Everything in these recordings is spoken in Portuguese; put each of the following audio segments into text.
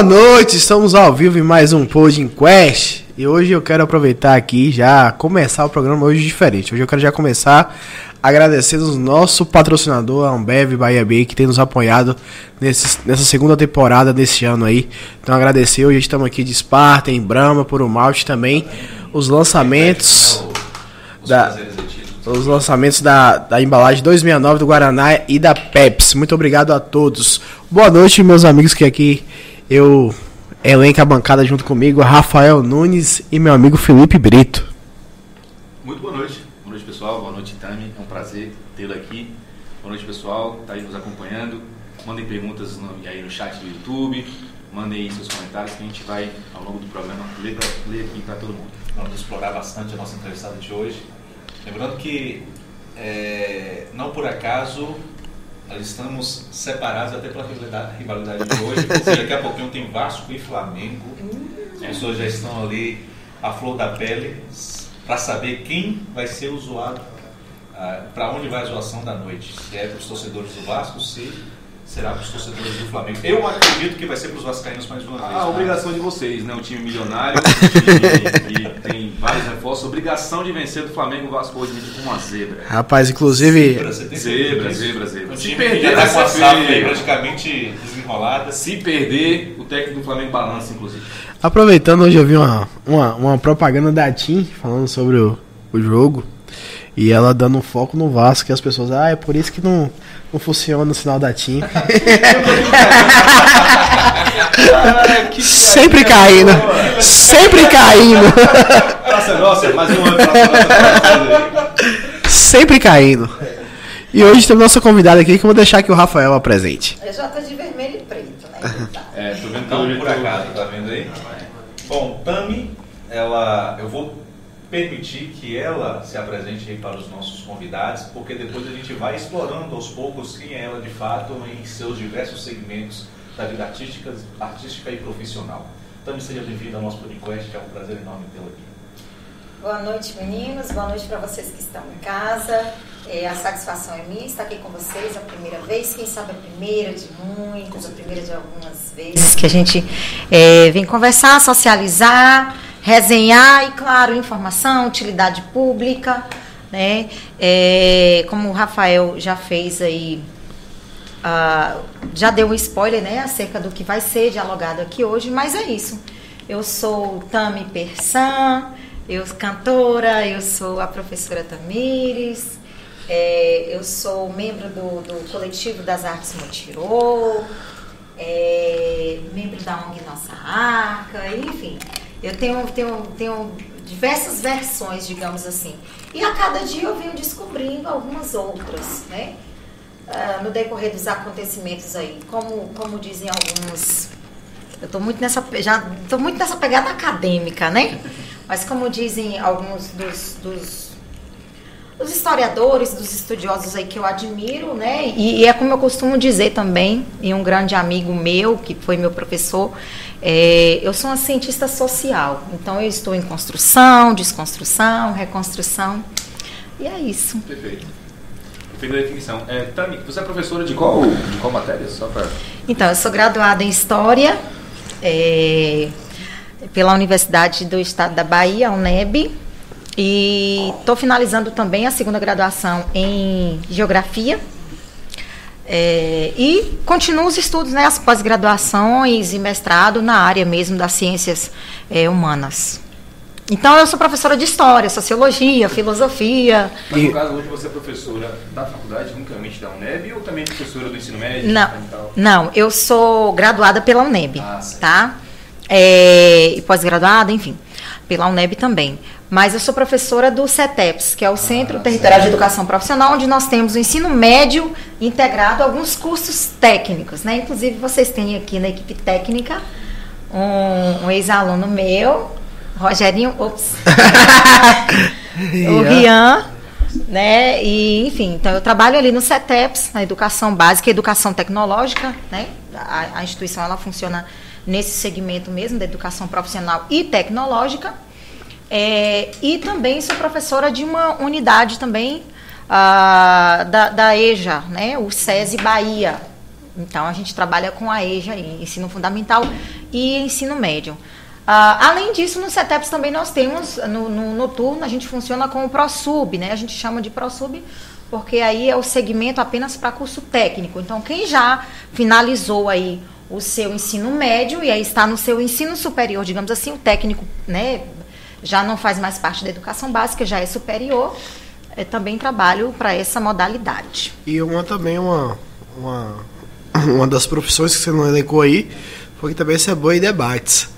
Boa noite, estamos ao vivo em mais um Podcast. E hoje eu quero aproveitar aqui já começar o programa hoje diferente. Hoje eu quero já começar agradecendo o nosso patrocinador, a Ambev Bahia Bay, que tem nos apoiado nesse, nessa segunda temporada desse ano aí. Então agradecer, hoje estamos aqui de Sparta, em Brahma, por o Malte também. Os lançamentos da, os lançamentos da, da embalagem 269 do Guaraná e da Pepsi. Muito obrigado a todos. Boa noite, meus amigos, que aqui eu elenco a bancada junto comigo, Rafael Nunes e meu amigo Felipe Brito. Muito boa noite. Boa noite, pessoal. Boa noite, Tami. É um prazer tê-lo aqui. Boa noite, pessoal. Está aí nos acompanhando. Mandem perguntas no, aí no chat do YouTube. Mandem aí seus comentários que a gente vai, ao longo do programa, ler, ler aqui para todo mundo. Vamos explorar bastante a nossa entrevistada de hoje. Lembrando que, é, não por acaso, estamos separados até pela rivalidade de hoje, daqui a pouquinho tem Vasco e Flamengo. As pessoas já estão ali à flor da pele para saber quem vai ser o zoado, ah, para onde vai a zoação da noite. Se é para os torcedores do Vasco, se será para os torcedores do Flamengo. Eu acredito que vai ser para os vascaínos mais uma vez. A né? obrigação de vocês, né? Um time milionário, que tem vários reforços. Obrigação de vencer do Flamengo Vasco hoje com uma zebra. Rapaz, inclusive... Zebra, zebra, zebra, zebra. Se perder, vai ser feio. praticamente desenrolada. Se perder, o técnico do Flamengo balança, inclusive. Aproveitando, hoje eu vi uma, uma, uma propaganda da TIM falando sobre o, o jogo. E ela dando um foco no Vasco, e as pessoas, ah, é por isso que não, não funciona o sinal da TIM. sempre caindo. Sempre caindo. Praça Nossa, mais um ano Sempre caindo. E hoje temos nossa convidada aqui que eu vou deixar que o Rafael apresente. Eu já tô de vermelho e preto, né? É, tô vendo que não, por acaso, tá vendo aí? Bom, Tami, ela. Eu vou permitir que ela se apresente para os nossos convidados, porque depois a gente vai explorando aos poucos quem é ela de fato em seus diversos segmentos da vida artística, artística e profissional. Então, seja bem-vinda ao nosso podcast, é um prazer enorme tê-la aqui. Boa noite, meninos. Boa noite para vocês que estão em casa. É, a satisfação é minha estar aqui com vocês a primeira vez, quem sabe a primeira de muitas, a primeira de algumas vezes que a gente é, vem conversar, socializar resenhar e, claro, informação, utilidade pública, né? É, como o Rafael já fez aí, uh, já deu um spoiler, né, acerca do que vai ser dialogado aqui hoje, mas é isso. Eu sou Tami Persan, eu sou cantora, eu sou a professora Tamires, é, eu sou membro do, do coletivo das artes Montirô, é, membro da ONG Nossa Arca, enfim. Eu tenho, tenho, tenho diversas versões, digamos assim. E a cada dia eu venho descobrindo algumas outras, né? Uh, no decorrer dos acontecimentos aí. Como, como dizem alguns. Eu estou muito nessa. Já estou muito nessa pegada acadêmica, né? Mas como dizem alguns dos, dos, dos historiadores, dos estudiosos aí que eu admiro, né? E, e, é como eu costumo dizer também, e um grande amigo meu, que foi meu professor, é, eu sou uma cientista social, então eu estou em construção, desconstrução, reconstrução, e é isso. Perfeito. Perfeita definição. É, Tami, você é professora de qual, de qual matéria? Só pra... Então, eu sou graduada em História é, pela Universidade do Estado da Bahia, UNEB, e estou finalizando também a segunda graduação em Geografia é, e continuo os estudos, né, as pós-graduações e mestrado na área mesmo das ciências é, humanas. Então, eu sou professora de História, Sociologia, Filosofia. Mas, no caso, hoje você é professora da faculdade, unicamente da UNEB, ou também professora do ensino médio? Não, não eu sou graduada pela UNEB, ah, tá? É, e pós-graduada, enfim, pela UNEB também. Mas eu sou professora do CETEPS, que é o Centro Territorial de Educação Profissional, onde nós temos o ensino médio integrado alguns cursos técnicos. Né? Inclusive, vocês têm aqui na equipe técnica um, um ex-aluno meu, Rogerinho, ops, o Rian, né? E, enfim, então eu trabalho ali no CETEPS, na educação básica e educação tecnológica, né? A, a instituição ela funciona nesse segmento mesmo da educação profissional e tecnológica. É, e também sou professora de uma unidade também uh, da, da EJA, né, o SESI Bahia. Então a gente trabalha com a EJA, ensino fundamental e ensino médio. Uh, além disso, no CETEPS também nós temos, no, no noturno, a gente funciona com o ProSub, né? A gente chama de ProSub porque aí é o segmento apenas para curso técnico. Então, quem já finalizou aí o seu ensino médio e aí está no seu ensino superior, digamos assim, o técnico, né, já não faz mais parte da educação básica, já é superior, é, também trabalho para essa modalidade. E uma também, uma, uma, uma das profissões que você não elencou aí, foi que também você é boa em debates.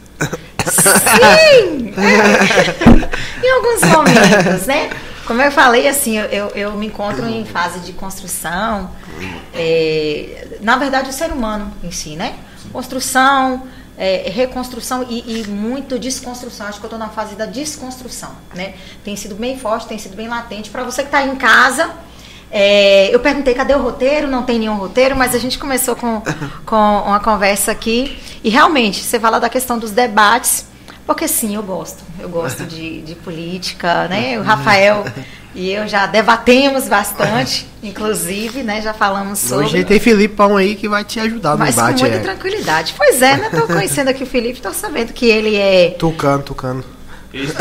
Sim! É. em alguns momentos, né? Como eu falei, assim, eu, eu me encontro em fase de construção. É, na verdade, o ser humano em si, né? Construção, é, reconstrução e, e, muito desconstrução. Acho que eu estou na fase da desconstrução, né? Tem sido bem forte, tem sido bem latente. Para você que está em casa, é, eu perguntei cadê o roteiro, não tem nenhum roteiro, mas a gente começou com, com uma conversa aqui. E realmente, você fala da questão dos debates. Porque sim, eu gosto. Eu gosto de, de política, né? O Rafael e eu já debatemos bastante, inclusive, né? Já falamos sobre. Hoje tem Felipe Pão aí que vai te ajudar no Mas debate. com muita é. tranquilidade. Pois é, né? Tô conhecendo aqui o Felipe, estou sabendo que ele é. Tucano, tucano. Eles,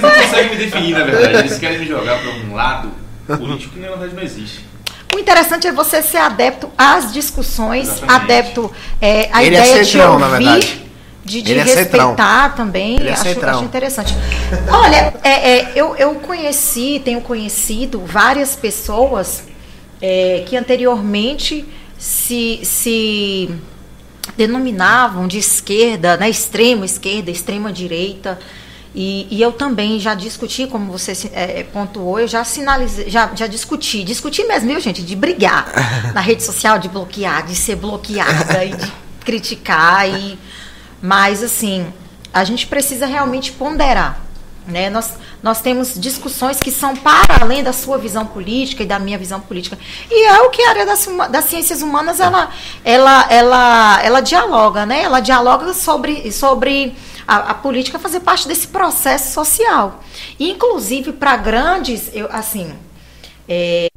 não conseguem me definir, na verdade. Eles querem me jogar para um lado político que na verdade não existe. O interessante é você ser adepto às discussões, Exatamente. adepto é, à Ele é ideia é centrão, de ouvir de, de é respeitar é também. É acho, acho, interessante. Olha, é, é, eu, eu conheci, tenho conhecido várias pessoas é, que anteriormente se, se denominavam de esquerda, né, extrema esquerda, extrema direita. E, e, eu também já discuti, como você é, pontuou, eu já sinalizei, já, já discuti, discuti mesmo, viu, gente, de brigar na rede social, de bloquear, de ser bloqueada e de criticar e mas, assim, a gente precisa realmente ponderar. Né? Nós, nós temos discussões que são para além da sua visão política e da minha visão política. E é o que a área das, das ciências humanas ela, ela, ela, ela dialoga, né? Ela dialoga sobre, sobre a, a política fazer parte desse processo social. E, inclusive, para grandes, eu, assim. É,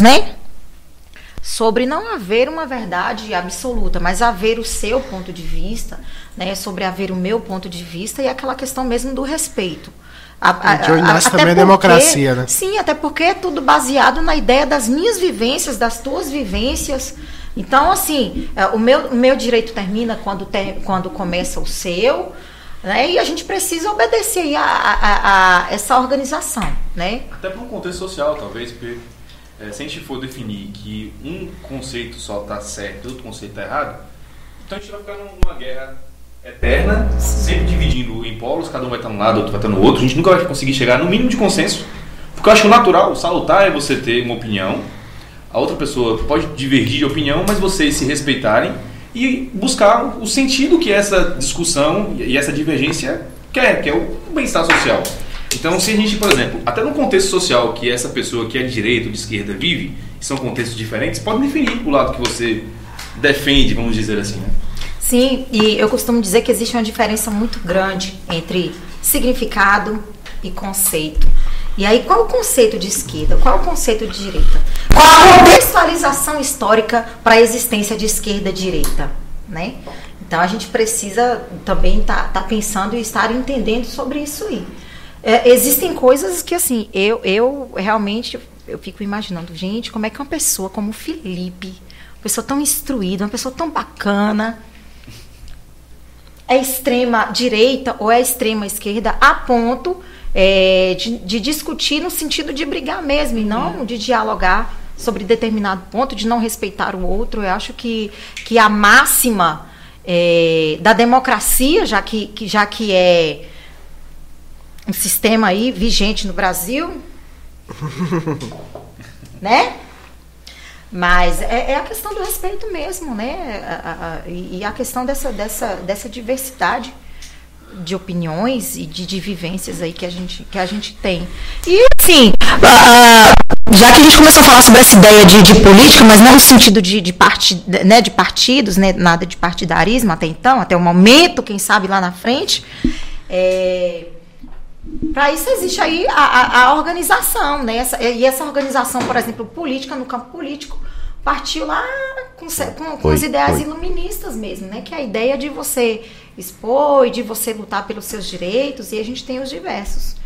né? Sobre não haver uma verdade absoluta, mas haver o seu ponto de vista, né? Sobre haver o meu ponto de vista e aquela questão mesmo do respeito. A, a, a, também é porque, democracia, né? Sim, até porque é tudo baseado na ideia das minhas vivências, das tuas vivências. Então, assim, é, o meu, o meu direito termina quando, ter, quando começa o seu, né? E a gente precisa obedecer a, a, a essa organização, né? Até para um contexto social, talvez, porque é, se a gente for definir que um conceito só está certo e outro conceito está errado, então a gente vai ficar numa guerra eterna, sempre dividindo em polos, cada um vai estar num lado, outro vai estar no outro. A gente nunca vai conseguir chegar no mínimo de consenso, porque eu acho natural, salutar é você ter uma opinião, a outra pessoa pode divergir de opinião, mas vocês se respeitarem e buscar o sentido que essa discussão e essa divergência quer, que é o bem-estar social. Então, se a gente, por exemplo, até no contexto social que essa pessoa que é de direita ou de esquerda vive, são contextos diferentes, pode definir o lado que você defende, vamos dizer assim, né? Sim, e eu costumo dizer que existe uma diferença muito grande entre significado e conceito. E aí, qual o conceito de esquerda? Qual o conceito de direita? Qual a contextualização histórica para a existência de esquerda e direita? Né? Então, a gente precisa também estar tá, tá pensando e estar entendendo sobre isso aí. É, existem coisas que, assim, eu, eu realmente eu fico imaginando, gente, como é que uma pessoa como o Felipe, uma pessoa tão instruída, uma pessoa tão bacana, é extrema direita ou é extrema esquerda a ponto é, de, de, discutir no sentido de brigar mesmo e não de dialogar sobre determinado ponto, de não respeitar o outro. Eu acho que, que a máxima é, da democracia, já que, que, já que é um sistema aí vigente no Brasil, né? Mas é, é, a questão do respeito mesmo, né? A, a, e a questão dessa, dessa, dessa diversidade de opiniões e de, de vivências aí que a gente, que a gente tem. E assim, uh, já que a gente começou a falar sobre essa ideia de, de política, mas não no sentido de, de, part, né, de partidos, né, nada de partidarismo até então, até o momento, quem sabe lá na frente, é, Para isso existe aí a, a, a organização, né? Essa, e essa organização, por exemplo, política, no campo político, partiu lá com, com, com as ideias iluministas mesmo, né? Que é a ideia de você expor e de você lutar pelos seus direitos, e a gente tem os diversos.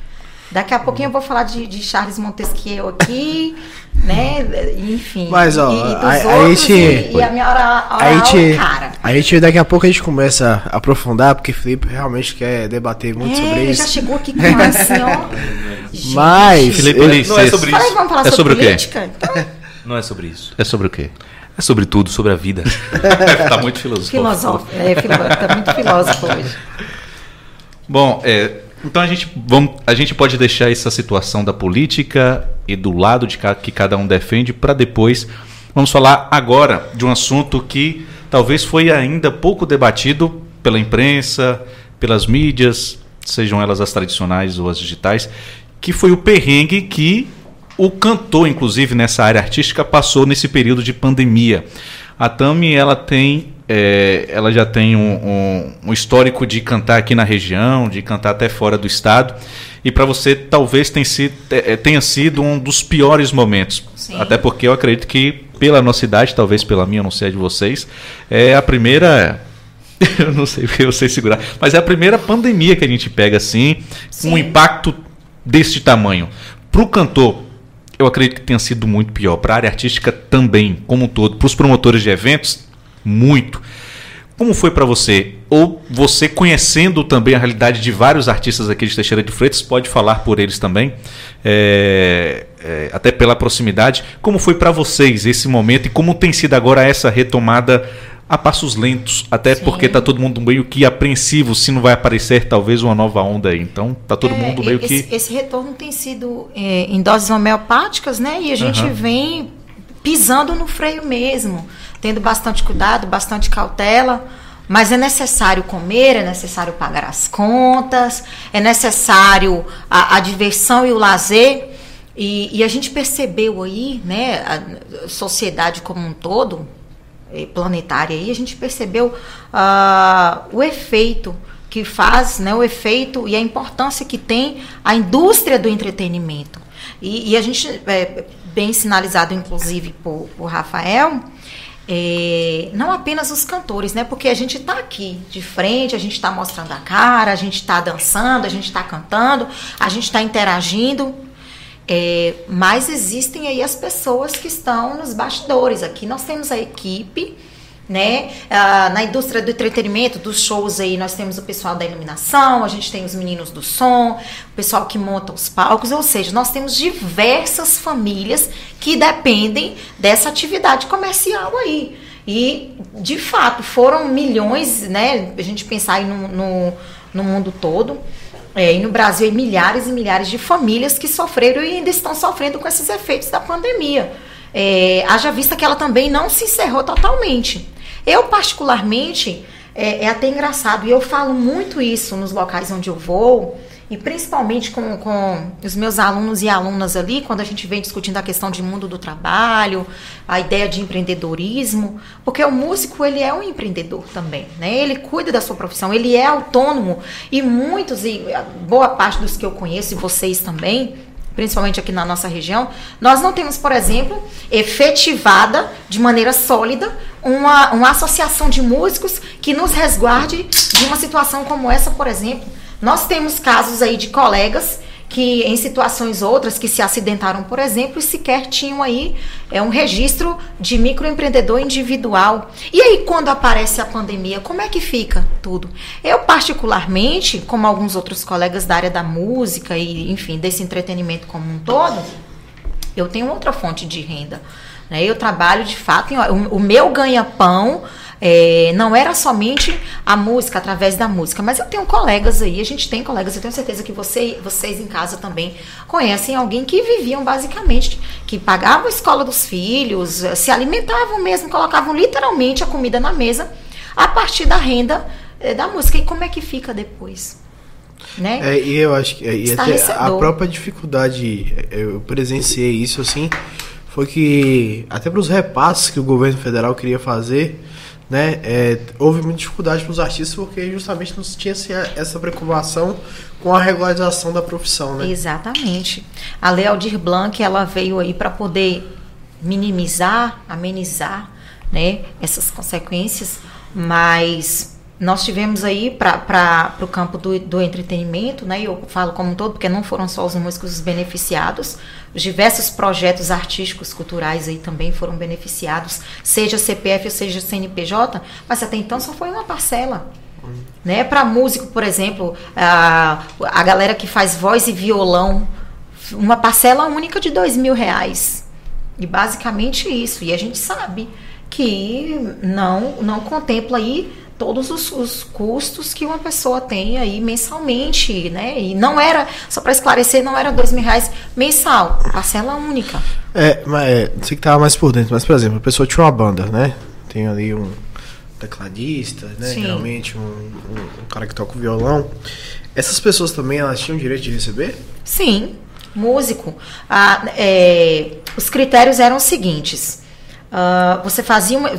Daqui a pouquinho eu vou falar de, de Charles Montesquieu aqui, né? Enfim. Mas, ó, e, e a, a gente. E, e, a minha hora, hora a gente, cara. A gente, daqui a pouco a gente começa a aprofundar, porque o Felipe realmente quer debater muito é, sobre ele isso. já chegou aqui com assim, ó. Mas. Felipe, eu- não é sobre isso. vamos falar É sobre o quê? política? Então, Não é sobre isso. É sobre o quê? É sobre tudo, sobre a vida. tá muito filosófico. filosófico. É, tá muito filósofo hoje. Bom, é, então a gente, vamos, a gente pode deixar essa situação da política e do lado de ca- que cada um defende para depois. Vamos falar agora de um assunto que talvez foi ainda pouco debatido pela imprensa, pelas mídias, sejam elas as tradicionais ou as digitais, que foi o perrengue que o cantor, inclusive nessa área artística, passou nesse período de pandemia. A Tami, ela tem, é, ela já tem um, um- um histórico de cantar aqui na região, de cantar até fora do estado. E para você, talvez tenha sido, é, tenha sido um dos piores momentos. Sim. Até porque eu acredito que, pela nossa idade, talvez pela minha, não sei a de vocês, é a primeira. Eu não sei porque eu sei segurar. Mas é a primeira pandemia que a gente pega assim, com um Sim. impacto deste tamanho. Para o cantor, eu acredito que tenha sido muito pior. Para a área artística também, como um todo. Para os promotores de eventos, muito. Como foi para você? Ou você conhecendo também a realidade de vários artistas aqui de Teixeira de Freitas, pode falar por eles também, é, é, até pela proximidade. Como foi para vocês esse momento e como tem sido agora essa retomada a passos lentos? Até Sim. porque tá todo mundo meio que apreensivo se não vai aparecer talvez uma nova onda aí. Então tá todo É, mundo meio esse, que. esse retorno tem sido é, em doses homeopáticas, né? E a gente Aham. vem pisando no freio mesmo, tendo bastante cuidado, bastante cautela. Mas é necessário comer, é necessário pagar as contas, é necessário a, a diversão e o lazer. E, e a gente percebeu aí, né, a sociedade como um todo, eh, planetária aí, a gente percebeu ah, o efeito que faz, né, o efeito e a importância que tem a indústria do entretenimento. E, e a gente, é, bem sinalizado inclusive por, por Rafael, é, não apenas os cantores, né? Porque a gente está aqui de frente, a gente está mostrando a cara, a gente está dançando, a gente está cantando, a gente está interagindo. É, mas existem aí as pessoas que estão nos bastidores. Aqui nós temos a equipe, né? Ah, na indústria do entretenimento, dos shows aí, nós temos o pessoal da iluminação, a gente tem os meninos do som, o pessoal que monta os palcos, ou seja, nós temos diversas famílias que dependem dessa atividade comercial aí. E, de fato, foram milhões, né? A gente pensar aí no, no, no mundo todo. É, e no Brasil, milhares e milhares de famílias que sofreram e ainda estão sofrendo com esses efeitos da pandemia. É, haja vista que ela também não se encerrou totalmente. Eu, particularmente, é, é até engraçado, e eu falo muito isso nos locais onde eu vou, e principalmente com, com os meus alunos e alunas ali, quando a gente vem discutindo a questão de mundo do trabalho, a ideia de empreendedorismo, porque o músico ele é um empreendedor também, né? Ele cuida da sua profissão, ele é autônomo e muitos e boa parte dos que eu conheço e vocês também, principalmente aqui na nossa região, nós não temos, por exemplo, efetivada de maneira sólida uma, uma associação de músicos que nos resguarde de uma situação como essa, por exemplo. Nós temos casos aí de colegas que em situações outras que se acidentaram, por exemplo, e sequer tinham aí é, um registro de microempreendedor individual. E aí, quando aparece a pandemia, como é que fica tudo? Eu, particularmente, como alguns outros colegas da área da música e, enfim, desse entretenimento como um todo, eu tenho outra fonte de renda. Né? Eu trabalho de fato, o, o meu ganha-pão é, não era somente a música, através da música, mas eu tenho colegas aí, a gente tem colegas, eu tenho certeza que você, vocês em casa também conhecem alguém que viviam basicamente, que pagavam a escola dos filhos, se alimentavam mesmo, colocavam literalmente a comida na mesa a partir da renda é, da música. E como é que fica depois? Né? É, e eu acho que até a própria dificuldade, eu presenciei isso assim, foi que até para os repasses que o governo federal queria fazer, né? É, houve muita dificuldade para os artistas porque justamente não tinha assim, essa preocupação com a regularização da profissão, né? Exatamente. A Lei Aldir Blanc ela veio aí para poder minimizar, amenizar, né, essas consequências, mas nós tivemos aí para o campo do, do entretenimento, né? Eu falo como um todo, porque não foram só os músicos os beneficiados, os diversos projetos artísticos, culturais aí também foram beneficiados, seja CPF ou seja CNPJ, mas até então só foi uma parcela. Né? Para músico, por exemplo, a, a galera que faz voz e violão, uma parcela única de dois mil reais. E basicamente isso. E a gente sabe que não, não contempla aí todos os, os, custos que uma pessoa tem aí mensalmente, né? E não era, só para esclarecer, não era dois mil reais mensal, parcela única. É, mas é, sei que tava mais por dentro, mas por exemplo, a pessoa tinha uma banda, né? Tem ali um tecladista, né? Sim. Geralmente um, um, um cara que toca o violão. Essas pessoas também elas tinham direito de receber? Sim, músico. Ah, é, os critérios eram os seguintes. Uh, você fazia uma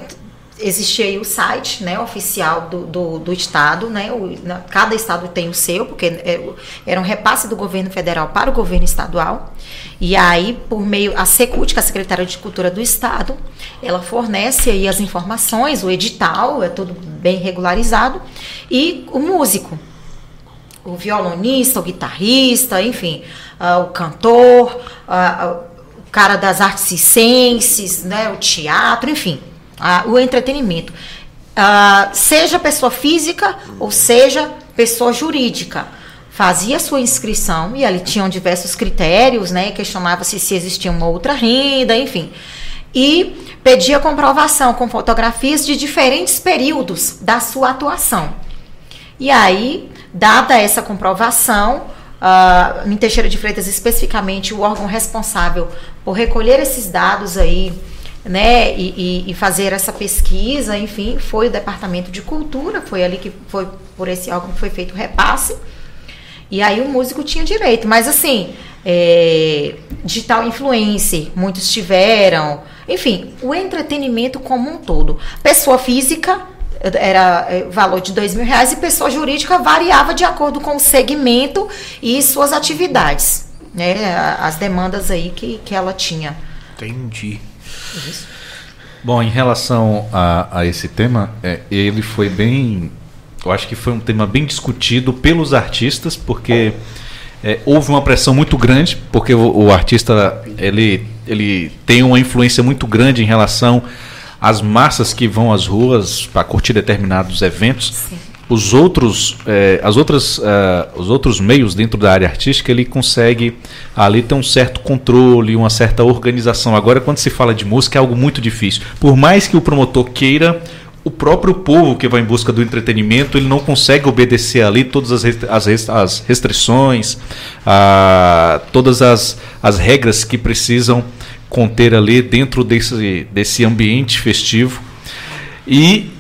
existia aí o site né, oficial do, do, do estado, né, o, na, cada estado tem o seu, porque é, era um repasse do governo federal para o governo estadual. E aí, por meio, a Secult, que é a Secretaria de Cultura do Estado, ela fornece aí as informações, o edital, é tudo bem regularizado, e o músico, o violonista, o guitarrista, enfim, uh, o cantor, uh, o cara das artes circenses, né, o teatro, enfim o entretenimento. seja pessoa física ou seja pessoa jurídica. Fazia sua inscrição e ali tinham diversos critérios, né? Questionava-se se existia uma outra renda, enfim. E pedia comprovação com fotografias de diferentes períodos da sua atuação. E aí, dada essa comprovação, uh, em Teixeira de Freitas, especificamente, o órgão responsável por recolher esses dados aí né, e, e, fazer essa pesquisa, enfim, foi o Departamento de Cultura, foi ali que foi por esse órgão que foi feito o repasse. E aí o músico tinha direito, mas assim, é, digital influencer, muitos tiveram, enfim, o entretenimento como um todo. Pessoa física era é, valor de dois mil reais e pessoa jurídica variava de acordo com o segmento e suas atividades, né, as demandas aí que, que ela tinha. Entendi. Bom, em relação a, a esse tema, é, ele foi bem. Eu acho que foi um tema bem discutido pelos artistas, porque é, houve uma pressão muito grande, porque o, o, artista ele, ele tem uma influência muito grande em relação às massas que vão às ruas para curtir determinados eventos. Sim os outros, eh, as outras, eh, os outros meios dentro da área artística, ele consegue ali ter um certo controle, uma certa organização. Agora, quando se fala de música, é algo muito difícil. Por mais que o promotor queira, o próprio povo que vai em busca do entretenimento, ele não consegue obedecer ali todas as, as, as restrições, a, todas as, as regras que precisam conter ali dentro desse, desse ambiente festivo. E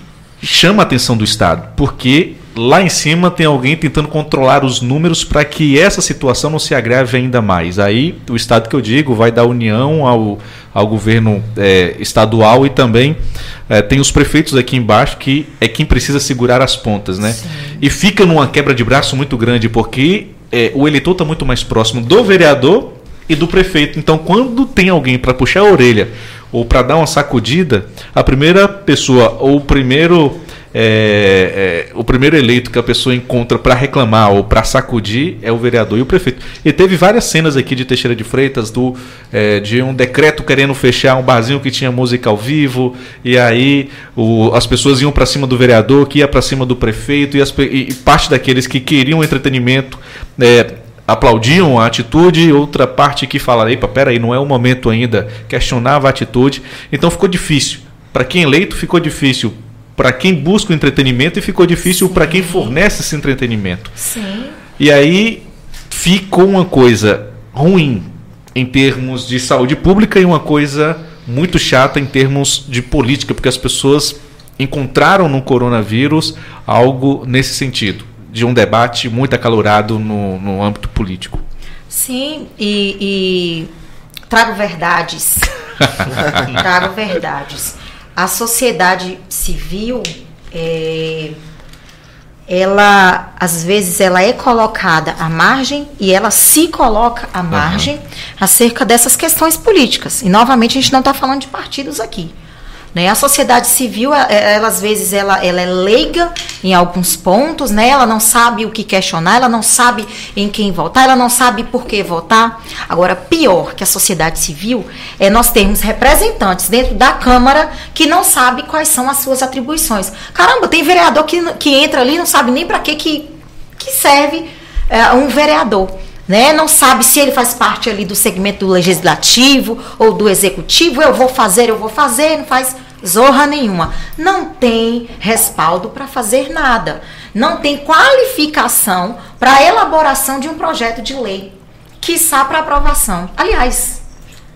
chama a atenção do Estado, porque lá em cima tem alguém tentando controlar os números para que essa situação não se agrave ainda mais. Aí o Estado que eu digo vai da União ao, ao governo é, estadual e também é, tem os prefeitos aqui embaixo que é quem precisa segurar as pontas, né? Sim. E fica numa quebra de braço muito grande porque é, o eleitor está muito mais próximo do vereador e do prefeito. Então, quando tem alguém para puxar a orelha ou para dar uma sacudida, a primeira pessoa ou o primeiro é, é, o primeiro eleito que a pessoa encontra para reclamar ou para sacudir é o vereador e o prefeito. E teve várias cenas aqui de Teixeira de Freitas do é, de um decreto querendo fechar um barzinho que tinha música ao vivo e aí o, as pessoas iam para cima do vereador, que ia para cima do prefeito e, as, e, parte daqueles que queriam entretenimento é, aplaudiam a atitude, outra parte que fala, epa, peraí, não é o momento ainda, questionava a atitude. Então ficou difícil. Para quem é eleito ficou difícil, para quem busca o entretenimento e ficou difícil para quem fornece esse entretenimento. Sim. E aí ficou uma coisa ruim em termos de saúde pública e uma coisa muito chata em termos de política, porque as pessoas encontraram no coronavírus algo nesse sentido de um debate muito acalorado no, no âmbito político. Sim, e, e trago verdades. trago verdades. a sociedade civil, é, ela às vezes ela é colocada à margem e ela se coloca à margem uhum. acerca dessas questões políticas. E novamente a gente não está falando de partidos aqui. Né? A sociedade civil, é, é, ela, às vezes, ela, ela é leiga em alguns pontos, né? ela não sabe o que questionar, ela não sabe em quem votar, ela não sabe por que votar. Agora, pior que a sociedade civil é nós termos representantes dentro da Câmara que não sabe quais são as suas atribuições. Caramba, tem vereador que, que entra ali e não sabe nem para que, que serve é, um vereador. Né? Não sabe se ele faz parte ali do segmento do legislativo ou do executivo. Eu vou fazer, eu vou fazer, não faz zorra nenhuma. Não tem respaldo para fazer nada. Não tem qualificação para elaboração de um projeto de lei, quiçá para aprovação. Aliás,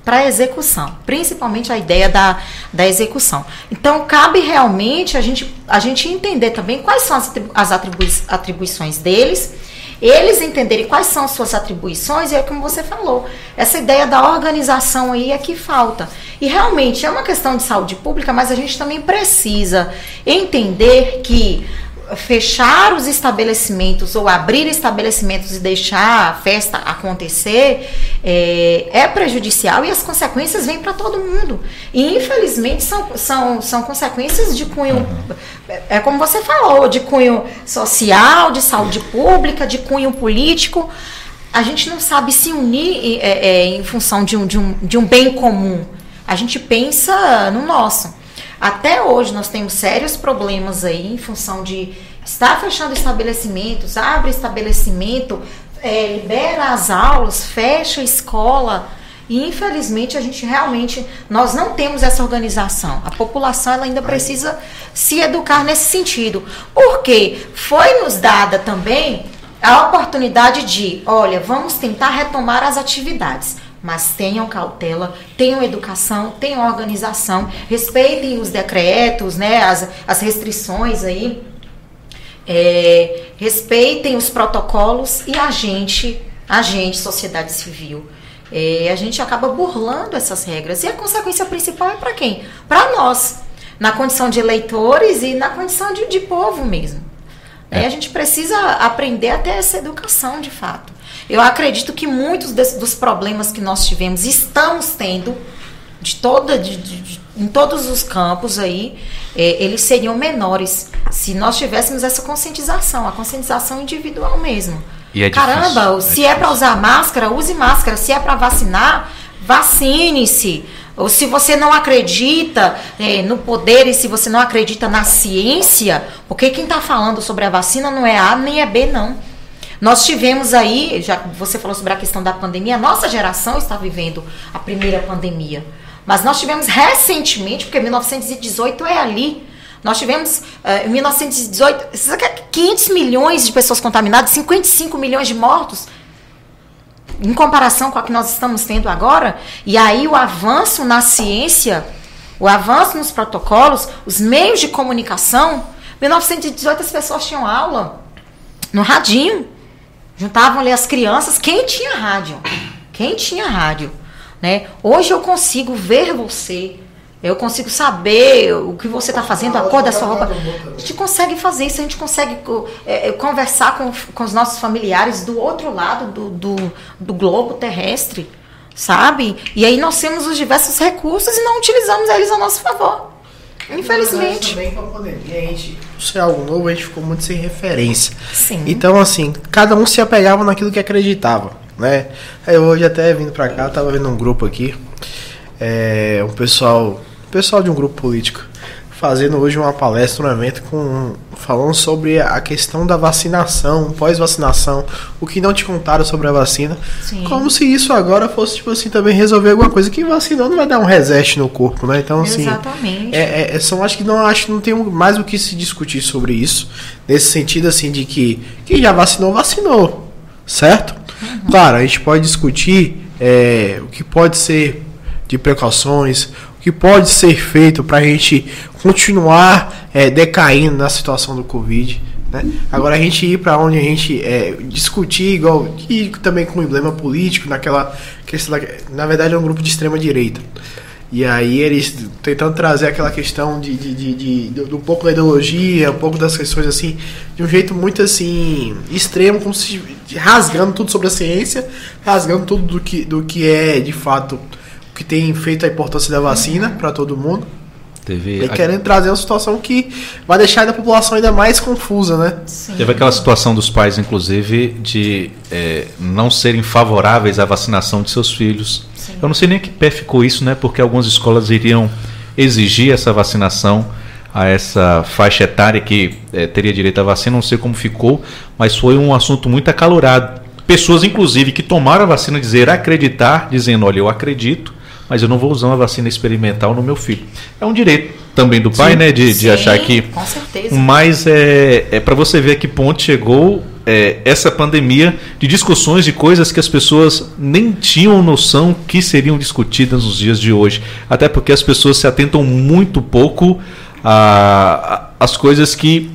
para execução, principalmente a ideia da, da execução. Então, cabe realmente a gente, a gente entender também quais são as, as atribui atribuições deles eles entenderem quais são as suas atribuições, e é como você falou, essa ideia da organização aí é que falta. E realmente é uma questão de saúde pública, mas a gente também precisa entender que fechar os estabelecimentos ou abrir estabelecimentos e deixar a festa acontecer é, é prejudicial e as consequências vêm para todo mundo. E infelizmente são, são, são consequências de cunho, é, é como você falou, de cunho social, de saúde pública, de cunho político. A gente não sabe se unir é, é, em função de um, de, um, de um bem comum. A gente pensa no nosso. Até hoje nós temos sérios problemas aí em função de estar fechando estabelecimentos, abre estabelecimento, é, libera as aulas, fecha a escola. E infelizmente a gente realmente nós não temos essa organização. A população ela ainda precisa se educar nesse sentido. Porque foi nos dada também a oportunidade de, olha, vamos tentar retomar as atividades mas tenham cautela, tenham educação, tenham organização, respeitem os decretos, né, as, as restrições aí, é, respeitem os protocolos e a gente, a gente, sociedade civil, é, a gente acaba burlando essas regras. E a consequência principal é para quem? Para nós, na condição de eleitores e na condição de, de povo mesmo. É. A gente precisa aprender a ter essa educação de fato. Eu acredito que muitos dos problemas que nós tivemos, estamos tendo, de toda, de, de, em todos os campos aí, é, eles seriam menores se nós tivéssemos essa conscientização, a conscientização individual mesmo. É Caramba, difícil, se é, é para usar máscara, use máscara. Se é para vacinar, vacine-se. Ou se você não acredita é, no poder e se você não acredita na ciência, porque quem está falando sobre a vacina não é A nem é B, não. Nós tivemos aí, já você falou sobre a questão da pandemia, a nossa geração está vivendo a primeira pandemia. Mas nós tivemos recentemente, porque 1918 é ali. Nós tivemos uh, em 1918 500 milhões de pessoas contaminadas, 55 milhões de mortos em comparação com a que nós estamos tendo agora, e aí o avanço na ciência, o avanço nos protocolos, os meios de comunicação. 1918 as pessoas tinham aula no radinho. Juntavam ali as crianças, quem tinha rádio? Quem tinha rádio? Né? Hoje eu consigo ver você, eu consigo saber o que você está fazendo, a cor da sua roupa. A gente consegue fazer isso, a gente consegue é, é, conversar com, com os nossos familiares do outro lado do, do, do globo terrestre, sabe? E aí nós temos os diversos recursos e não utilizamos eles a nosso favor. Infelizmente. Também com a pandemia, a gente, se é algo novo, a gente ficou muito sem referência. Sim. Então, assim, cada um se apegava naquilo que acreditava, né? Eu hoje até vindo pra cá, tava vendo um grupo aqui, é, um pessoal, pessoal de um grupo político, fazendo hoje uma palestra, um evento com falando sobre a questão da vacinação, pós-vacinação, o que não te contaram sobre a vacina, Sim. como se isso agora fosse tipo assim também resolver alguma coisa que vacinou não vai dar um reset no corpo, né? Então assim, Exatamente. É, é, são acho que não acho que não tem mais o que se discutir sobre isso nesse sentido assim de que quem já vacinou vacinou, certo? Uhum. Claro, a gente pode discutir é, o que pode ser de precauções, que pode ser feito para a gente continuar é, decaindo na situação do Covid. Né? Agora a gente ir para onde a gente é, discutir, igual e também com emblema político, naquela questão da, na verdade é um grupo de extrema direita. E aí eles tentando trazer aquela questão de, de, de, de, de um pouco da ideologia, um pouco das questões assim, de um jeito muito assim, extremo, como se rasgando tudo sobre a ciência, rasgando tudo do que, do que é de fato que tem feito a importância da vacina para todo mundo. Teve, E querendo trazer uma situação que vai deixar a população ainda mais confusa, né? Sim. Teve aquela situação dos pais, inclusive, de é, não serem favoráveis à vacinação de seus filhos. Sim. Eu não sei nem que pé ficou isso, né? Porque algumas escolas iriam exigir essa vacinação a essa faixa etária que é, teria direito à vacina. Não sei como ficou, mas foi um assunto muito acalorado. Pessoas, inclusive, que tomaram a vacina dizer acreditar, dizendo: olha, eu acredito, mas eu não vou usar uma vacina experimental no meu filho. É um direito também do pai, né? De, de Sim, achar que Com certeza. mas é, é para você ver a que ponto chegou é, essa pandemia de discussões de coisas que as pessoas nem tinham noção que seriam discutidas nos dias de hoje. Até porque as pessoas se atentam muito pouco às coisas que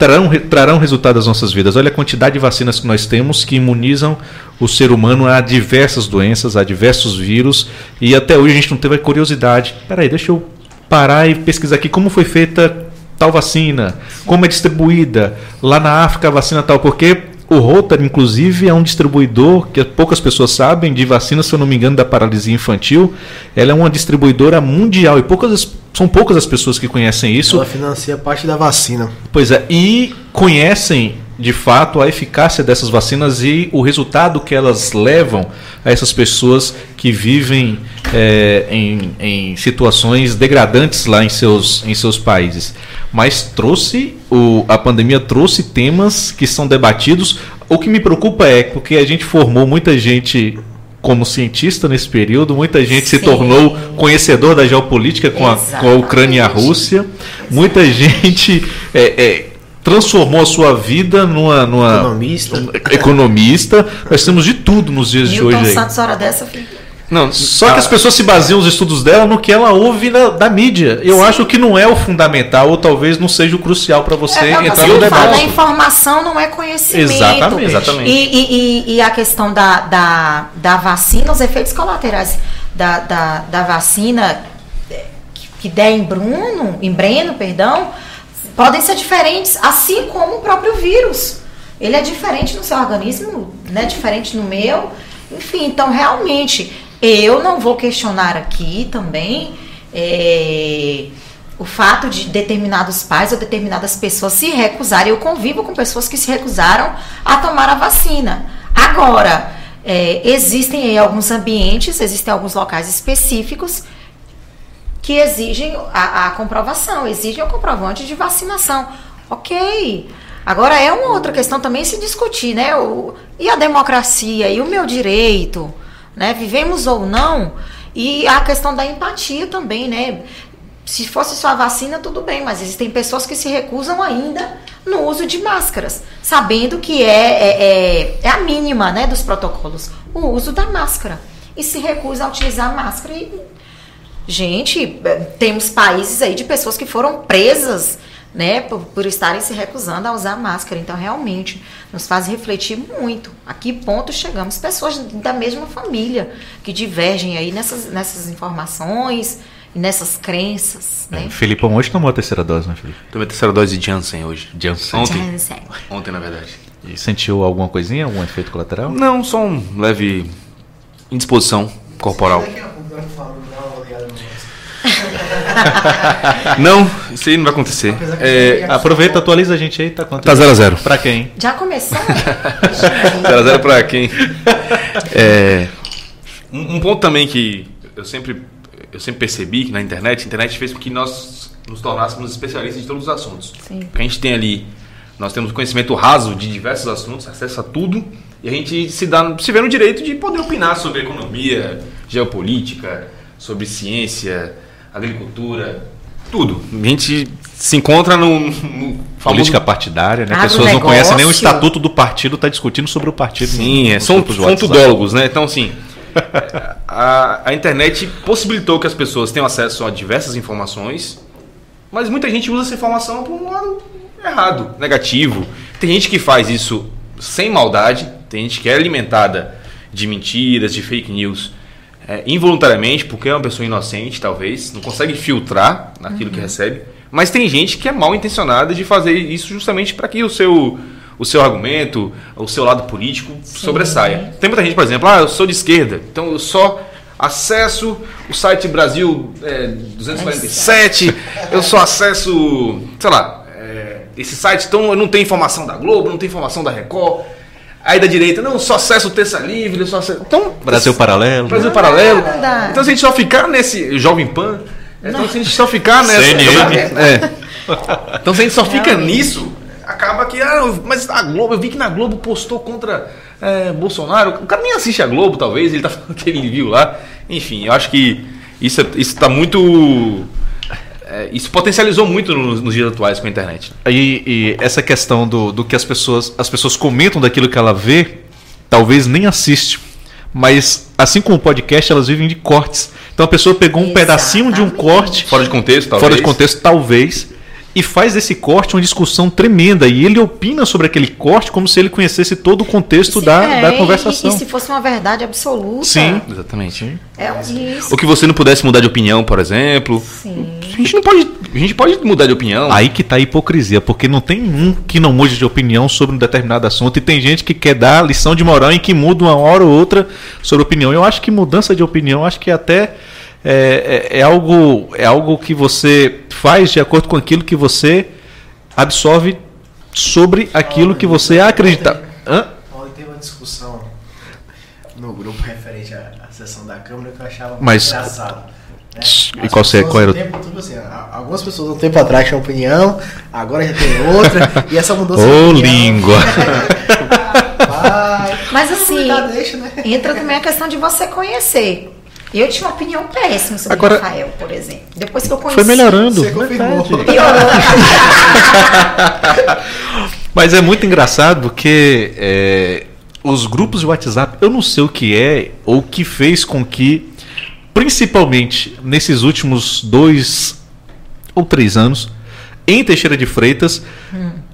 trarão, trarão resultado às nossas vidas. Olha a quantidade de vacinas que nós temos que imunizam o ser humano a diversas doenças, a diversos vírus, e até hoje a gente não teve a curiosidade. Peraí, deixa eu parar e pesquisar aqui como foi feita tal vacina, como é distribuída lá na África a vacina tal, porque o Rotary, inclusive, é um distribuidor que poucas pessoas sabem de vacina, se eu não me engano, da paralisia infantil. Ela é uma distribuidora mundial e poucas, são poucas as pessoas que conhecem isso. Ela financia parte da vacina. Pois é, e conhecem de fato a eficácia dessas vacinas e o resultado que elas levam a essas pessoas que vivem é, em, em situações degradantes lá em seus, em seus países. Mas trouxe, o, a pandemia trouxe temas que são debatidos. O que me preocupa é porque a gente formou muita gente como cientista nesse período, muita gente se Sim. tornou conhecedor da geopolítica com a, com a Ucrânia e a. Rússia. Muita gente é, é, transformou a sua vida numa, numa Economista. economista. Nós temos de tudo nos dias de Milton hoje. aí. Santos, hora dessa, filho. Não, Só que as pessoas se baseiam os estudos dela no que ela ouve na- da mídia. Eu Sim. acho que não é o fundamental, ou talvez não seja o crucial para você É, entrar no fala, debate. a informação não é conhecimento. Exatamente. Exatamente. E, e- e- a questão da, da, da vacina, os efeitos colaterais da, da, da vacina que- que der em Bruno, em Breno, perdão, podem ser diferentes, assim como o próprio vírus. Ele é diferente no seu organismo, né? Diferente no meu. Enfim, então realmente eu não vou questionar aqui também eh, o fato de determinados pais ou determinadas pessoas se recusarem. Eu convivo com pessoas que se recusaram a tomar a vacina. Agora, eh, existem aí alguns ambientes, existem alguns locais específicos que exigem a, a comprovação, exigem o comprovante de vacinação. Ok. Agora é uma outra questão também se discutir, né? O, e a democracia e o meu direito, né? Vivemos ou não. E a questão da empatia também, né? Se fosse só a vacina, tudo bem, mas existem pessoas que se recusam ainda no uso de máscaras, sabendo que é, é, é, é a mínima né, dos protocolos, o uso da máscara. E se recusa a utilizar a máscara e Gente, eh, temos países aí de pessoas que foram presas, né, por, por estarem se recusando a usar máscara. Então, realmente, nos faz refletir muito. A que ponto chegamos? Pessoas da mesma família que divergem aí nessas, nessas informações e nessas crenças, né? É, Felipão hoje tomou a terceira dose, né, Felipe? tomei a terceira dose de Janssen hoje. Janssen. Ontem. Janssen. Ontem, na verdade. E sentiu alguma coisinha, algum efeito colateral? Não, só um leve indisposição corporal. Não, isso aí não vai acontecer. É, Aproveita, atualiza a gente aí, tá quanto? Tá 0 a 0 Pra quem? Já começou? 0 a 0 pra quem? É, um, um ponto também que eu sempre, eu sempre percebi que na internet, a internet fez com que nós nos tornássemos especialistas de todos os assuntos. Sim. Porque a gente tem ali, nós temos conhecimento raso de diversos assuntos, acesso a tudo, e a gente se, dá, se vê no direito de poder opinar sobre economia, geopolítica, sobre ciência, agricultura, tudo. A gente se encontra no, no famoso Política partidária, né? Pessoas não conhecem nem o estatuto do partido, tá discutindo sobre o partido. Sim, no- é, são, são tudólogos, né? Então, assim, a, a internet possibilitou que as pessoas tenham acesso a diversas informações, mas muita gente usa essa informação por um lado errado, negativo. Tem gente que faz isso sem maldade, tem gente que é alimentada de mentiras, de fake news, é, involuntariamente, porque é uma pessoa inocente, talvez, não consegue filtrar naquilo que recebe. Mas tem gente que é mal intencionada de fazer isso justamente para que o seu, o seu argumento, o seu lado político sobressaia. Tem muita gente, por exemplo, ah, eu sou de esquerda, então eu só acesso o site Brasil é, 247, eu só acesso, sei lá, é, esse site, então eu não tenho informação da Globo, não tenho informação da Record. Aí da direita, não, só acesso o Terça Livre, só acesso... Então, Brasil Paralelo. Brasil Paralelo. Então se a gente só ficar nesse Jovem Pan, então se a gente só ficar nessa. CNN. É. Então se a gente só fica nisso, acaba que. Ah, mas a Globo, eu vi que na Globo postou contra é, Bolsonaro. O cara nem assiste a Globo, talvez, ele tá falando que ele viu lá. Enfim, eu acho que isso, é- isso tá muito. É, isso potencializou muito nos, nos dias atuais com a internet. E, e essa questão do, do que as pessoas, as pessoas comentam daquilo que ela vê, talvez nem assiste. Mas, assim como o podcast, elas vivem de cortes. Então a pessoa pegou um pedacinho de um Exatamente. corte, Fora de contexto, talvez. fora de contexto, talvez, e faz desse corte uma discussão tremenda. E ele opina sobre aquele corte como se ele conhecesse todo o contexto Se- da, é, da e- conversação. E, se fosse uma verdade absoluta. Sim. Exatamente. É um risco. Ou que você não pudesse mudar de opinião, por exemplo. Sim. A gente não pode. A gente pode mudar de opinião. Aí que tá a hipocrisia, porque não tem um que não mude de opinião sobre um determinado assunto e tem gente que quer dar lição de moral e que muda uma hora ou outra sobre opinião. Eu acho que mudança de opinião, acho que até é, é- é algo é algo que você faz de acordo com aquilo que você absorve sobre aquilo que você acredita. Hã? Ontem teve uma discussão no grupo referente à, à sessão da Câmara que eu achava Mas- engraçado. né? E qual pessoas qual era o- um tempo, tipo assim, algumas pessoas um tempo atrás tinham opinião, agora já tem outra, e essa mudança de Ô, língua! Mas assim, né? entra também a questão de você conhecer. Eu tinha uma opinião péssima sobre Agora- Rafael, por exemplo. Depois que eu conheci. Foi melhorando. Você confirmou. Piorou. Mas é muito engraçado porque é, os grupos de WhatsApp, eu não sei o que é ou o que fez com que, principalmente nesses últimos dois ou três anos, em Teixeira de Freitas,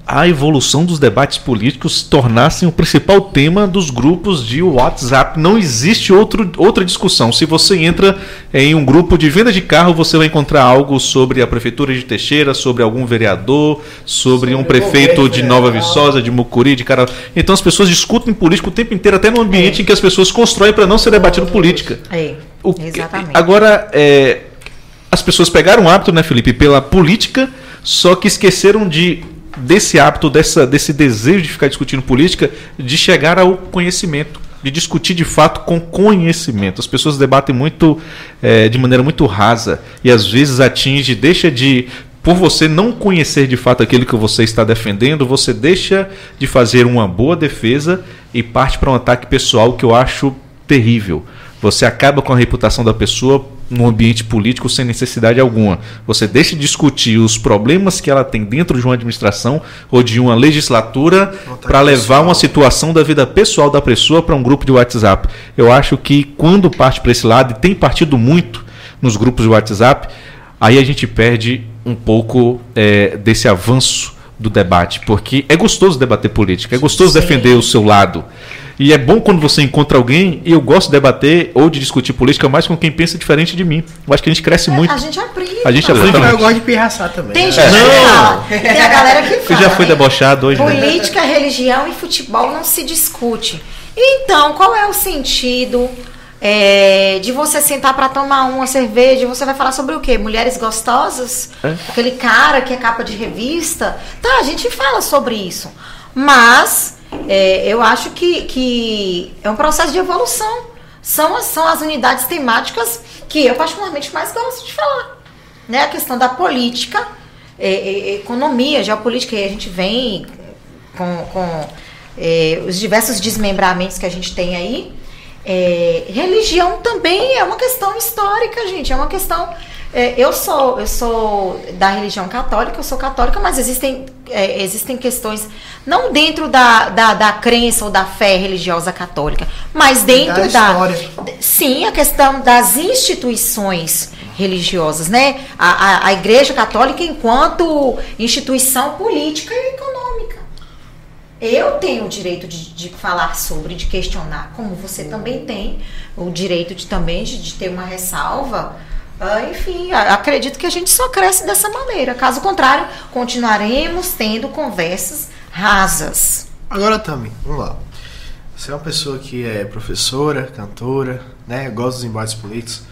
a evolução dos debates políticos tornassem o principal tema dos grupos de WhatsApp. Não existe outro, outra discussão. Se você entra em um grupo de venda de carro, você vai encontrar algo sobre a prefeitura de Teixeira, sobre algum vereador, sobre, um Sobre prefeito governo de Nova. Viçosa, de Mucuri, de cara. Então as pessoas discutem política o tempo inteiro, até no ambiente em que as pessoas constroem para não ser debatido política. É, O exatamente. Agora, é, as pessoas pegaram o hábito, né, Felipe, pela política, só que esqueceram de desse hábito, dessa, desse desejo de ficar discutindo política, de chegar ao conhecimento, de discutir de fato com conhecimento. As pessoas debatem muito é, de maneira muito rasa e às vezes atinge, deixa de por você não conhecer de fato aquilo que você está defendendo, você deixa de fazer uma boa defesa e parte para um ataque pessoal que eu acho terrível. Você acaba com a reputação da pessoa no ambiente político sem necessidade alguma. Você deixa de discutir os problemas que ela tem dentro de uma administração ou de uma legislatura para levar uma situação da vida pessoal da pessoa para um grupo de WhatsApp. Eu acho que quando parte para esse lado, e tem partido muito nos grupos de WhatsApp, aí a gente perde um pouco é, desse avanço do debate, porque é gostoso debater política, é gostoso Sim. defender o seu lado. E é bom quando você encontra alguém, e eu gosto de debater ou de discutir política mais com quem pensa diferente de mim. Eu acho que a gente cresce muito. A gente aprende. A gente aprende. Eu gosto de pirraçar também. Tem né? gente que fala. Tem a galera que Eu fala. já fui né? debochado hoje. né? Política, religião e futebol não se discute. Então, qual é o sentido é, de você sentar para tomar uma cerveja? Você vai falar sobre o quê? Mulheres gostosas? É. Aquele cara que é capa de revista? Tá, a gente fala sobre isso. Mas é, eu acho que, que é um processo de evolução. São são as unidades temáticas que eu particularmente mais gosto de falar. Né? A questão da política, é, é, economia, geopolítica, a gente vem com, com é, os diversos desmembramentos que a gente tem aí. É, religião também é uma questão histórica, gente. É uma questão. É, eu sou eu sou da religião católica, eu sou católica, mas existem, é, existem questões não dentro da, da, da crença ou da fé religiosa católica, mas dentro Da da, sim a questão das instituições religiosas, né? A, a, a Igreja Católica enquanto instituição política e econômica. Eu tenho o direito de, de falar sobre, de questionar, como você também tem o direito de também de, de ter uma ressalva. Ah, enfim, acredito que a gente só cresce dessa maneira. Caso contrário, continuaremos tendo conversas rasas. Agora também, vamos lá. Você é uma pessoa que é professora, cantora, né? Gosta dos embates políticos.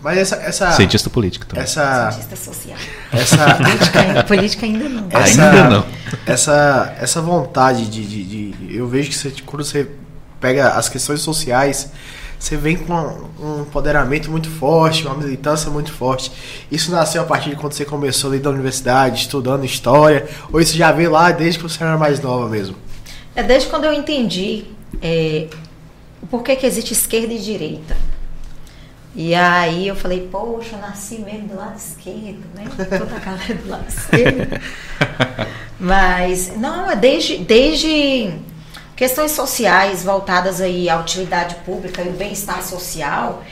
Mas essa. essa Cientista político também. essa. Cientista social. Essa. Política, ainda- política ainda não. essa, Ainda não. Essa, essa vontade de, de, de- Eu vejo que você, quando você pega as questões sociais, você vem com um empoderamento muito forte, uma militância muito forte. Isso nasceu a partir de quando você começou ali da universidade, estudando história, ou isso já veio lá desde que você era mais nova mesmo? É desde quando eu entendi é, o porquê que existe esquerda e direita. E aí eu falei, poxa, eu nasci mesmo do lado esquerdo, né? Toda a galera do lado esquerdo. Mas, não, é desde, desde questões sociais voltadas aí à utilidade pública e o bem-estar social,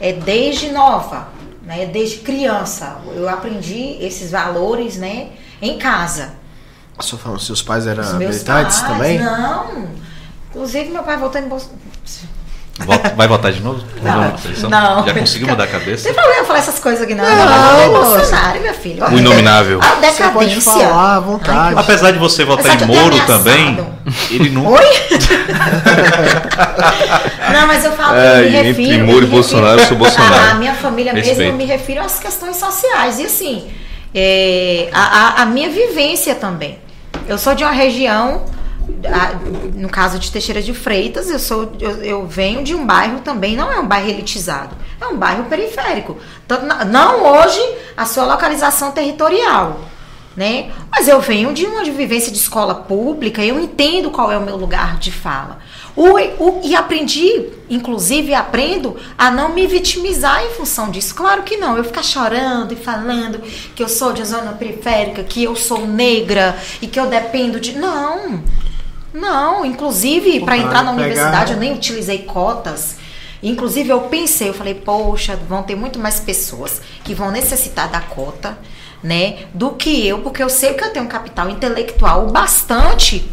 é desde nova, né? Desde criança. Eu aprendi esses valores, né? Em casa. A sua fama, seus pais eram Os meus pais, também? Não. Inclusive, meu pai voltou em Bolsonaro. Volta- vai votar de novo? Não, não. Já conseguiu mudar a Não cabeça? tem problema falar essas coisas aqui, não. Não, Não, é. Bolsonaro, meu filho. O inominável. A Você pode decadência. falar à vontade. Apesar de você votar em eu Moro também, ele não. Oi? não, mas eu falo, eu É, me entre refiro... eu Moro me e Bolsonaro, eu sou Bolsonaro. A, a minha família mesmo, Respeito. eu me refiro às questões sociais. E assim, é, a, a- a minha vivência também. Eu sou de uma região, no caso de Teixeira de Freitas, eu, sou, eu, eu venho de um bairro também, não é um bairro elitizado, é um bairro periférico. Tanto não hoje a sua localização territorial né? Mas eu venho de uma vivência de escola pública, eu entendo qual é o meu lugar de fala. O, o- e aprendi, inclusive aprendo a não me vitimizar em função disso. Claro que não, eu ficar chorando e falando que eu sou de zona periférica, que eu sou negra e que eu dependo de. Não! Não, inclusive, para entrar na pegar- universidade eu nem utilizei cotas. Inclusive, eu pensei, eu falei, poxa, vão ter muito mais pessoas que vão necessitar da cota, né? Do que eu, porque eu sei que eu tenho um capital intelectual o bastante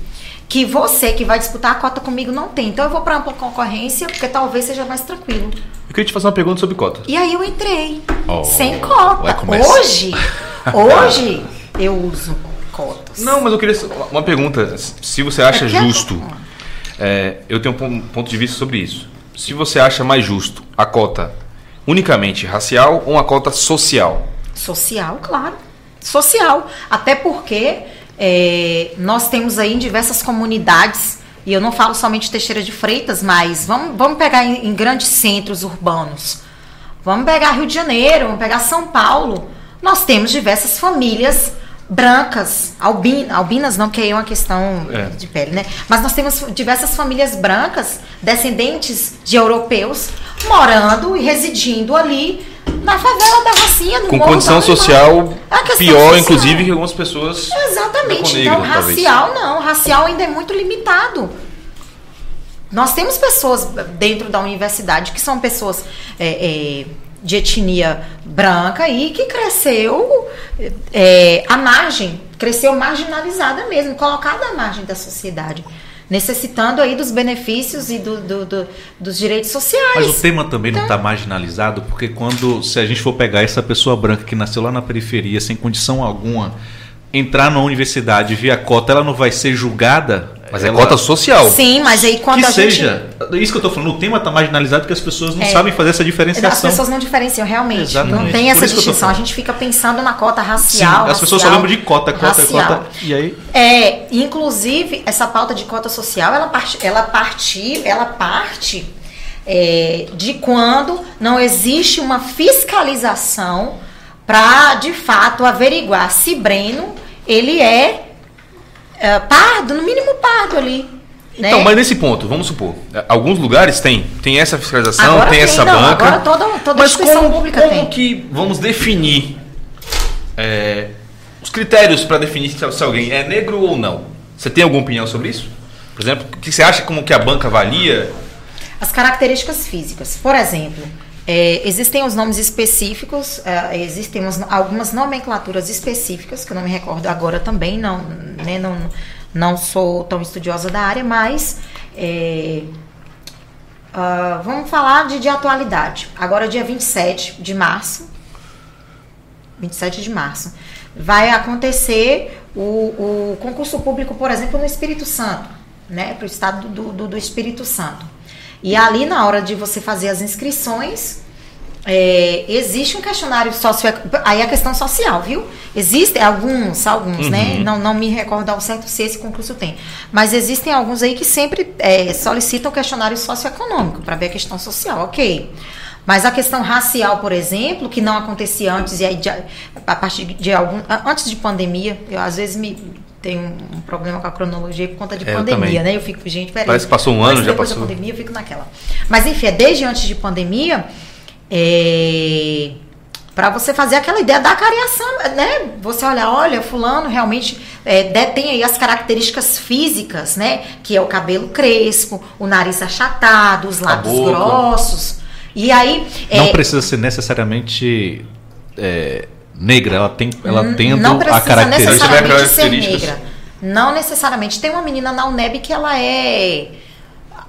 que você que vai disputar a cota comigo não tem. Então eu vou para ampla concorrência, porque talvez seja mais tranquilo. Eu queria te fazer uma pergunta sobre cota. E aí eu entrei Oh, sem cota. Hoje, hoje eu uso cotas. Não, mas eu queria uma pergunta. Se você acha É justo, é, eu tenho um ponto de vista sobre isso. Se você acha mais justo a cota unicamente racial ou uma cota social? Social, claro. Social. Até porque é, nós temos aí em diversas comunidades, e eu não falo somente de Teixeira de Freitas, mas vamos, vamos pegar em, em grandes centros urbanos. Vamos pegar Rio de Janeiro, vamos pegar São Paulo. Nós temos diversas famílias brancas, albin, albinas não, que aí é uma questão É. de pele, né? Mas nós temos diversas famílias brancas, descendentes de europeus, morando e residindo ali na favela da Rocinha, no Com Morro condição social É pior, social. inclusive, que algumas pessoas. Exatamente. Então, negro, talvez. racial não. Racial ainda é muito limitado. Nós temos pessoas dentro da universidade que são pessoas é, é, de etnia branca e que cresceu é, à margem, cresceu marginalizada mesmo, colocada à margem da sociedade, necessitando aí dos benefícios e do- do- do- dos direitos sociais. Mas o tema também não Então- está marginalizado, porque quando, se a gente for pegar essa pessoa branca que nasceu lá na periferia, sem condição alguma, entrar na universidade via cota, ela não vai ser julgada? Mas é Ela- cota social. Sim, mas aí quando que a gente seja. Isso que eu tô falando, o tema está marginalizado porque as pessoas não É. sabem fazer essa As diferenciação. pessoas não diferenciam, realmente. Exatamente. Não tem Por essa distinção. A gente fica pensando na cota Sim, racial. as pessoas só lembram de cota, cota, racial. cota. E aí. É, inclusive, essa pauta de cota social, ela parte, ela partiu, ela parte é, de quando não existe uma fiscalização para, de fato, averiguar se Breno ele é, é, pardo, no mínimo pardo ali. né? Então, mas nesse ponto, vamos supor, é, alguns lugares tem, tem essa fiscalização, tem, tem, essa não, banca. agora toda- toda mas instituição como, pública como tem. que vamos definir é, os critérios para definir se, se alguém é negro ou não? Você tem alguma opinião sobre isso? Por exemplo, o que você acha como que a banca avalia? As características físicas. Por exemplo, é, existem os nomes específicos, é, existem umas- algumas nomenclaturas específicas, que eu não me recordo agora também, não, né, não, Não sou tão estudiosa da área, mas é, uh, vamos falar de, de atualidade. Agora, dia 27 de março, 27 de março, vai acontecer o, o concurso público, por exemplo, no Espírito Santo, né? Para o estado do, do, do Espírito Santo. E ali, na hora de você fazer as inscrições, é, existe um questionário socioeconômico. Aí a questão social, viu? Existem alguns, alguns, né? uhum. né? Não, não me recordo ao certo se esse concurso tem. Mas existem alguns aí que sempre é, solicitam questionário socioeconômico para ver a questão social, ok. Mas a questão racial, por exemplo, que não acontecia antes, e aí de, a partir de algum. Antes de pandemia, eu às vezes me tenho um problema com a cronologia por conta de é, pandemia, né? Eu fico, gente, peraí. Parece que passou um ano, já passou. da pandemia, eu fico naquela. Mas enfim, é desde antes de pandemia, é, para você fazer aquela ideia da cariação, né? Você olha, olha, fulano realmente é, detém aí as características físicas, né? Que é o cabelo crespo, o nariz achatado, os lábios grossos. E aí. Não é, precisa ser necessariamente é, negra, ela tem, ela tendo não a característica. necessariamente ser negra. Não necessariamente. Tem uma menina na UNEB que ela é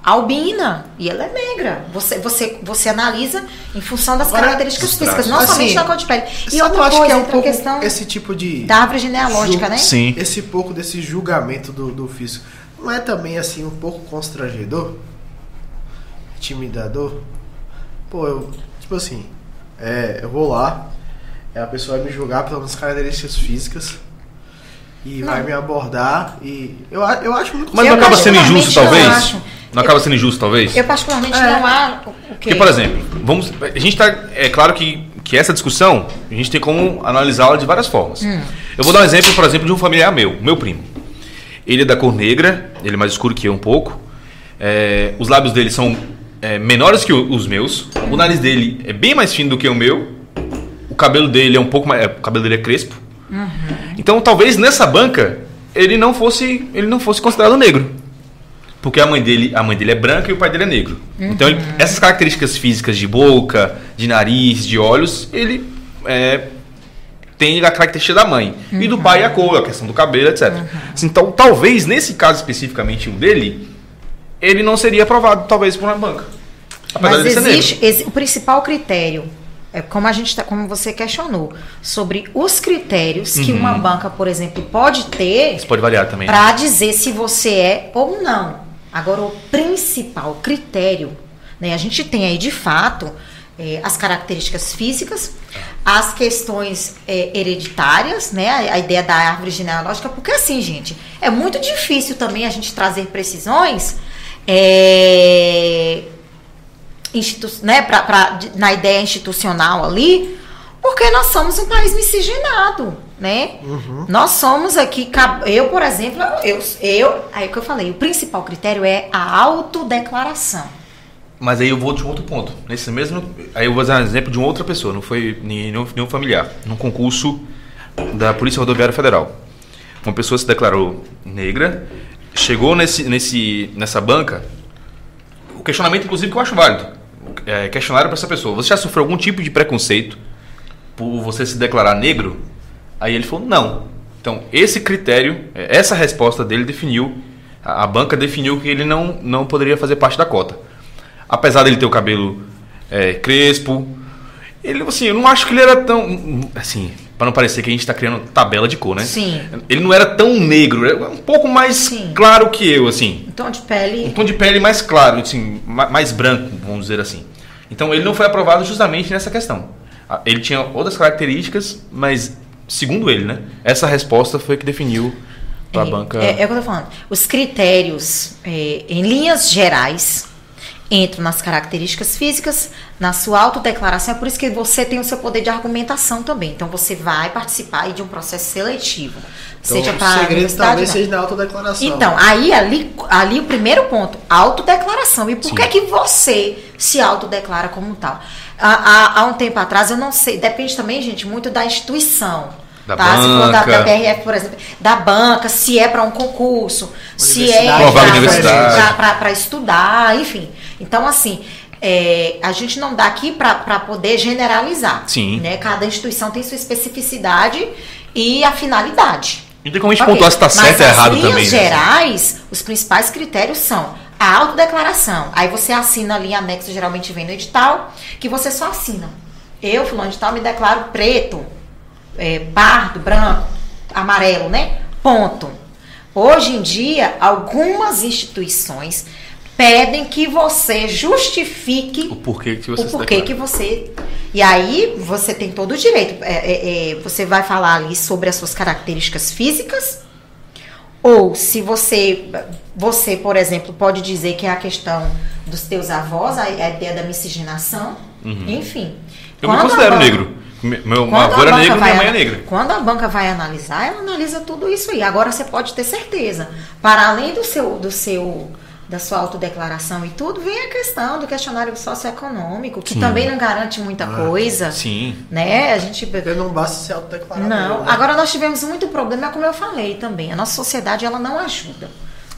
albina e ela é negra. Você, você, você analisa em função das Agora, características físicas, não assim, somente na cor de pele. E outra coisa, que é um pouco questão esse tipo de da árvore genealógica, né? Sim. Esse pouco desse julgamento do, do físico não é também assim um pouco constrangedor, intimidador? Pô, eu tipo assim, é, eu vou lá, é, a pessoa vai me julgar pelas características físicas e não. vai me abordar e eu, eu acho muito Mas não acaba sendo injusto, talvez? Não acaba sendo injusto, talvez? Eu particularmente é. não há o quê? Porque, por exemplo, vamos, a gente está é claro que, que essa discussão a gente tem como analisá-la de várias formas. Hum. Eu vou dar um exemplo, por exemplo, de um familiar meu, meu primo. Ele é da cor negra, ele é mais escuro que eu um pouco. É, os lábios dele são é, menores que os meus. O nariz dele é bem mais fino do que o meu o cabelo dele é um pouco mais. É, o cabelo dele é crespo. Uhum. Então talvez nessa banca ele não fosse ele não fosse considerado negro. Porque a mãe dele, a mãe dele é branca e o pai dele é negro. Uhum. Então ele, essas características físicas de boca, de nariz, de olhos, ele é, tem a característica da mãe. Uhum. E do pai a cor, a questão do cabelo, etc. Uhum. Então talvez nesse caso especificamente o dele, ele não seria aprovado, talvez, por uma banca. Apesar Mas existe o principal critério é como a gente tá, como você questionou, sobre os critérios que uma uhum. banca, por exemplo, pode ter. Isso pode variar também. Para né? dizer se você é ou não. Agora, o principal critério, né, a gente tem aí de fato é, as características físicas, as questões é, hereditárias, né, a, a, ideia da árvore genealógica, porque assim, gente, é muito difícil também a gente trazer precisões. É, institu né, pra, pra, na ideia institucional ali, porque nós somos um país miscigenado, né? Uhum. Nós somos aqui, eu, por exemplo, eu, eu, aí é o que eu falei, o principal critério é a autodeclaração. Mas aí eu vou de um outro ponto. Nesse mesmo, aí eu vou dar um exemplo de uma outra pessoa, não foi nenhum, nenhum familiar, num concurso da Polícia Rodoviária Federal. Uma pessoa se declarou negra, chegou nesse, nesse, nessa banca, o questionamento, inclusive, que eu acho válido é, questionário para essa pessoa: Você já sofreu algum tipo de preconceito por você se declarar negro? Aí ele falou: Não. Então, esse critério, é, essa resposta dele definiu, a banca definiu que ele não, não poderia fazer parte da cota. Apesar dele ter o cabelo é, crespo, ele, assim, eu não acho que ele era tão. Assim, para não parecer que a gente está criando tabela de cor, né? Sim. Ele não era tão negro, era um pouco mais Sim. claro que eu, assim. Um tom de pele. Um tom de pele mais claro, assim, mais branco, vamos dizer assim. Então ele não foi aprovado justamente nessa questão. Ele tinha outras características, mas segundo ele, né? Essa resposta foi que definiu para a é, banca. É, é o que eu tô falando. Os critérios, é, em linhas gerais, entram nas características físicas, na sua autodeclaração. É por isso que você tem o seu poder de argumentação também. Então você vai participar de um processo seletivo. Então, seja para o segredo talvez seja na autodeclaração. Então, aí ali, ali o primeiro ponto, autodeclaração. E por Sim. que que você se autodeclara como tal? Há, há, há, um tempo atrás, eu não sei, depende também, gente, muito da instituição. Da tá? banca. Da, da BRF, por exemplo, da banca, se é para um concurso, se é para estudar, enfim. Então, assim, é, a gente não dá aqui para poder generalizar. Sim. Né? Cada instituição tem sua especificidade e a finalidade. Não tem como a gente Ok, pontuar se tá mas certo ou errado também. né? gerais, os principais critérios são a autodeclaração. Aí você assina ali em anexo, geralmente vem no edital, que você só assina. Eu, fulano de tal, me declaro preto, é, pardo, branco, amarelo, né? Ponto. Hoje em dia, algumas instituições pedem que você justifique O porquê que você o porquê que você. E aí você tem todo o direito. É, é, é, você vai falar ali sobre as suas características físicas. Ou se você, você, por exemplo, pode dizer que é a questão dos teus avós, a, ideia da miscigenação, enfim. Eu me considero banca- negro. Me- Meu avô era negro, vai minha mãe é negra. Quando a banca vai analisar, ela analisa tudo isso aí. Agora você pode ter certeza. Para além do seu, do seu, da sua autodeclaração e tudo, vem a questão do questionário socioeconômico, que também não garante muita coisa. Sim. Né? A gente. Porque não basta ser autodeclarado. Não. né? Agora nós tivemos muito problema, como eu falei também. A nossa sociedade ela não ajuda.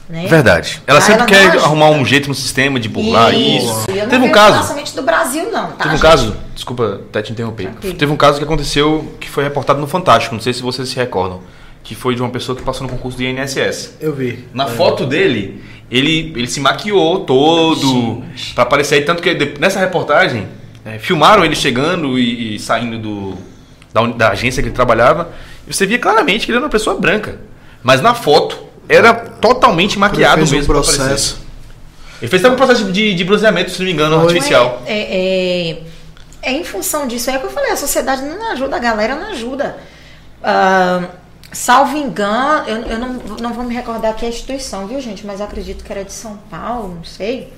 Né? Verdade. Ela Ah, sempre ela quer arrumar um jeito no sistema de burlar isso. E eu não Teve um caso. não somente do Brasil, não. Tá, Teve um gente? caso, desculpa até te interromper. Tranquilo. Teve um caso que aconteceu que foi reportado no Fantástico, não sei se vocês se recordam, que foi de uma pessoa que passou no concurso do INSS. Eu vi. Na foto dele, ele, ele se maquiou todo pra aparecer aí, tanto que nessa reportagem é, filmaram ele chegando e, e saindo do, da, da agência que ele trabalhava e você via claramente que ele era uma pessoa branca. Mas na foto era totalmente maquiado fez um mesmo. pra processo. Ele fez até um processo de, de bronzeamento, se não me engano, Foi. artificial. É, é, é, é em função disso, é que eu falei, a sociedade não ajuda, a galera não ajuda. Ah, salvo engano, eu, eu não, não vou me recordar aqui a instituição, viu, gente? Mas acredito que era de São Paulo, não sei.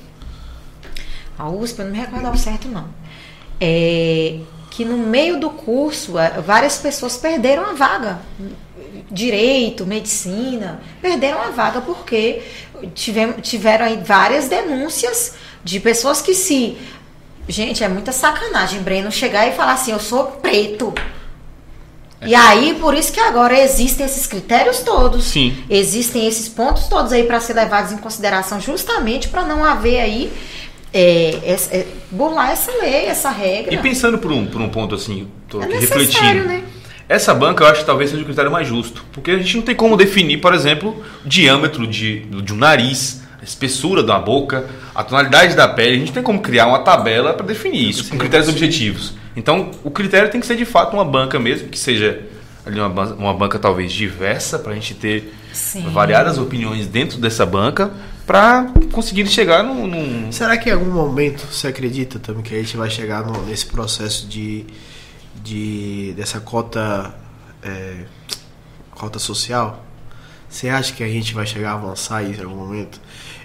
A USP, eu não me recordo ao certo, não. É, que no meio do curso, eh, várias pessoas perderam a vaga. Direito, medicina, perderam a vaga porque tiveram aí várias denúncias de pessoas que se. Gente, é muita sacanagem, Breno, chegar e falar assim, eu sou preto. E aí, por isso que agora existem esses critérios todos. Sim. Existem esses pontos todos aí para ser levados em consideração, justamente para não haver aí. É, essa- é, burlar essa lei, essa regra. E pensando por um, por um ponto assim, tô É aqui necessário, refletindo. né? Essa banca eu acho que talvez seja o critério mais justo. Porque a gente não tem como definir, por exemplo, o diâmetro de, de um nariz, a espessura da boca, a tonalidade da pele. A gente tem como criar uma tabela para definir isso, com critérios objetivos. Então, o critério tem que ser de fato uma banca mesmo, que seja ali uma, ban- uma banca talvez diversa, para a gente ter Sim. variadas opiniões dentro dessa banca, para conseguir chegar num, num- Será que em algum momento você acredita também que a gente vai chegar no- nesse processo de, de dessa cota é, cota social? Você acha que a gente vai chegar a avançar isso em algum momento?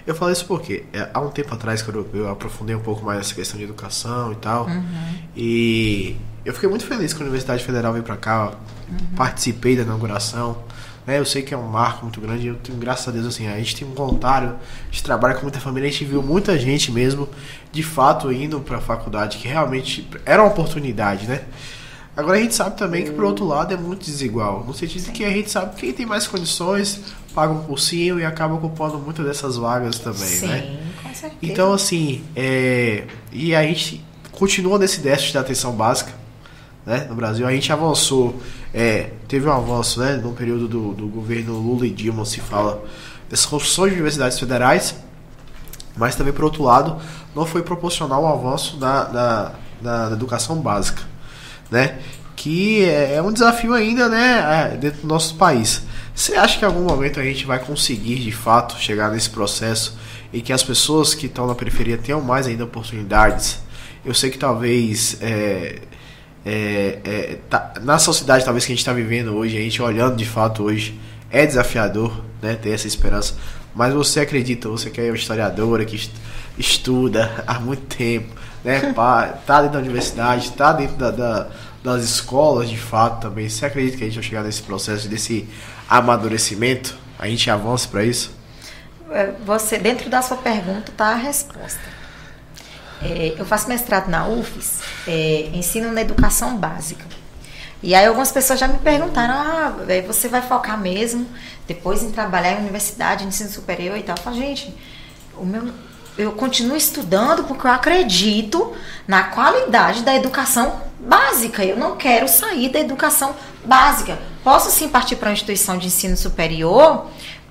Eu falo isso porque é, há um tempo atrás que eu, eu aprofundei um pouco mais essa questão de educação e tal. E eu fiquei muito feliz que a Universidade Federal veio para cá, participei da inauguração. Né, eu sei que é um marco muito grande. Eu tenho, graças a Deus, assim, a gente tem um voluntário, a gente trabalha com muita família, a gente viu muita gente mesmo, de fato, indo para a faculdade, que realmente era uma oportunidade, né? Agora a gente sabe também que, por outro lado, é muito desigual. No sentido que a gente sabe que quem tem mais condições paga um cursinho e acaba ocupando muitas dessas vagas também, Sim, né? com certeza. Então, assim, é... e a gente continua nesse déficit da atenção básica, né? No Brasil, a gente avançou, é, teve um avanço, né? No período do, do governo Lula e Dilma, se fala dessa construção de universidades federais, mas também, por outro lado, não foi proporcional ao avanço da, da, da- da educação básica, né? Que é, é um desafio ainda, né? é, dentro do nosso país. Você acha que em algum momento a gente vai conseguir, de fato, chegar nesse processo e que as pessoas que estão na periferia tenham mais ainda oportunidades? Eu sei que talvez é, é, é, tá- na sociedade talvez que a gente está vivendo hoje, a gente olhando de fato hoje, é desafiador né, ter essa esperança. Mas você acredita, você que é uma historiadora que est- estuda há muito tempo, né, pá, tá dentro da universidade, tá dentro da, da- das escolas de fato também. Você acredita que a gente vai chegar nesse processo, desse amadurecimento? A gente avança para isso? É, Você, dentro da sua pergunta, está a resposta. É, eu faço mestrado na UFES, é, ensino na educação básica. E aí algumas pessoas já me perguntaram, ah, é, você vai focar mesmo depois em trabalhar em universidade, em ensino superior e tal. Eu falo, gente, o meu, eu continuo estudando porque eu acredito na qualidade da educação básica. Eu não quero sair da educação básica. Posso sim partir para uma instituição de ensino superior,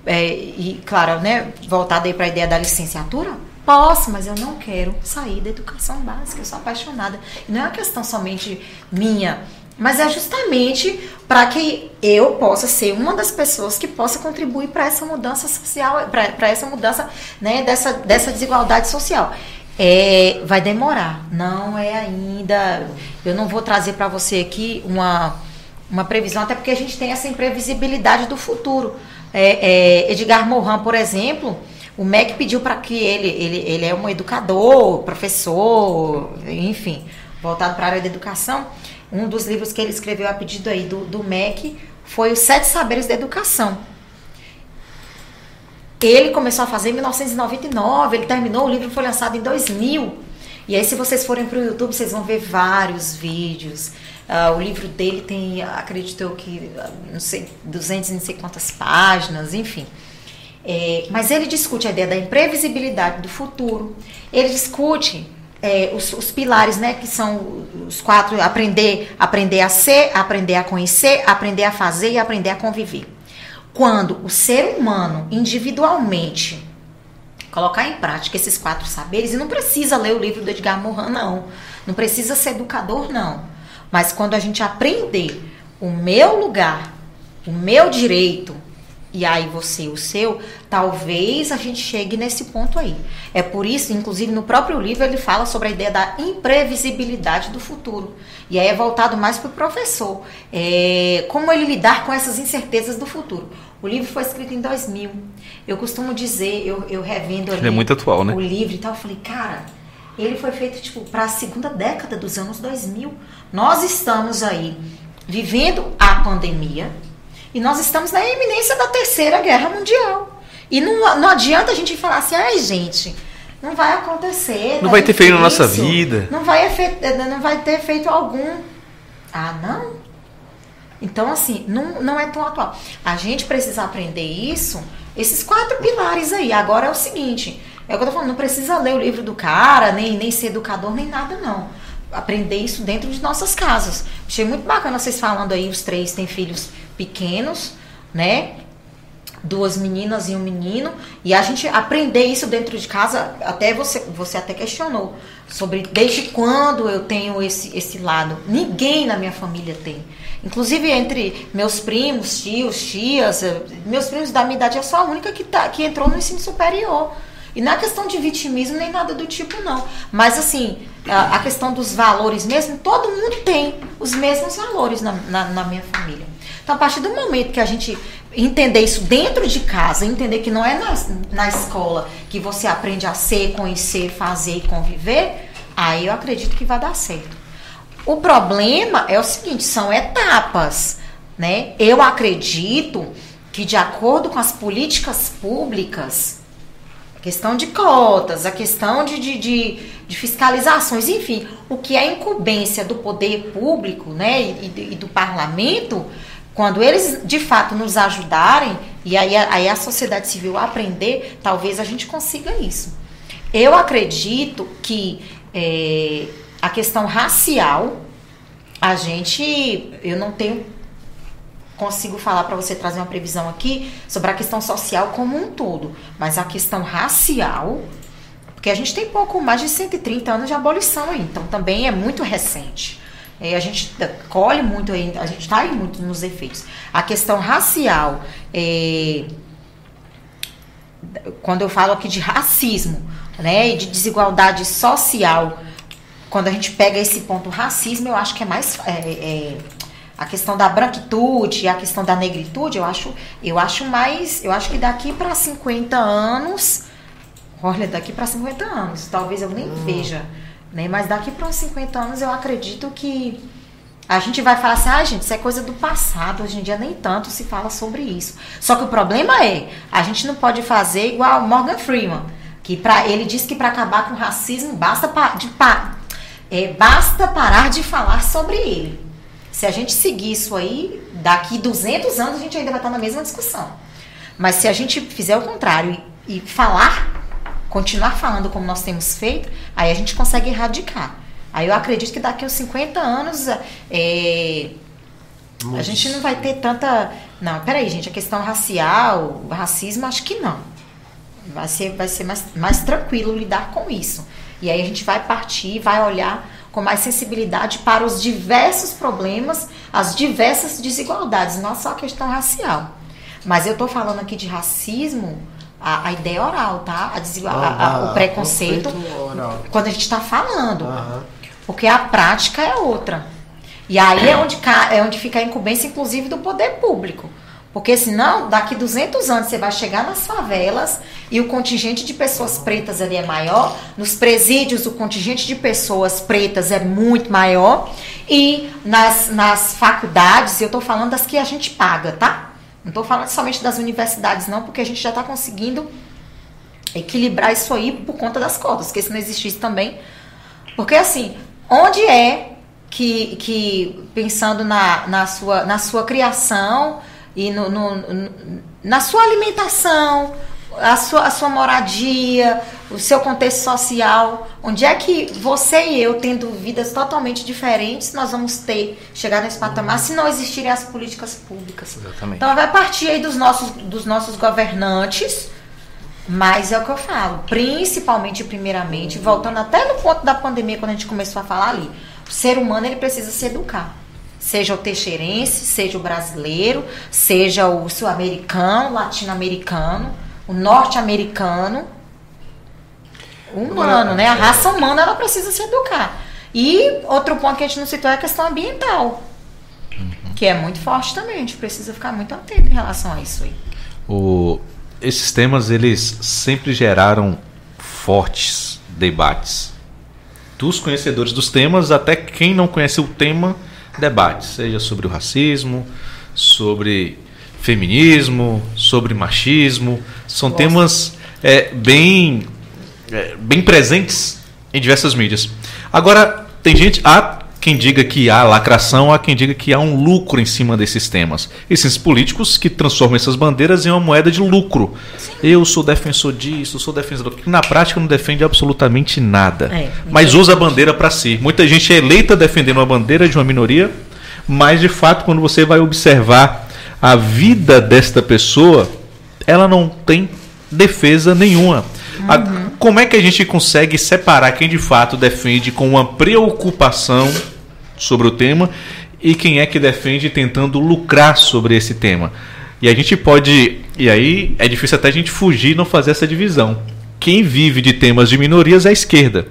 é, e claro, né, voltada aí para a ideia da licenciatura? Posso, mas eu não quero sair da educação básica, eu sou apaixonada. Não é uma questão somente minha, mas é justamente para que eu possa ser uma das pessoas que possa contribuir para essa mudança social, para essa mudança né, dessa, dessa desigualdade social. É, vai demorar, não é ainda. Eu não vou trazer para você aqui uma, uma previsão, até porque a gente tem essa imprevisibilidade do futuro. É, é, Edgar Morin, por exemplo, o MEC pediu para que ele, ele, ele é um educador, professor, enfim, voltado para a área da educação. Um dos livros que ele escreveu a pedido aí do, do MEC foi Os Sete Saberes da Educação. Ele começou a fazer em 1999, ele terminou, o livro foi lançado em 2000. E aí, se vocês forem para o YouTube, vocês vão ver vários vídeos. Uh, o livro dele tem, acredito eu que, não sei, 200 não sei quantas páginas, enfim. É, mas ele discute a ideia da imprevisibilidade do futuro. Ele discute é, os, os, pilares, né, que são os quatro: aprender, aprender a ser, aprender a conhecer, aprender a fazer e aprender a conviver. Quando o ser humano individualmente colocar em prática esses quatro saberes, e não precisa ler o livro do Edgar Morin, não. Não precisa ser educador, não. Mas quando a gente aprender o meu lugar, o meu direito, e aí você o seu, talvez a gente chegue nesse ponto aí. É por isso, inclusive no próprio livro ele fala sobre a ideia da imprevisibilidade do futuro. E aí é voltado mais para o professor. É, como ele lidar com essas incertezas do futuro. O livro foi escrito em 2000. Eu costumo dizer, eu, eu revendo ali ele é muito atual, né? o livro e tal, eu falei, cara, ele foi feito tipo para a segunda década dos anos 2000. Nós estamos aí vivendo a pandemia, e nós estamos na iminência da terceira guerra mundial. E não, não adianta a gente falar assim, ai gente, não vai acontecer. Não tá vai ter feito na nossa vida. Não vai, não vai ter feito algum. Ah, não? Então, assim, não, não é tão atual. A gente precisa aprender isso, esses quatro pilares aí. Agora é o seguinte: é o que eu tô falando, não precisa ler o livro do cara, nem, nem ser educador, nem nada, não. Aprender isso dentro de nossas casas. Achei muito bacana vocês falando aí, os três têm filhos pequenos, né? Duas meninas e um menino, e a gente aprender isso dentro de casa, até você, você até questionou sobre desde quando eu tenho esse, esse lado. Ninguém na minha família tem. Inclusive entre meus primos, tios, tias, meus primos da minha idade, eu sou a única que, tá, que entrou no ensino superior. E não é questão de vitimismo nem nada do tipo, não. Mas, assim, a, a questão dos valores mesmo, todo mundo tem os mesmos valores na, na, na minha família. Então, a partir do momento que a gente entender isso dentro de casa, entender que não é na, na escola que você aprende a ser, conhecer, fazer e conviver, aí eu acredito que vai dar certo. O problema é o seguinte, são etapas, né? Eu acredito que de acordo com as políticas públicas, questão de cotas, a questão de, de, de, de fiscalizações, enfim, o que é incumbência do poder público, né, e, e do parlamento, quando eles de fato nos ajudarem, e aí, aí a sociedade civil aprender, talvez a gente consiga isso. Eu acredito que é, a questão racial, a gente, eu não tenho consigo falar para você trazer uma previsão aqui sobre a questão social como um todo, mas a questão racial, porque a gente tem pouco mais de 130 anos de abolição aí, então também é muito recente. É, a gente colhe muito, a gente está aí muito nos efeitos. A questão racial, é, quando eu falo aqui de racismo, né, e de desigualdade social, quando a gente pega esse ponto racismo, eu acho que é mais é, é, a questão da branquitude, a questão da negritude, eu acho, eu acho mais, eu acho que daqui para 50 anos, olha, daqui para 50 anos, talvez eu nem hum. veja né? Mas daqui para uns 50 anos eu acredito que a gente vai falar assim, ah, gente, isso é coisa do passado, hoje em dia nem tanto se fala sobre isso. Só que o problema é, a gente não pode fazer igual Morgan Freeman, que para ele diz que para acabar com o racismo basta, pa, de, pa, é, basta parar de falar sobre ele. Se a gente seguir isso aí, daqui 200 anos a gente ainda vai estar na mesma discussão. Mas se a gente fizer o contrário e, e falar continuar falando como nós temos feito, aí a gente consegue erradicar. Aí eu acredito que daqui a uns 50 anos é, A gente não vai ter tanta. Não, peraí, gente, a questão racial, racismo, acho que não. Vai ser, vai ser mais, mais tranquilo lidar com isso. E aí a gente vai partir, vai olhar com mais sensibilidade para os diversos problemas, as diversas desigualdades, não só a questão racial. Mas eu estou falando aqui de racismo, a, a ideia oral, tá? A desigual, a, a, o preconceito, quando a gente está falando. Uhum. Porque a prática é outra. E aí é onde, é onde fica a incumbência, inclusive, do poder público. Porque senão, daqui 200 anos, você vai chegar nas favelas e o contingente de pessoas pretas ali é maior. Nos presídios, o contingente de pessoas pretas é muito maior. E nas, nas faculdades, eu estou falando das que a gente paga, tá? Não estou falando somente das universidades, não, porque a gente já está conseguindo equilibrar isso aí por conta das cotas, porque se não existisse também. Porque assim, onde é que, que pensando na, na, sua, na sua criação e no, no, na sua alimentação, a sua, a sua moradia, o seu contexto social, onde é que você e eu, tendo vidas totalmente diferentes, nós vamos ter, chegar nesse patamar, se não existirem as políticas públicas. Exatamente. Então vai partir aí dos nossos, dos nossos governantes, mas é o que eu falo, principalmente, primeiramente, voltando até no ponto da pandemia, quando a gente começou a falar ali, o ser humano ele precisa se educar. Seja o teixeirense, seja o brasileiro, seja o sul-americano, latino-americano, o norte-americano, humano, né? A raça humana ela precisa se educar. E outro ponto que a gente não citou é a questão ambiental, que é muito forte também. A gente precisa ficar muito atento em relação a isso aí. O, esses temas eles sempre geraram fortes debates dos conhecedores dos temas até quem não conhece o tema debate, seja sobre o racismo, sobre feminismo, sobre machismo, são Nossa. temas é, bem é, bem presentes em diversas mídias. Agora tem gente há quem diga que há lacração, há quem diga que há um lucro em cima desses temas. Esses políticos que transformam essas bandeiras em uma moeda de lucro. Sim. Eu sou defensor disso, sou defensor que na prática não defende absolutamente nada, é, mas usa a bandeira para si. Muita gente é eleita defendendo uma bandeira de uma minoria, mas de fato quando você vai observar a vida desta pessoa, ela não tem defesa nenhuma. Uhum. A, como é que a gente consegue separar quem de fato defende com uma preocupação sobre o tema e quem é que defende tentando lucrar sobre esse tema. E a gente pode. E aí é difícil até a gente fugir e não fazer essa divisão. Quem vive de temas de minorias é a esquerda.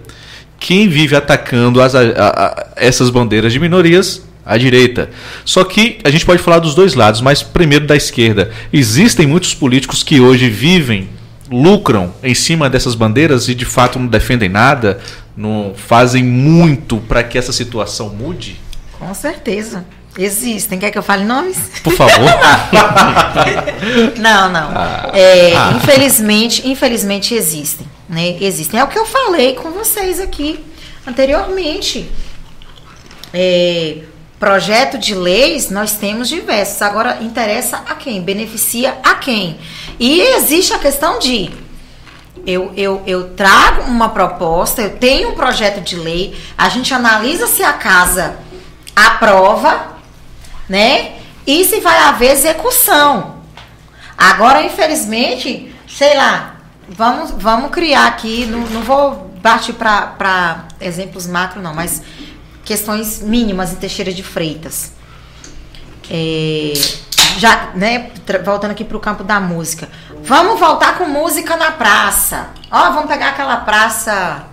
Quem vive atacando as, a, a, essas bandeiras de minorias a direita. Só que a gente pode falar dos dois lados, mas primeiro da esquerda. Existem muitos políticos que hoje vivem, lucram em cima dessas bandeiras e de fato não defendem nada, não fazem muito para que essa situação mude? Com certeza. Existem. Quer que eu fale nomes? Por favor. não, não. Ah, é, ah. Infelizmente, infelizmente existem. Né? Existem. É o que eu falei com vocês aqui anteriormente. É, projeto de leis nós temos diversos. Agora interessa a quem? Beneficia a quem? E existe a questão de eu, eu, eu trago uma proposta, eu tenho um projeto de lei, a gente analisa se a casa aprova, né? E se vai haver execução. Agora, infelizmente, sei lá, vamos, vamos criar aqui, não, não vou partir para exemplos macro, não, mas questões mínimas em Teixeira de Freitas. É, já, né, voltando aqui para o campo da música. Vamos voltar com música na praça. Ó, vamos pegar aquela praça.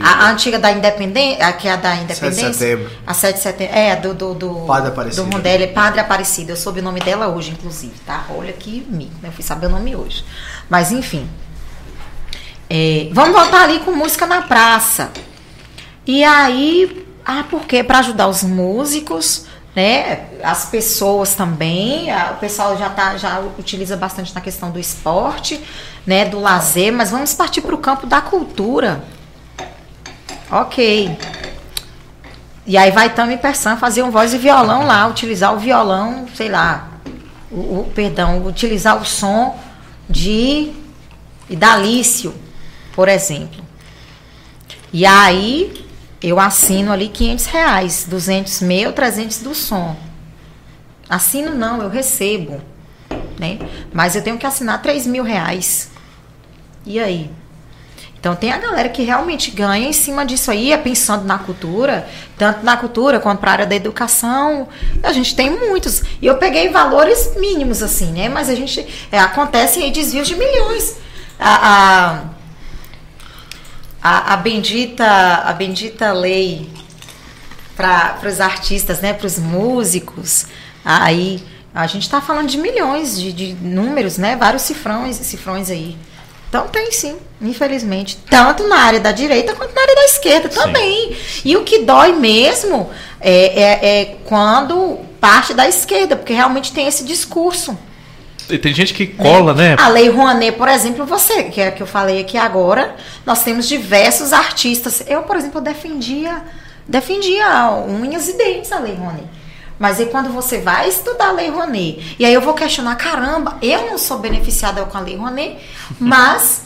A, a, antiga da Independência, que é a da Independência. 7 de setembro. A 7 de setembro. É, do. do, do Padre Aparecido. Do Rondelli, Padre Aparecido. Eu soube o nome dela hoje, inclusive, tá? Olha que mico, né? Eu fui saber o nome hoje. Mas, enfim. É, vamos voltar ali com música na praça. E aí. Ah, por quê? Para ajudar os músicos né? As pessoas também, a, o pessoal já tá, já utiliza bastante na questão do esporte, né? Do lazer, mas vamos partir para o campo da cultura. Ok. E aí vai Tami Persan fazer um voz e violão lá, utilizar o violão, sei lá, o, o perdão, utilizar o som de Idalício, por exemplo. E aí eu assino ali 500 reais, 200 meu, 300 do som. Assino não, eu recebo. Né? Mas eu tenho que assinar 3 mil reais. E aí? Então tem a galera que realmente ganha em cima disso aí, é pensando na cultura, tanto na cultura quanto para a área da educação. A gente tem muitos. E eu peguei valores mínimos, assim, né? Mas a gente. É, acontecem aí desvios de milhões. A, a, a, a bendita, a bendita lei para os artistas, né? Para os músicos. Aí a gente está falando de milhões de, de números, né? Vários cifrões, cifrões aí. Então tem sim, infelizmente. Tanto na área da direita quanto na área da esquerda também. E o que dói mesmo é, é, é, quando parte da esquerda, porque realmente tem esse discurso. Tem gente que cola, né? A Lei Rouanet, por exemplo, você, que é que eu falei aqui agora, nós temos diversos artistas. Eu, por exemplo, defendia, defendia unhas e dentes a Lei Rouanet. Mas aí quando você vai estudar a Lei Rouanet, e aí eu vou questionar, caramba, eu não sou beneficiada com a Lei Rouanet, mas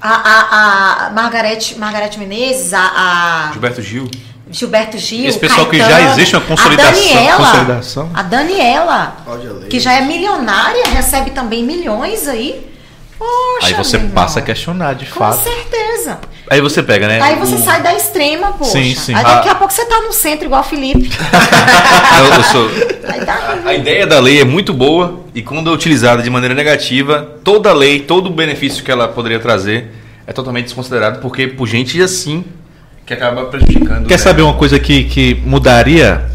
a, a, a Margarete, Margarete Menezes, a, a... Gilberto Gil. Gilberto Gil, Esse pessoal Caetano, que já existe uma consolidação. A Daniela, consolidação. A Daniela que já é milionária, recebe também milhões aí. Poxa, aí você passa a questionar, de com fato. Com certeza. Aí você pega, né? Aí você o... sai da extrema, poxa. Sim, sim. Aí daqui a, a pouco você tá no centro, igual o Felipe. eu, eu sou... tá a, a ideia da lei é muito boa e quando é utilizada de maneira negativa, toda lei, todo o benefício que ela poderia trazer é totalmente desconsiderado, porque por gente assim que acaba prejudicando. Quer né? saber uma coisa que, que mudaria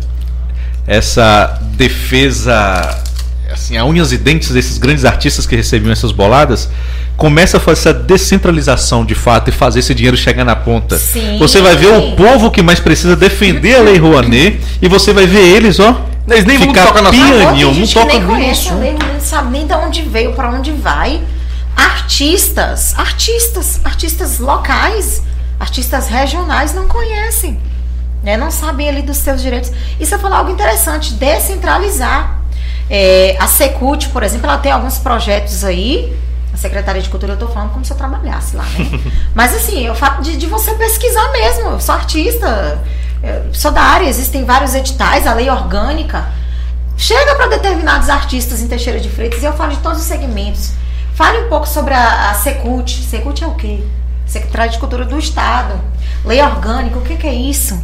essa defesa assim, a unhas e dentes desses grandes artistas que recebiam essas boladas, começa a fazer essa descentralização de fato e fazer esse dinheiro chegar na ponta. Sim. Você vai ver o povo que mais precisa defender a Lei Rouanet e você vai ver eles, ó. Eles nem ficar vão tocar na pianinho, não toca nem no conhece a assunto. lei, não sabe nem de onde veio, para onde vai. Artistas, artistas, artistas locais, artistas regionais não conhecem, né? não sabem ali dos seus direitos. Isso é falar algo interessante, descentralizar. É, a Secult, por exemplo, ela tem alguns projetos aí. A Secretaria de Cultura, eu tô falando como se eu trabalhasse lá, né? Mas assim, o fato de, de você pesquisar mesmo. Eu sou artista, eu sou da área, existem vários editais, a lei orgânica. Chega para determinados artistas em Teixeira de Freitas e eu falo de todos os segmentos. Fale um pouco sobre a, a Secult. Secult é o quê? Secretaria de Cultura do Estado. Lei orgânica, o que, que é isso?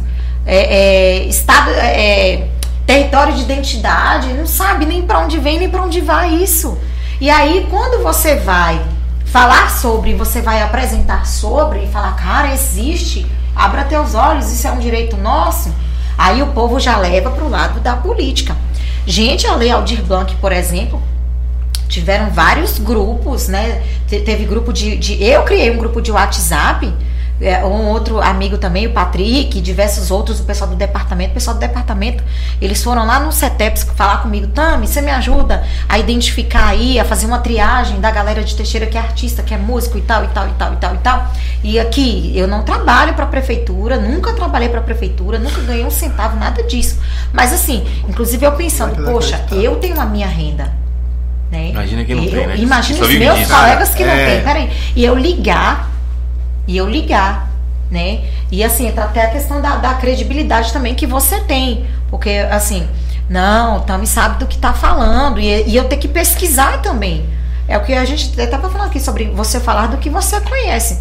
É, é, estado. É, território de identidade, não sabe nem para onde vem nem para onde vai isso. E aí, quando você vai falar sobre, você vai apresentar sobre e falar, cara, existe, abra teus olhos, isso é um direito nosso, aí o povo já leva para o lado da política. Gente, a Lei Aldir Blanc, por exemplo, tiveram vários grupos, né? Te- Teve grupo de, de. Eu criei um grupo de WhatsApp. é, um outro amigo também, o Patrick, diversos outros, o pessoal do departamento. O pessoal do departamento, eles foram lá no CETEPS falar comigo, Tami, você me ajuda a identificar aí, a fazer uma triagem da galera de Teixeira que é artista, que é músico e tal, e tal, e tal, e tal, e tal. E aqui, eu não trabalho para a prefeitura, nunca trabalhei para a prefeitura, nunca ganhei um centavo, nada disso. Mas assim, inclusive eu pensando, Muito poxa, eu tenho a minha renda. Né? Imagina quem não Eu- tem, né? Imagina os meus disso. colegas que não É. têm. Peraí. E eu ligar, e eu ligar, né? E assim, entra até a questão da, da credibilidade também que você tem. Porque, assim, não, Tami sabe do que tá falando. E, e eu ter que pesquisar também. É o que a gente estava falando aqui sobre você falar do que você conhece.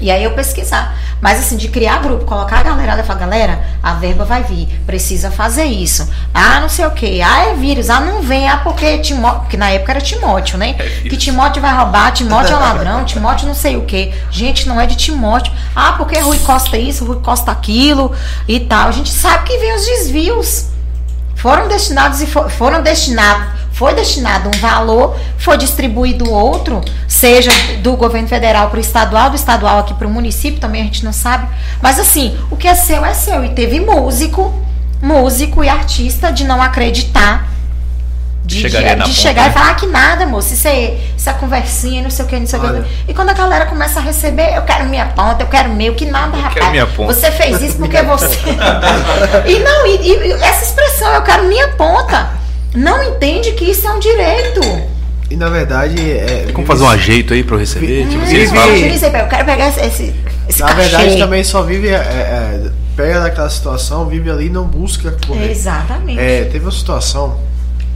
E aí eu pesquisar. Mas assim, de criar grupo, colocar a galera e falar, galera, a verba vai vir, precisa fazer isso. Ah, não sei o que. Ah, é vírus. Ah, não vem. Ah, porque Timóteo. Porque na época era Timóteo, né? que Timóteo vai roubar, Timóteo é ladrão, Timóteo não sei o que. Gente, não é de Timóteo. Ah, porque Rui Costa isso, Rui Costa aquilo e tal. A gente sabe que vem os desvios. Foram destinados e fo- foram destinados. Foi destinado um valor, foi distribuído outro, seja do governo federal para o estadual, do estadual aqui para o município, também a gente não sabe. Mas assim, o que é seu é seu. E teve músico, músico e artista de não acreditar. De, Chegaria de- na de chegar né? e falar "Ah, que nada, moço, isso é, isso é conversinha, não sei o que, não sei o que. E quando a galera começa a receber, eu quero minha ponta, eu quero meu, que nada, rapaz. quero minha ponta. Você fez isso porque você. e não, e, e essa expressão, eu quero minha ponta, não entende que isso é um direito. E na verdade. É, Tem como fazer um ajeito aí pra eu receber? Tipo, falam. Eu quero pegar esse, esse, Na cachê. verdade, também só vive. é, é, pega daquela situação, vive ali e não busca correr. Exatamente. É, teve uma situação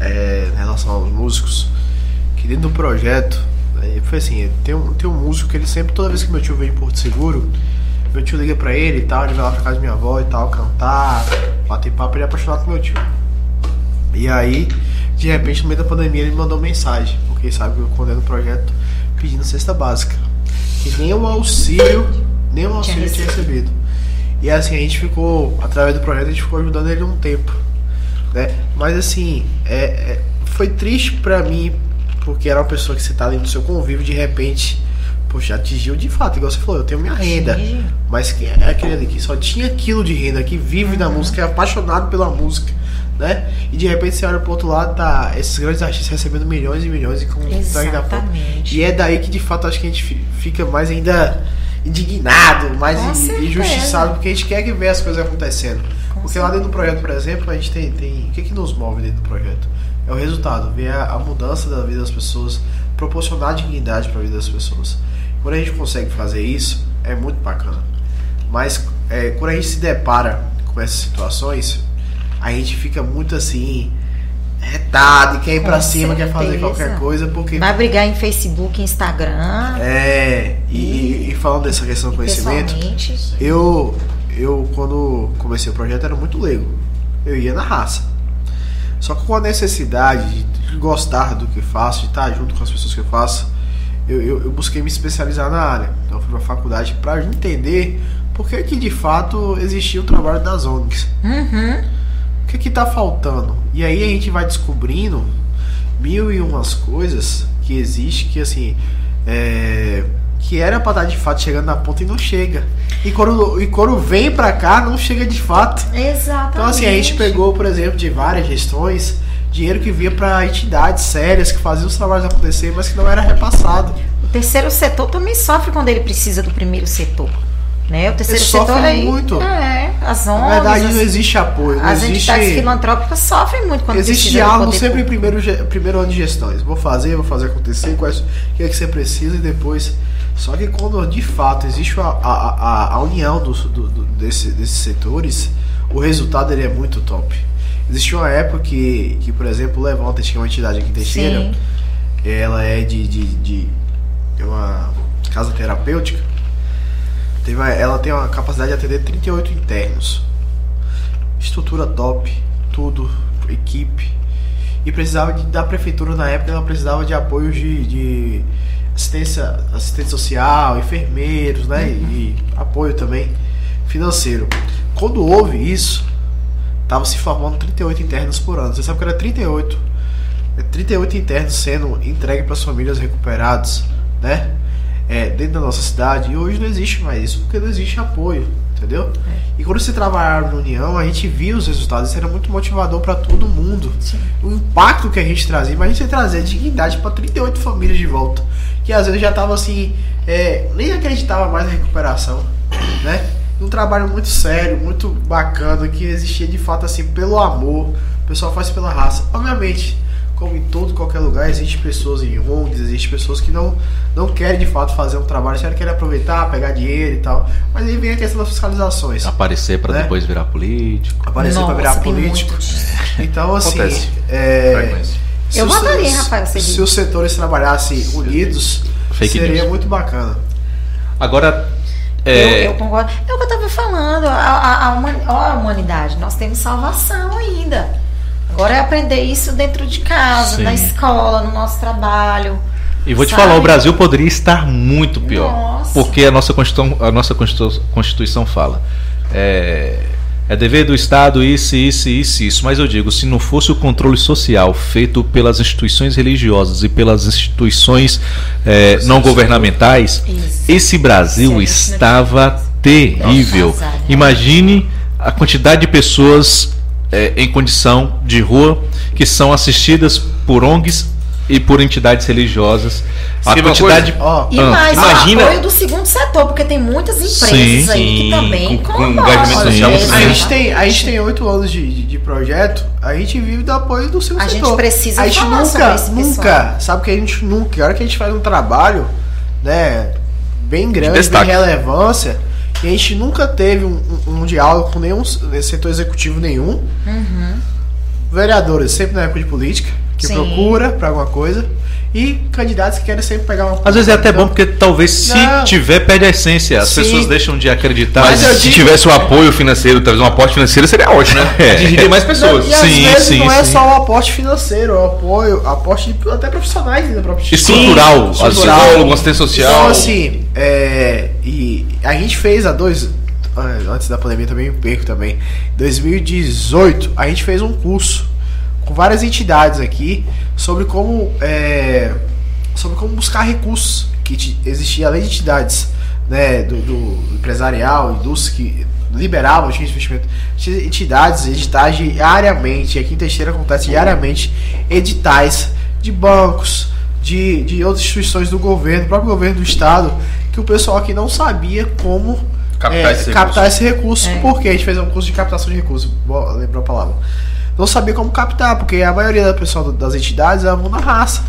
é, em relação aos músicos, que dentro do projeto, né, foi assim, tem um, tem um músico que ele sempre, toda vez que meu tio vem em Porto Seguro, meu tio liga pra ele e tal, ele vai lá pra casa da minha avó e tal, cantar, bater papo, ele é apaixonado por meu tio. E aí, de repente, no meio da pandemia, ele me mandou mensagem, porque sabe que eu condeno o projeto pedindo cesta básica. Que nem um auxílio, nem um auxílio tinha recebido. E assim, a gente ficou, através do projeto, a gente ficou ajudando ele um tempo. Né? Mas assim, é, é, foi triste pra mim, porque era uma pessoa que você tá ali no seu convívio, de repente, poxa, atingiu de fato, igual você falou, eu tenho minha renda. Mas quem é aquele ali que só tinha aquilo de renda, que vive da música, é apaixonado pela música, né? E de repente você olha pro outro lado, tá esses grandes artistas recebendo milhões e milhões e com. Exatamente. E é daí que de fato acho que a gente fi- fica mais ainda indignado, mais Com in- certeza. injustiçado, porque a gente quer que ver as coisas acontecendo. Com porque lá dentro do projeto, por exemplo, a gente tem, tem. O que, que nos move dentro do projeto? É o resultado, ver a, a mudança da vida das pessoas, proporcionar dignidade para a vida das pessoas. Quando a gente consegue fazer isso, é muito bacana. Mas é, quando a gente se depara com essas situações, a gente fica muito assim, retado, quer ir Com pra cima, quer fazer qualquer coisa, porque. Vai brigar em Facebook, Instagram. É, e, e- e falando dessa questão do conhecimento, eu, eu quando comecei o projeto era muito leigo. Eu ia na raça. Só que com a necessidade de gostar do que faço, de estar junto com as pessoas que eu faço, eu, eu, eu busquei me especializar na área. Então fui pra faculdade para entender por que, que de fato existia o trabalho das ONGs. Uhum. O que que tá faltando? E aí a gente vai descobrindo mil e umas coisas que existe que assim é, que era pra estar de fato chegando na ponta e não chega. E quando, e quando vem pra cá, não chega de fato. Exatamente. Então assim, a gente pegou, por exemplo, de várias gestões, dinheiro que vinha pra entidades sérias que faziam os trabalhos acontecer, mas que não era repassado. O terceiro setor também sofre quando ele precisa do primeiro setor. Né? O terceiro Ele sofre setor aí, muito. É, as ONGs, Na verdade, as, não existe apoio, não as entidades existe. filantrópicas sofrem muito quando Existe do diálogo sempre em primeiro, primeiro ano de gestões. Vou fazer, vou fazer acontecer, quais, o que é que você precisa e depois. Só que quando de fato existe a, a, a, união dos, do, do- desse- desses setores, o resultado ele é muito top. Existiu uma época que, que por exemplo, o Levanta tinha uma entidade aqui em Teixeira, ela é de, de, de é uma casa terapêutica. Teve ela tem uma capacidade de atender 38 internos. Estrutura top, tudo, equipe. E precisava de, da prefeitura na época, ela precisava de apoio de, de assistência, assistente social, enfermeiros, né? E apoio também financeiro. Quando houve isso, tava se formando 38 internos por ano. Você sabe que era 38. É 38 internos sendo entregue para as famílias recuperados, né? É, dentro da nossa cidade. E hoje não existe mais isso, porque não existe apoio, entendeu? E quando se trabalhava na União, a gente via os resultados. Isso era muito motivador para todo mundo. O impacto que a gente trazia, mas a gente trazia dignidade para 38 famílias de volta. Que às vezes já tava assim, é, nem acreditava mais na recuperação, né? Um trabalho muito sério, muito bacana, que existia de fato assim, pelo amor. O pessoal faz pela raça. Obviamente, como em todo e qualquer lugar, existem pessoas em ONGs, existem pessoas que não, não querem de fato fazer um trabalho, só querem aproveitar, pegar dinheiro e tal. Mas aí vem a questão das fiscalizações. Aparecer para Né? depois virar político. Aparecer para virar político. disso. Então, assim, Acontece. é, Eu votaria, Rafael, você Se diz. os setores trabalhassem unidos, Fake seria news. muito bacana. Agora, é, Eu, eu concordo. É o que eu estava falando. A, a, a humanidade, nós temos salvação ainda. Agora é aprender isso dentro de casa, Sim. na escola, no nosso trabalho. E vou te Sabe? falar, o Brasil poderia estar muito pior. Nossa. Porque a nossa Constituição, a nossa Constitu- Constituição fala. É, é dever do Estado isso, isso, isso, isso. Mas eu digo, se não fosse o controle social feito pelas instituições religiosas e pelas instituições é, não governamentais, Isso. esse Brasil estava terrível. Nossa, né? Imagine a quantidade de pessoas é, em condição de rua que são assistidas por ONGs e por entidades religiosas. A Sabe uma quantidade. coisa? Ó, E mais imagina- o apoio do segundo setor, porque tem muitas empresas Sim, aí que sim, também com- com engajamento social a gente tem a gente tem oito anos de, de, de projeto, a gente vive do apoio do seu A gente setor. precisa a gente falar nunca, sobre esse nunca, pessoal. sabe que a gente nunca, a hora que a gente faz um trabalho, né, bem grande, de destaque. relevância, e a gente nunca teve um, um- um diálogo com nenhum setor executivo nenhum. vereadores sempre na época de política, que Sim. procura pra alguma coisa, e candidatos que querem sempre pegar uma Às vezes é até Então, bom, porque talvez se Não. tiver, perde a essência. As Sim. pessoas deixam de acreditar. Mas eu se digo- tivesse o apoio financeiro, talvez um aporte financeiro seria ótimo, né? É. Atingiria mais Não, pessoas. e às Sim, vezes sim, não é sim. só o aporte financeiro, é o apoio, aporte de- até profissionais da própria instituição. Estrutural, às. Psicólogo, assistente social. Então, assim, é, e a gente fez há dois. ah, Antes da pandemia também, perco também. Em 2018, a gente fez um curso com várias entidades aqui sobre como. é, sobre como buscar recursos que ti- existia além de entidades né, do, do empresarial, indústria que liberavam tinha investimento. Entidades editais diariamente, aqui em Teixeira acontece diariamente editais de bancos, de, de outras instituições do governo, do próprio governo do estado, que o pessoal aqui não sabia como Captar é, esse captar esse recurso. É. Porque a gente fez um curso de captação de recursos, lembrou a palavra. Não sabia como captar, porque a maioria da pessoal das entidades é na raça,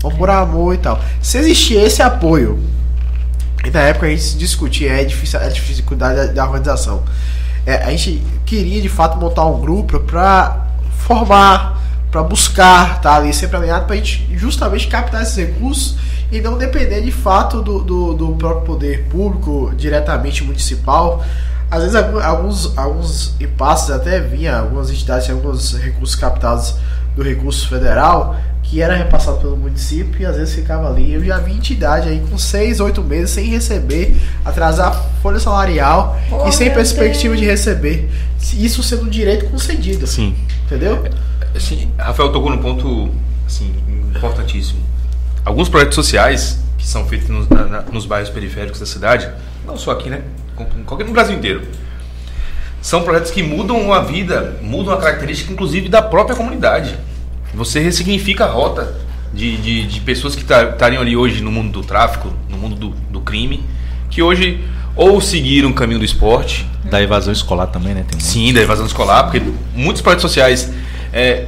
vão por amor e tal. Se existia esse apoio, e na época a gente discutia é a dificuldade da, da organização. É, a gente queria de fato montar um grupo para formar, para buscar, tá ali sempre alinhado, para a gente justamente captar esses recursos e não depender de fato do, do, do próprio poder público, diretamente municipal. Às vezes alguns, alguns impasses até vinha, algumas entidades tinham alguns recursos captados do recurso federal que era repassado pelo município e às vezes ficava ali. Eu já vi entidade aí com seis, oito meses sem receber, atrasar folha salarial Oh, e sem perspectiva Deus. de receber. Isso sendo um direito concedido. Sim. Entendeu? Assim, Rafael tocou num ponto assim, importantíssimo. Alguns projetos sociais que são feitos nos, na- nos bairros periféricos da cidade, não só aqui, né? No Brasil inteiro. São projetos que mudam a vida, mudam a característica, inclusive, da própria comunidade. Você ressignifica a rota de, de, de pessoas que tá- estariam ali hoje no mundo do tráfico, no mundo do, do crime, que hoje ou seguiram o caminho do esporte, Da evasão escolar também, né? Tem. Sim, da evasão escolar, porque muitos projetos sociais é,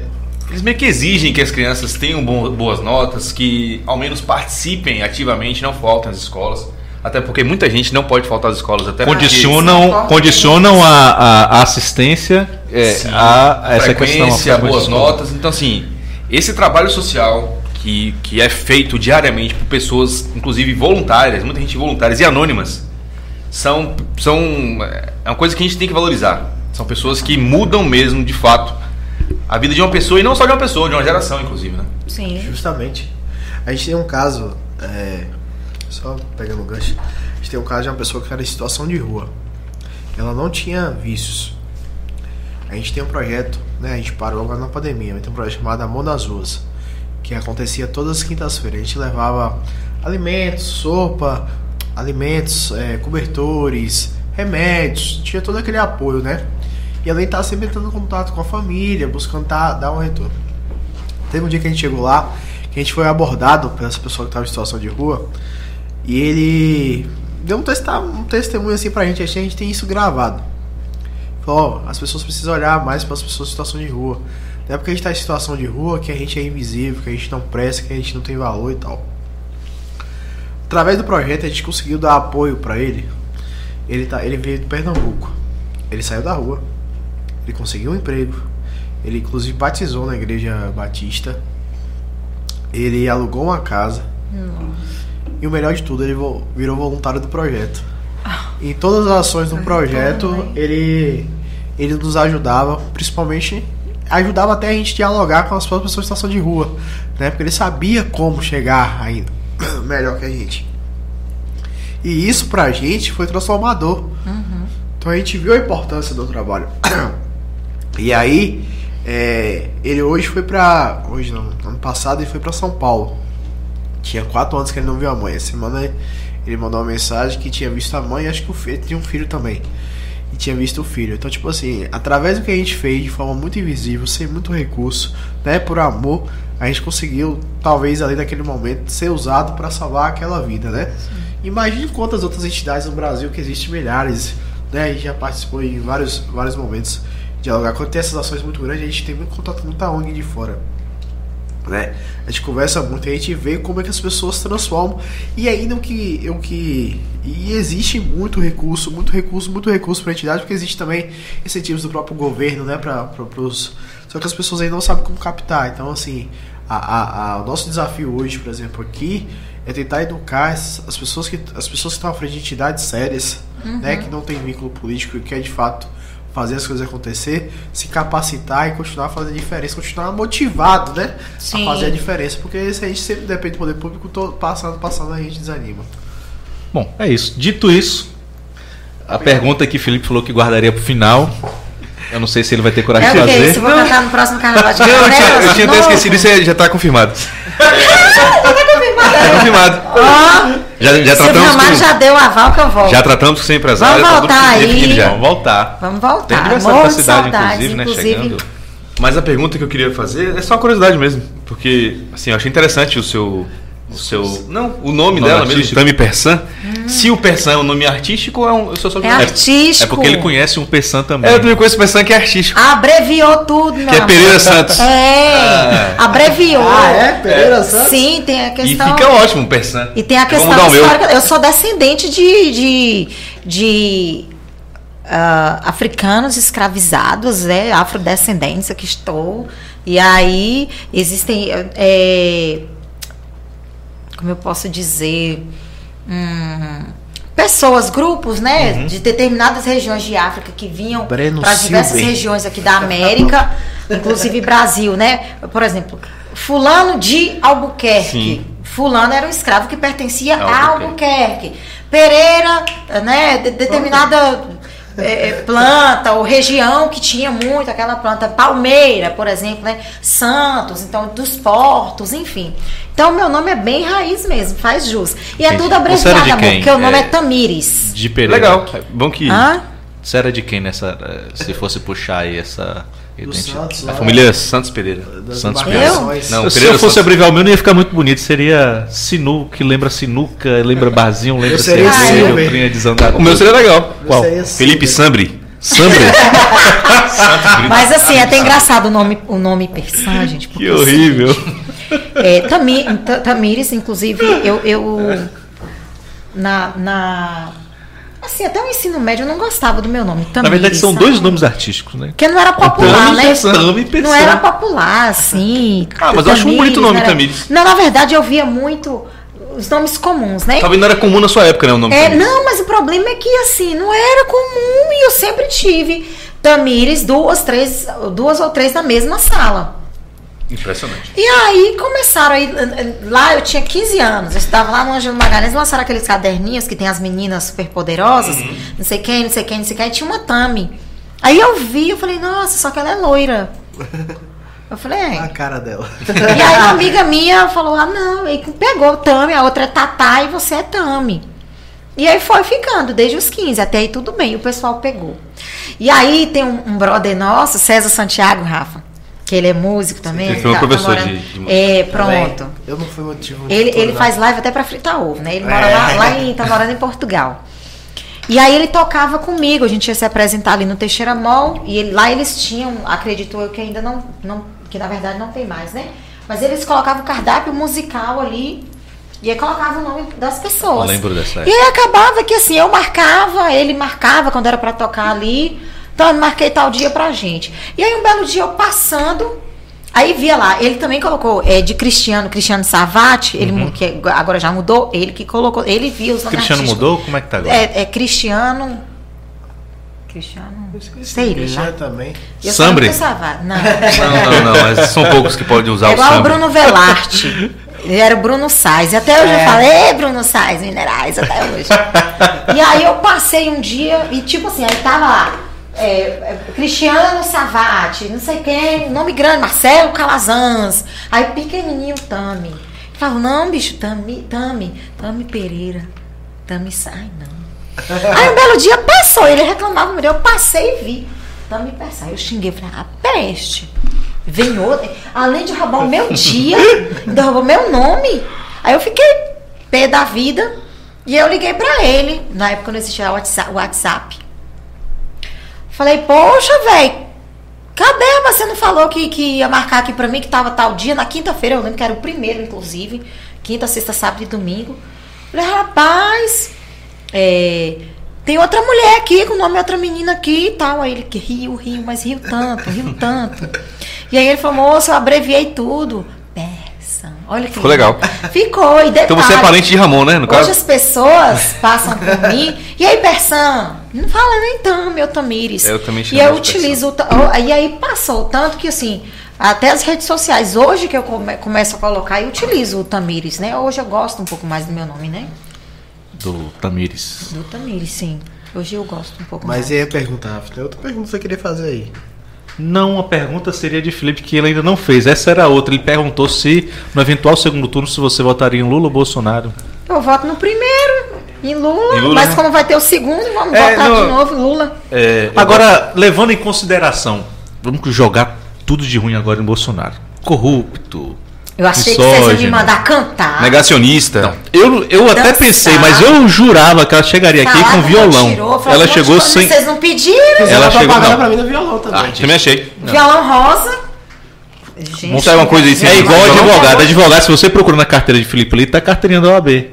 eles meio que exigem que as crianças tenham bo- boas notas, que ao menos participem ativamente, não faltem às escolas. Até porque muita gente não pode faltar às escolas, até porque- Condicionam, condicionam a, a- a assistência é, Sim, a, a essa questão. a frequência boas notas. Então, assim, esse trabalho social que, que é feito diariamente por pessoas, inclusive voluntárias, muita gente voluntárias e anônimas, são, são é uma coisa que a gente tem que valorizar. São pessoas que mudam mesmo, de fato, a vida de uma pessoa e não só de uma pessoa, de uma geração, inclusive, né? Sim. Justamente. A gente tem um caso, é, só pegando o gancho, a gente tem um caso de uma pessoa que era em situação de rua. Ela não tinha vícios. A gente tem um projeto, né? A gente parou agora na pandemia, mas tem um projeto chamado Amor nas Ruas, que acontecia todas as quintas-feiras. A gente levava alimentos, sopa, alimentos, é, cobertores, remédios, tinha todo aquele apoio, né? E além de estar sempre entrando em contato com a família, buscando tá, dar um retorno. Teve um dia que a gente chegou lá, que a gente foi abordado por essa pessoa que estava em situação de rua, e ele deu um, testa- um testemunho assim pra gente, a gente tem isso gravado. Falou, ó, as pessoas precisam olhar mais para as pessoas em situação de rua. Não é porque a gente tá em situação de rua que a gente é invisível, que a gente não presta, que a gente não tem valor e tal. Através do projeto a gente conseguiu dar apoio pra ele. Ele, tá, ele veio de Pernambuco. Ele saiu da rua. Ele conseguiu um emprego. Ele inclusive batizou na igreja batista. Ele alugou uma casa. E o melhor de tudo, ele virou voluntário do projeto. Em todas as ações do projeto, ele, ele nos ajudava, principalmente ajudava até a gente dialogar com as próprias pessoas em situação de rua, né? Porque ele sabia como chegar ainda melhor que a gente. E isso pra gente foi transformador. Então a gente viu a importância do trabalho. E aí, é, ele hoje foi pra. Hoje não, ano passado ele foi pra São Paulo. Tinha quatro anos que ele não viu a mãe. Essa semana ele mandou uma mensagem que tinha visto a mãe e acho que o filho tinha um filho também. E tinha visto o filho. Então, tipo assim, através do que a gente fez de forma muito invisível, sem muito recurso, né, por amor, a gente conseguiu, talvez ali naquele momento, ser usado para salvar aquela vida, né? Imagine quantas outras entidades no Brasil que existem milhares, né? A gente já participou em vários, vários momentos de dialogar. Quando tem essas ações muito grandes, a gente tem muito contato com muita ONG de fora. Né? A gente conversa muito e a gente vê como é que as pessoas se transformam. E ainda o que. O que e existe muito recurso, muito recurso, muito recurso para a entidade, porque existe também incentivos do próprio governo, né? Pra, pros, só que as pessoas ainda não sabem como captar. Então, assim, a, a, a, o nosso desafio hoje, por exemplo, aqui, é tentar educar as pessoas que, as pessoas que estão à frente de entidades sérias, uhum. né? Que não tem vínculo político e que é de fato fazer as coisas acontecer, se capacitar e continuar a fazer a diferença, continuar motivado, né? Sim. A fazer a diferença, porque se a gente sempre depende do poder público, todo, passando, passando, a gente desanima. Bom, é isso. Dito isso, a pergunta que Felipe falou que guardaria para o final. Eu não sei se ele vai ter coragem é de fazer. Isso, vou cantar no próximo carnaval de Não, eu tinha, eu tinha até esquecido, isso já está confirmado. já confirmado. Ó. Já, já tratamos com, já deu aval que eu volto. já tratamos com o empresário. Vamos tá voltar aí. já. Vamos voltar. Vamos voltar. Tem aniversário da de cidade, saudades, inclusive, né? inclusive. Chegando. Mas a pergunta que eu queria fazer é só uma curiosidade mesmo. Porque, assim, eu achei interessante o seu. O seu. Não, o nome, nome dela artístico. mesmo, Tami Persan. Se o Persan é um nome artístico ou é um. Eu sou só É artístico. É porque ele conhece um Pessan também. É, eu também conheço Persan que é artístico. Abreviou tudo, meu Que é. Pereira Santos. É, abreviou. Ah, é? Pereira Santos? Sim, tem a E questão. fica ótimo, Persan. E tem a questão o histórica. Eu sou descendente de, de, de ah, africanos escravizados, né? Afrodescendentes, aqui estou. E aí existem. é, como eu posso dizer? Hum, pessoas, grupos, né? Uhum. De determinadas regiões de África que vinham para diversas Silver. regiões aqui da América, inclusive Brasil, né? Por exemplo, fulano de Albuquerque. Sim. Fulano era um escravo que pertencia a Albuquerque. Albuquerque. Pereira, né? de- determinada eh, planta ou região que tinha muito aquela planta. Palmeira, por exemplo, né? Santos, então dos portos, enfim. Então meu nome é bem raiz mesmo, faz jus. E é Entendi. tudo Você era abreviado, amor, porque o nome é, É, Tamires. De Pereira. Legal. Bom que. Hã? Você era de quem nessa. eh, Se fosse puxar aí essa Do? Santos, A lá, família Santos Pereira. Santos embarcações. Não, se Pereira eu fosse Santos. abreviar o meu, não ia ficar muito bonito. Seria Sinu, que lembra sinuca, lembra barzinho, lembra seria. O meu seria legal. Qual? seria Felipe. Sambre. Sambre? Mas assim, é até engraçado o nome, o nome Persan, gente. que horrível. É, Tami, Ta- Tamires, inclusive, eu, eu na, na. Assim, até o ensino médio eu não gostava do meu nome. Tamires, Na verdade, são sabe? dois nomes artísticos, né? Porque não era popular, Tami né? Tami. Não era popular, assim. Ah, mas eu acho um bonito o nome, era- Tamires. Não, na verdade, eu via muito os nomes comuns, né? Talvez não era comum na sua época, né? O nome É, Tamires. não, mas o problema é que assim, não era comum e eu sempre tive Tamires, duas, três, duas ou três na mesma sala. Impressionante. E aí começaram aí. Lá eu tinha 15 anos, eu estava lá no Ângelo Magalhães, lançaram aqueles caderninhos que tem as meninas super poderosas, não sei quem, não sei quem, não sei quem, aí tinha uma Tami. Aí eu vi, eu falei, nossa, só que ela é loira. Eu falei, é. A cara dela. E aí uma amiga minha falou, ah não, aí pegou Tami, a outra é Tatá e você é Tami. E aí foi ficando, desde os 15, até aí tudo bem, o pessoal pegou. E aí tem um, um brother nosso, César Santiago, Rafa, que ele é músico também. Ele foi um tá- tá professor morando- de- de música. É, pronto. Eu não fui motivo. Ele, ele faz live até pra fritar ovo, né? Ele mora É. lá, lá em, tá morando em Portugal. E aí ele tocava comigo, a gente ia se apresentar ali no Teixeira Mall, e ele- lá eles tinham, acredito eu que ainda não, não, que na verdade não tem mais, né? Mas eles colocavam o cardápio musical ali, e aí colocava o nome das pessoas. Eu lembro dessa E aí acabava que assim, eu marcava, ele marcava quando era pra tocar ali, então eu marquei tal dia pra gente. E aí um belo dia eu passando, aí via lá, ele também colocou é, de Cristiano, Cristiano Savati, ele mu- que agora já mudou, ele que colocou, ele viu os Cristiano mudou? Como é que tá agora? É, é Cristiano. Cristiano. Sei Cristiano lá. também. Eu Sambre? não. Não. Não, não. Mas são poucos que podem usar É o igual o. Bruno Velarte. Ele era o Bruno Sais. E até hoje eu falo, ei, Bruno Sais, minerais, até hoje. e aí eu passei um dia, e tipo assim, aí tava lá. É, é, Cristiano Savati, não sei quem, nome grande, Marcelo Calazans. Aí pequenininho Tami. Falo, não, bicho, Tami, Tami, Tami Pereira. Tami sai, não. Aí um belo dia passou, ele reclamava, eu passei e vi. Tami. Aí eu xinguei, falei, ah, peste. Vem outro. Além de roubar o meu dia, ainda roubou meu nome. Aí eu fiquei pé da vida. E eu liguei pra ele. Na época não existia o WhatsApp. Falei, poxa, velho. Cadê? Você não falou que, que ia marcar aqui pra mim, que tava tal dia, na quinta-feira, eu lembro que era o primeiro, inclusive. Quinta, sexta, sábado e domingo. Falei, rapaz, é, tem outra mulher aqui, com o nome de outra menina aqui e tal. Aí ele que riu, riu, mas riu tanto, riu tanto. E aí ele falou, moço, eu abreviei tudo. Peça. Olha que Ficou legal. Ficou, e detalhe, Então você é parente de Ramon, né? No Hoje caso. as pessoas passam por mim. E aí, Bersan? Não fala nem tanto, meu Tamires. Eu também E chamo eu de utilizo. E aí passou tanto que assim. Até as redes sociais, hoje que eu come- começo a colocar, eu utilizo o Tamires, né? Hoje eu gosto um pouco mais do meu nome, né? Do Tamires. Do Tamires, sim. Hoje eu gosto um pouco Mas mais. e aí a pergunta, Rafa? Tem outra pergunta que você queria fazer aí. Não, a pergunta seria de Felipe que ele ainda não fez. Essa era a outra. Ele perguntou se, no eventual segundo turno, se você votaria em Lula ou Bolsonaro. Eu voto no primeiro, em Lula, Em Lula, mas né? como vai ter o segundo, vamos É, votar não- de novo em Lula. É, Agora, levando em consideração, vamos jogar tudo de ruim agora em Bolsonaro. Corrupto. Eu achei que vocês iam me mandar cantar. Negacionista. Eu, eu até pensei, mas eu jurava que ela chegaria aqui com violão. não tirou, ela chegou coisa, sem. Vocês não pediram? Ela Ela chegou- propaganda não. pra mim no violão também. Ah, também achei. Violão rosa. Gente, sair uma coisa aí, É igual advogado. Advogado, se você procura na carteira de Felipe ali, tá carteirinha da OAB.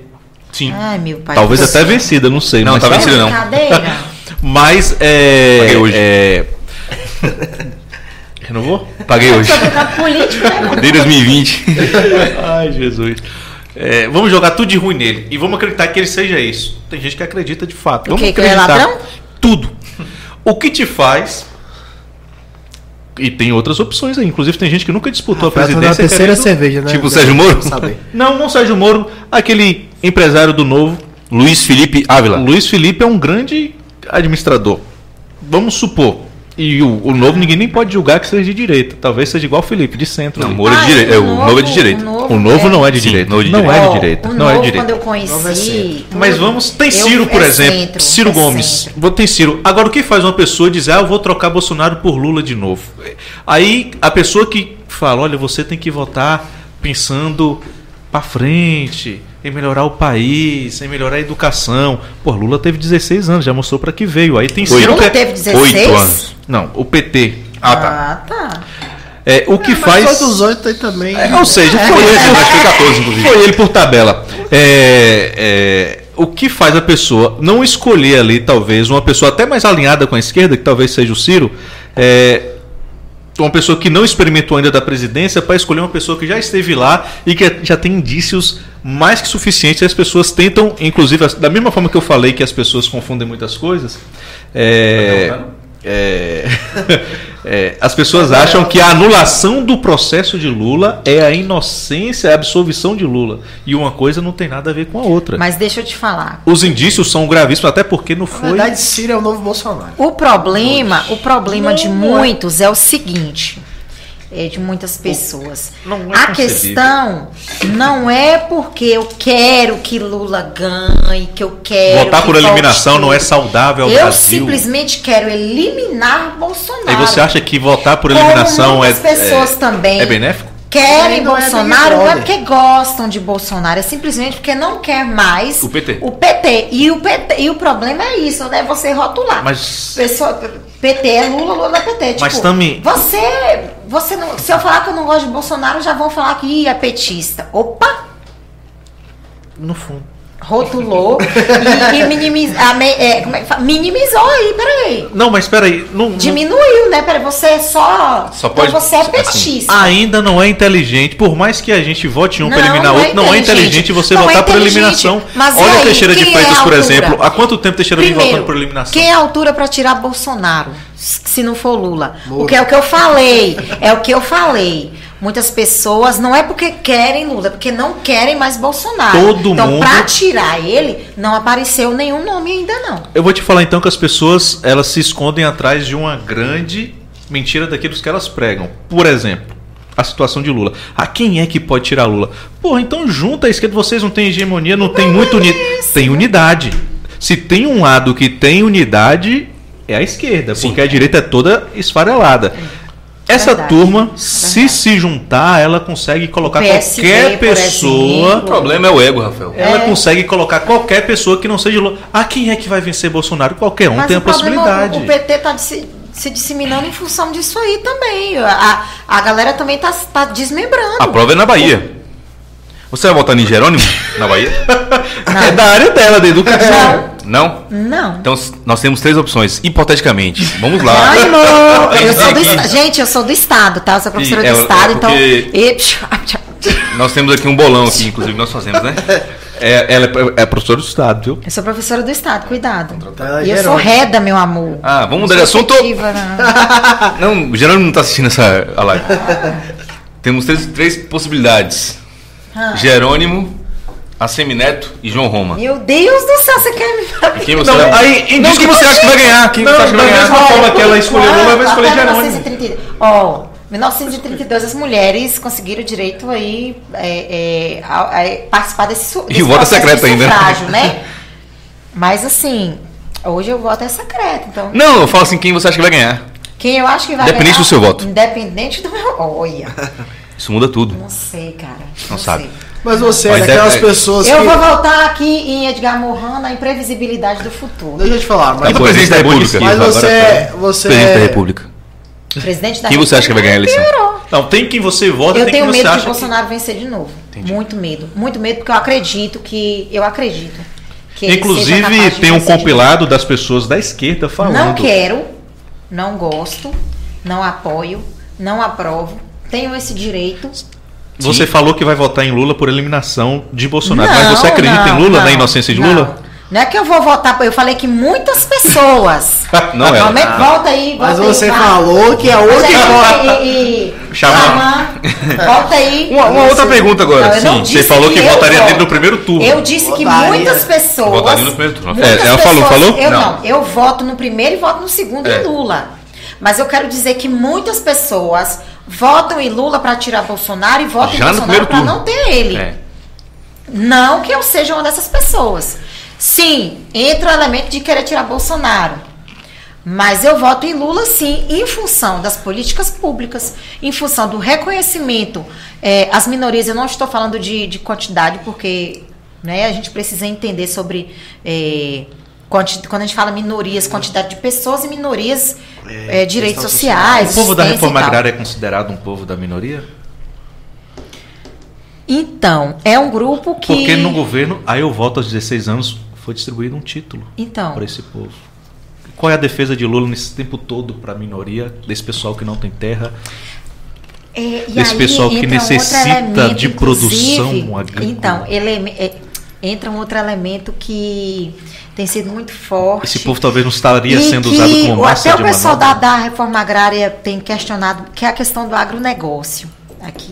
Sim. Ai, meu pai. Talvez até vencida, não sei. Não, mas tá vencida. não. Brincadeira. Mas é. Paguei hoje. é... Renovou? Paguei hoje. Político, né? Desde 2020. Ai, Jesus. É, vamos jogar tudo de ruim nele. E vamos acreditar que ele seja isso. Tem gente que acredita de fato. Vamos quê? Que é acreditar. ladrão? Tudo. O que te faz. E tem outras opções aí. Inclusive, tem gente que nunca disputou Rafael a presidência. terceira querendo- cerveja, né? Tipo o Sérgio Moro? Saber. Não, não Sérgio Moro, aquele empresário do Novo. Luiz Felipe Ávila. Luiz Felipe é um grande administrador. Vamos supor. E o, o Novo ninguém nem pode julgar que seja de direita. Talvez seja igual o Felipe, de centro. Não, ali. o Moro é de Ah, direita. o É, o novo é de direita. O Novo não é de Sim, direita. não é de Não é de direita. O Não é novo, de quando direita. eu Novo é conheci. Mas vamos, tem eu- Ciro, por é exemplo. centro, Ciro é Gomes. centro. Vou- Tem Ciro. Agora, o que faz uma pessoa dizer, ah, eu vou trocar Bolsonaro por Lula de novo? Aí, a pessoa que fala, olha, você tem que votar pensando pra frente, em melhorar o país, em melhorar a educação. Pô, Lula teve 16 anos, já mostrou pra que veio. Aí tem Ciro Lula que é- teve 16? Oito anos. Não, o PT. Ah, tá. Ah, tá. É, o que Mas faz... foi dos oito aí também. É, ou seja, foi ele, Acho que foi 14, inclusive. foi ele por tabela. É, é, o que faz a pessoa não escolher ali, talvez, uma pessoa até mais alinhada com a esquerda, que talvez seja o Ciro, é, uma pessoa que não experimentou ainda da presidência, para escolher uma pessoa que já esteve lá e que já tem indícios mais que suficientes. As pessoas tentam, inclusive, da mesma forma que eu falei que as pessoas confundem muitas coisas, é, é, é, as pessoas acham que a anulação do processo de Lula é a inocência, a absolvição de Lula. E uma coisa não tem nada a ver com a outra. Mas deixa eu te falar. Os indícios são gravíssimos, até porque não Na foi. verdade, Ciro é o novo Bolsonaro. O problema, o problema de Não é. muitos é o seguinte, é de muitas pessoas. é a questão não é porque eu quero que Lula ganhe, que eu quero Votar que por eliminação não é saudável ao Eu Brasil. simplesmente quero eliminar Bolsonaro. Aí você acha que votar por eliminação é, pessoas é, também é benéfico? Querem é Bolsonaro Big não é Brother. porque gostam de Bolsonaro, é simplesmente porque não quer mais O PT. O PT. E o, PT, e o problema é isso, né? Você rotular. Mas Pessoa, PT é Lula, Lula é PT. Tipo, Mas também- Você, você não, se eu falar que eu não gosto de Bolsonaro, já vão falar que Ih, é petista. Opa! no fundo. Rotulou e, e minimiz, me- é, é que minimizou aí, peraí. Não, mas peraí. Não, não- Diminuiu, né? Peraí, você é só. Só pode- então você é assim. petista. Ainda não é inteligente, por mais que a gente vote em um Não, para eliminar não é outro, não é inteligente. você Não é votar por inteligente. eliminação. Mas Olha aí, o Teixeira de é Freitas, por exemplo. Há quanto tempo Teixeira vem Primeiro, votando por eliminação? Quem é a altura para tirar Bolsonaro, se não for Lula? Porque é o que eu falei, é o que eu falei. Muitas pessoas não é porque querem Lula, é porque não querem mais Bolsonaro. Todo então, mundo- para tirar ele, não apareceu nenhum nome ainda não. Eu vou te falar então que as pessoas elas se escondem atrás de uma grande mentira daquilo que elas pregam. Por exemplo, a situação de Lula. Ah, quem é que pode tirar Lula? Pô, então junta a esquerda, vocês não têm hegemonia, não tem muito unidade. Tem unidade. Se tem um lado que tem unidade, é a esquerda, Sim. porque a direita é toda esfarelada. Essa Verdade, turma, verdade. se se juntar, ela consegue colocar qualquer pessoa. O problema é o ego, Rafael. Ela É. consegue colocar qualquer pessoa que não seja. Ah, quem é que vai vencer Bolsonaro? Qualquer um Mas tem a problema, possibilidade. o, o PT tá de se, se disseminando em função disso aí também. A, a galera também tá, tá desmembrando. A prova é na Bahia. Você vai votar em Jerônimo na Bahia? É da área dela, da educação. Não? Não. Então s- nós temos três opções, hipoteticamente. Vamos lá. Ai, amor, eu sou do esta- Gente, eu sou do Estado, tá? Eu sou professora E é- do é Estado, então. porque- E- Nós temos aqui um bolão aqui, inclusive nós fazemos, né? É, ela é, é professora do Estado, viu? Eu sou professora do Estado, cuidado. Tá, E eu sou reda, meu amor. Ah, vamos Não mudar de assunto? efetiva, não. Não, o Jerônimo não tá assistindo essa a live. Temos três, três possibilidades. Ah. Jerônimo, Assemineto e João Roma. Meu Deus do céu, você quer me. E quem você Não, vai... aí, em Diz disco- que você acha que vai ganhar. Quem Não, você acha que da vai ganhar? mesma forma que ela escolheu Lula, vai escolher Jerônimo. 1932. Ó, 1932 as mulheres conseguiram o direito aí é, é, a, a participar desse, E desse o voto é secreto ainda. né? Mas assim, hoje o voto é secreto, então Não, eu falo assim, quem você acha que vai ganhar? quem eu acho que vai Independente ganhar, do seu voto. Independente do meu, olha, Isso muda tudo. não sei, cara. Não sabe. sei. Mas você é Mas daquelas é- é- pessoas Eu que. vou voltar aqui em Edgar Morin na imprevisibilidade do futuro. Deixa eu te falar, mas, do presidente da República? Mas você, tá. você Presidente da é- República. Presidente da Quem você acha que vai ganhar a eleição? Piorou. Não, tem quem você vota, Eu tem tenho quem você medo de acha que... Bolsonaro vencer de novo. Muito medo. Muito medo, porque eu acredito que. Eu acredito. Que Inclusive, tem um compilado das pessoas da esquerda falando. Não quero, não gosto, não apoio, não aprovo. Tenho esse direito. Você Sim. falou que vai votar em Lula por eliminação de Bolsonaro. Não, mas você acredita não, em Lula, não, na inocência de não. Lula? Não é que eu vou votar, eu falei que muitas pessoas. Não é. Aumenta- volta aí, volta Mas aí, você vai. falou que é Mas que aí, vota. e, e. Xamã, Volta aí. Uma, uma outra pergunta agora. Não, eu não Sim, você falou que eu votaria dele no primeiro turno. Eu disse que Votaria. muitas pessoas. Votaria no primeiro turno. É, ela falou, pessoas- falou? Eu Não. não. eu voto no primeiro e voto no segundo É. em Lula. Mas eu quero dizer que muitas pessoas votam em Lula para tirar Bolsonaro e votam Já em Bolsonaro para não ter ele. É. Não que eu seja uma dessas pessoas. Sim, entra o elemento de querer tirar Bolsonaro. Mas eu voto em Lula, sim, em função das políticas públicas, em função do reconhecimento eh, às minorias. Eu não estou falando de, de quantidade, porque né, a gente precisa entender sobre. quanti- quando a gente fala minorias, quantidade de pessoas e minorias, É, eh, direitos sociais. O povo da reforma agrária é considerado um povo da minoria? Então, é um grupo que. Porque no governo, aí eu voto aos 16 anos, foi distribuído um título Então. para esse povo. Qual é a defesa de Lula nesse tempo todo para a minoria, desse pessoal que não tem terra? É, e Desse aí pessoal que entra um necessita elemento, de produção agrícola. Então, eleme- é, entra um outro elemento que tem sido muito forte. Esse povo talvez não estaria e sendo usado como massa Até o pessoal da, da reforma agrária tem questionado, que é a questão do agronegócio aqui.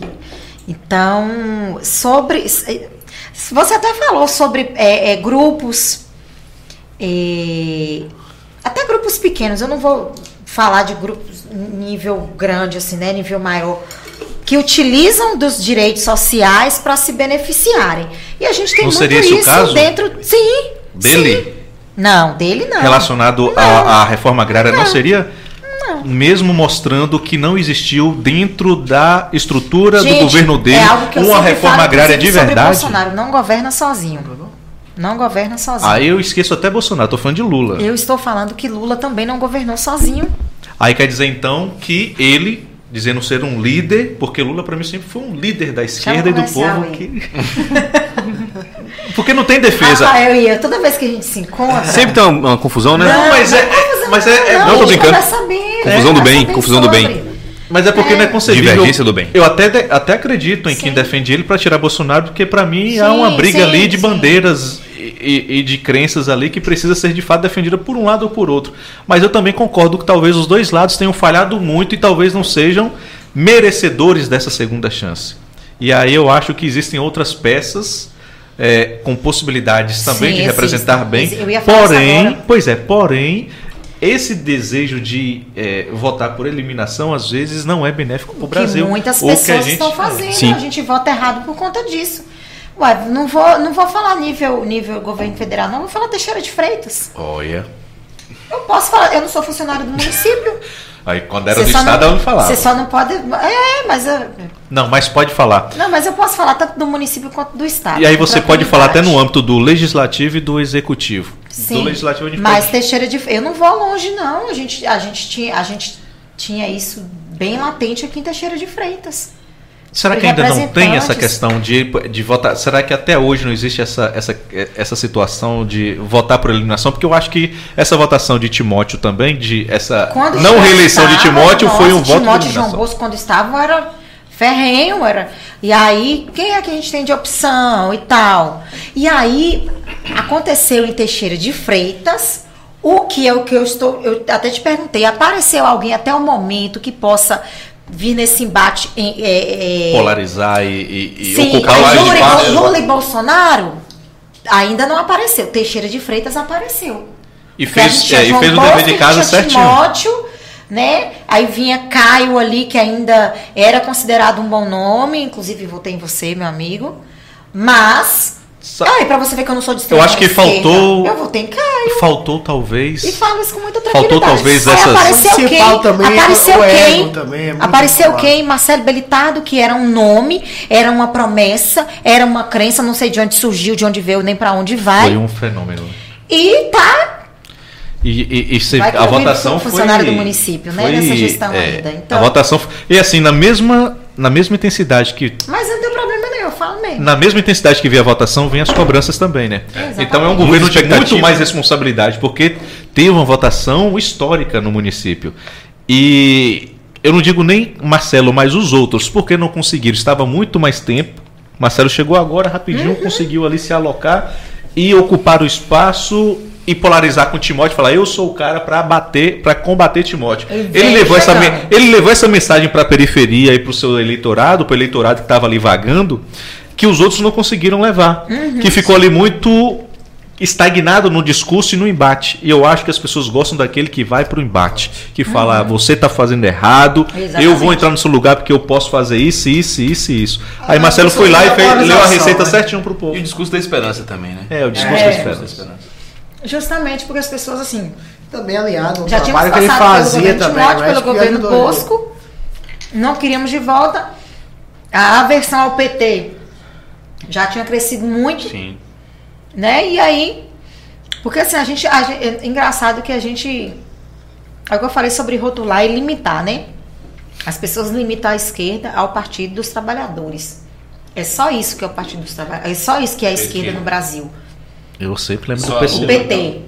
Então, sobre. Você até falou sobre é, é, grupos. é, até grupos pequenos, eu não vou falar de grupos nível grande, assim, né? Nível maior. Que utilizam dos direitos sociais para se beneficiarem. E a gente tem Não muito isso dentro. Sim. Dele? sim. Não, dele não. relacionado Não. à, reforma agrária não, Não. seria? Mesmo mostrando que não existiu dentro da estrutura Gente, do governo dele é que eu uma reforma agrária de verdade. Bolsonaro não governa sozinho. Não governa sozinho. Aí eu esqueço até Bolsonaro, tô falando de Lula. Eu estou falando que Lula também não governou sozinho. Aí quer dizer então que ele, dizendo ser um líder, porque Lula para mim sempre foi um líder da esquerda e do povo aí. que. porque não tem defesa. Rafael e eu, toda vez que a gente se encontra. Sempre tem uma, uma confusão, né? Não, mas é- não confusão, mas é- é- não, não, tô brincando. Confusão do bem, confusão do bem. sobre. Mas é porque É. não é concebível. Divergência do bem. Eu até, de- até acredito em quem Sim. defende ele para tirar Bolsonaro, porque para mim Sim, há uma briga sim, ali de sim. bandeiras e, e- e de crenças ali que precisa ser de fato defendida por um lado ou por outro. Mas eu também concordo que talvez os dois lados tenham falhado muito e talvez não sejam merecedores dessa segunda chance. E aí eu acho que existem outras peças. É, com possibilidades também Sim, de representar bem. Eu ia falar isso porém, agora. pois é, porém, esse desejo de é, votar por eliminação às vezes não é benéfico para o Brasil. Muitas Ou que a pessoas gente- estão fazendo. Sim. A gente vota errado por conta disso. Ué, não vou, não vou falar nível, nível governo federal, não. Vou falar Teixeira de Freitas. Olha. Eu posso falar, eu não sou funcionário do município. Aí quando era do estado não- ela não falava. Você só não pode. É, mas. eu- Não, mas pode falar. Não, mas eu posso falar tanto do município quanto do estado. E aí você pode falar até no âmbito do legislativo e do executivo. Sim, legislativo a gente mas pode- Teixeira de eu não vou longe não. A gente a gente tinha a gente tinha isso bem latente aqui em Teixeira de Freitas. Será que ainda não tem essa questão de, de votar? Será que até hoje não existe essa, essa, essa situação de votar por eliminação? Porque eu acho que essa votação de Timóteo também, de essa Quando não reeleição de Timóteo, foi um nossa, voto de Timóteo e João eliminação. Bosco, quando estavam, era ferrenho, era. E aí, quem é que a gente tem de opção e tal? E aí, aconteceu em Teixeira de Freitas, o que é o que eu estou. Eu até te perguntei, apareceu alguém até o momento que possa vir nesse embate em. é, é, Polarizar e, e, e Sim, ocupar aí mais Lula, e espaço. Lula e Bolsonaro ainda não apareceu. Teixeira de Freitas apareceu. E Porque fez, é, e fez o dever de casa certinho. Timóteo, né? Aí vinha Caio ali, que ainda era considerado um bom nome, inclusive votei em você, meu amigo. Mas. Sa- Aí, pra você ver que eu não sou de Eu acho que faltou- Eu votei em Caio. Faltou talvez. E falo isso com muita Faltou, tranquilidade. talvez, Aí essas- apareceu quem? Também é apareceu quem? também, é muito apareceu falado. quem? Marcelo Belitado, que era um nome, era uma promessa, era uma crença, não sei de onde surgiu, de onde veio, nem pra onde vai. Foi um fenômeno. E tá E, e, e se- a votação foi funcionário do município, né, nessa gestão ainda, então. A votação foi- e assim na mesma na mesma intensidade que Mas não na mesma intensidade que vem a votação, vem as cobranças também, né? Exatamente. Então é um governo de muito mais responsabilidade, porque teve uma votação histórica no município. E eu não digo nem Marcelo, mas os outros, porque não conseguiram, estava muito mais tempo. Marcelo chegou agora rapidinho, Uhum. conseguiu ali se alocar e ocupar o espaço e polarizar com o Timóteo, falar eu sou o cara para bater, para combater Timóteo. Ele levou essa ele levou essa mensagem para a periferia e para o seu eleitorado, para o eleitorado que estava ali vagando, que os outros não conseguiram levar. Uhum. Que ficou ali muito estagnado no discurso e no embate. E eu acho que as pessoas gostam daquele que vai para o embate, que fala, você está fazendo errado, eu Uhum. Exatamente. vou entrar no seu lugar porque eu posso fazer isso, isso, isso e isso. Aí Ah, Marcelo isso foi lá é e fez, leu a receita né? certinho pro E povo. o discurso da esperança também, né? É, o discurso É. da Discurso da esperança. esperança. Justamente porque as pessoas, assim, Também alinhado ao já trabalho que ele passado pelo fazia governo também. Timóteo, mas pelo governo. Bosco, não queríamos de volta. A aversão ao PT já tinha crescido muito, Sim. né? E aí, porque assim, a gente, a gente- é engraçado que a gente, é o que eu falei sobre rotular e limitar, né? As pessoas limitam a esquerda ao Partido dos Trabalhadores. É só isso que é o Partido dos Trabalhadores. É só isso que é a esquerda no Brasil. Eu sempre lembro Só do PC. O PT.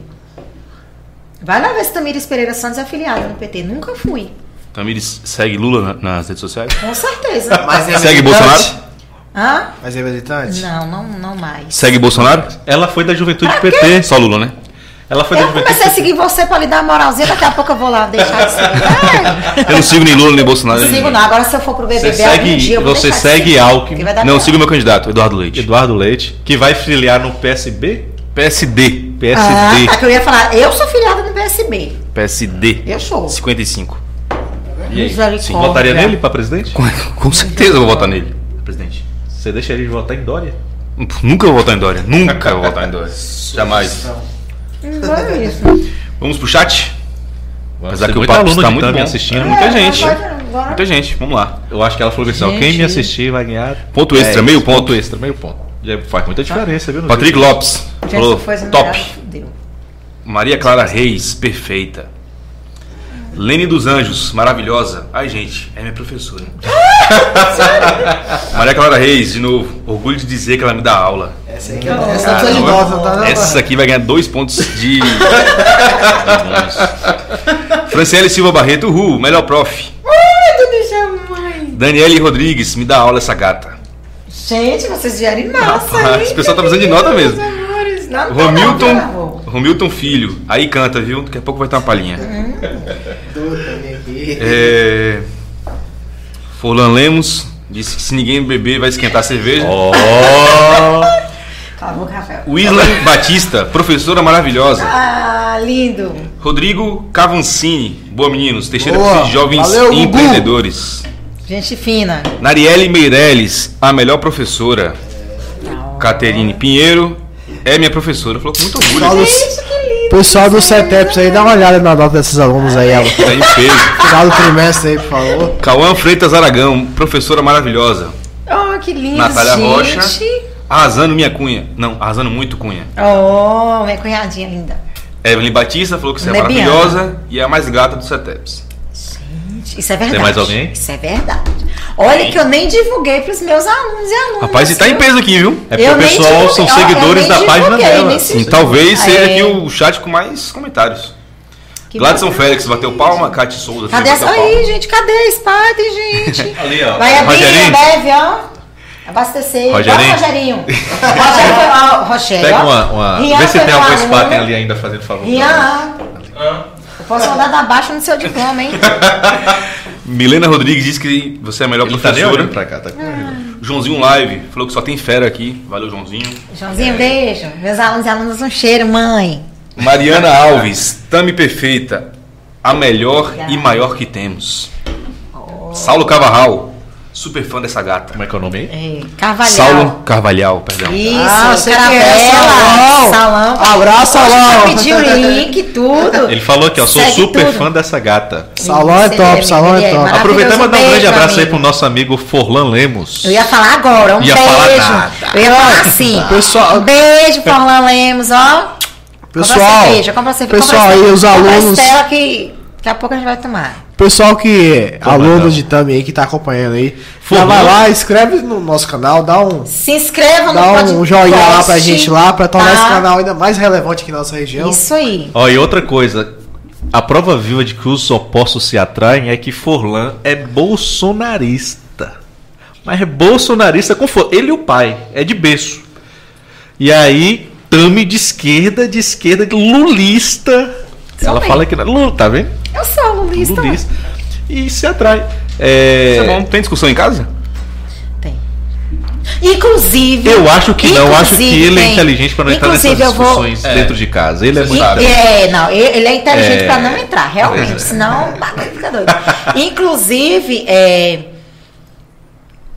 Vai lá ver se Tamires Pereira Santos é afiliada no PT. Nunca fui. Tamires segue Lula na- nas redes sociais? Com certeza. Mas é Segue militante? Bolsonaro? Hã? Mas é militante? Não, não, não mais. Segue Bolsonaro? Ela foi da juventude Pra PT. Só Lula, né? Ela foi da Eu juventude comecei a seguir você pra lhe dar uma moralzinha, daqui a pouco eu vou lá deixar de seguir. Eu não sigo nem Lula nem É, Bolsonaro. não sigo não. Agora se eu for pro BBB Você algum segue- dia, eu você segue Alckmin. Não, pior. sigo o meu candidato, Eduardo Leite. Eduardo Leite, que vai filiar no PSB? PSD. Ah, PSD. tá, que eu ia falar. Eu sou filiada no PSB. PSD. Eu sou. 55. E aí? Sim, votaria nele pra presidente? Com, com certeza eu vou votar nele, presidente. Você deixaria de votar em Dória? Nunca vou votar em Dória. Nunca vou votar em Dória. Jamais. Não é isso. Vamos pro chat? Apesar que o papo está muito Tami bom. assistindo. É, muita gente. agora- Muita gente. Vamos lá. Eu acho que ela falou assim, quem me assistir vai ganhar... Ponto extra, meio ponto. Ponto extra, meio ponto. Já faz muita diferença, viu? no Patrick. Lopes Gente, falou top. Maria Clara Reis, perfeita. Lene dos Anjos, maravilhosa. Ai, gente, é minha professora. Maria Clara Reis, de novo. Orgulho de dizer que ela me dá aula. Essa aqui é essa Caramba. nota, tá? Essa aqui vai ganhar dois pontos de. Franciele Silva Barreto, uhul, melhor prof. Daniele Rodrigues, me dá aula essa gata. Gente, vocês vieram em massa, Rapaz, hein? o pessoal tá precisando de nota mesmo. Amores. Romilton. Romilton Filho, aí canta, viu? Daqui a pouco vai ter uma palhinha. Aqui. É... Forlan Lemos disse que se ninguém beber vai esquentar a cerveja. Rafael. Wislan Batista, professora maravilhosa. Ah, lindo. Rodrigo Cavancini, boa meninos. Teixeira Boa. de jovens Valeu, Gugu. empreendedores. Gente fina. Narielle Meirelles, a melhor professora. Caterine Pinheiro é minha professora. Falou com muito orgulho. Pessoal do, Gente, que lindo. pessoal do CETEPS aí, dá uma olhada na nota desses alunos aí, ela. Tá em peso. Final do trimestre aí, por favor. Cauã Freitas Aragão, professora maravilhosa. Oh, que lindo, Natália gente. Rocha. Arrasando minha cunha. Não, arrasando muito cunha. Oh, minha cunhadinha linda. Evelyn Batista falou que você é Lebiana. maravilhosa e é a mais gata do CETEPS. Gente, isso é verdade. mais alguém? Isso é verdade. Olha que eu nem divulguei pros meus alunos e alunas. Rapaz, e tá em peso aqui, viu? É porque Eu o pessoal divulguei, são ó, eu seguidores nem da página dela. E talvez seja É. aqui o chat com mais comentários. Que Gladson bacana. Félix bateu palma, Cate Souza Cadê essa palma. aí, gente? Cadê a Spider, gente? Ali, ó. Vai abrir, Rogerinho. bebe, ó. Abastecer. Rogerinho. Ó, Rogerinho. Rogério foi, Rogério. Pega uma. uma Rian vê se tem meu algum aluno. Spaten ali ainda fazendo favor. pra nós. Eu posso mandar da baixa no seu diploma, hein? Milena Rodrigues disse que você é a melhor Ele tá professora. olhando pra cá, tá com Joãozinho Live falou que só tem fera aqui. Valeu, Joãozinho. Joãozinho, beijo. Meus alunos e alunas, um cheiro, mãe. Mariana Alves, Tami Perfeita, a melhor e maior que temos. Saulo Cavarral, super fã dessa gata. Como é que é o nome aí? É, Carvalhal. Saulo Carvalhal, perdão. Isso, Ah, sei que é, Caravela, Salão. salão. Abraço, Salão. Pediu o link, tudo. Ele falou aqui, ó, sou Segue super tudo. fã dessa gata. Salão é top, é- salão ele é top. Aproveitar e mandar um grande abraço aí amigo. pro nosso amigo Forlan Lemos. Eu ia falar agora, um Ia beijo. falar nada. Eu ia falar assim. Pessoal- Um beijo, Forlan Lemos, ó. Pessoal, compra cerveja, compra cerveja. pessoal compra aí, cerveja, os compra alunos- Estela que daqui a pouco a gente vai tomar. Pessoal que. Alunos não? de Tami aí que tá acompanhando aí. Já vai lá, inscreve no nosso canal, dá um. Se inscreva no Dá um joinha lá pra gente lá, pra tornar tá? esse canal ainda mais relevante aqui na nossa região. Isso aí. Ó, e outra coisa, a prova viva de que os opostos se atraem é que Forlan é bolsonarista. Mas é bolsonarista com força. Ele e o pai, é de berço. E aí, Tami de esquerda, de esquerda, de lulista. Sou Ela bem. fala que. Lula, tá vendo? Eu sou lulista. Lulista. E se atrai. É, Isso é bom. Tem discussão em casa? Tem. Inclusive. Eu acho que não, eu acho que ele é tem. inteligente pra não entrar nessas eu vou- discussões dentro de casa. Ele é muito. É, não, ele é inteligente É. pra não entrar, realmente, É. senão fica doido. Inclusive, é,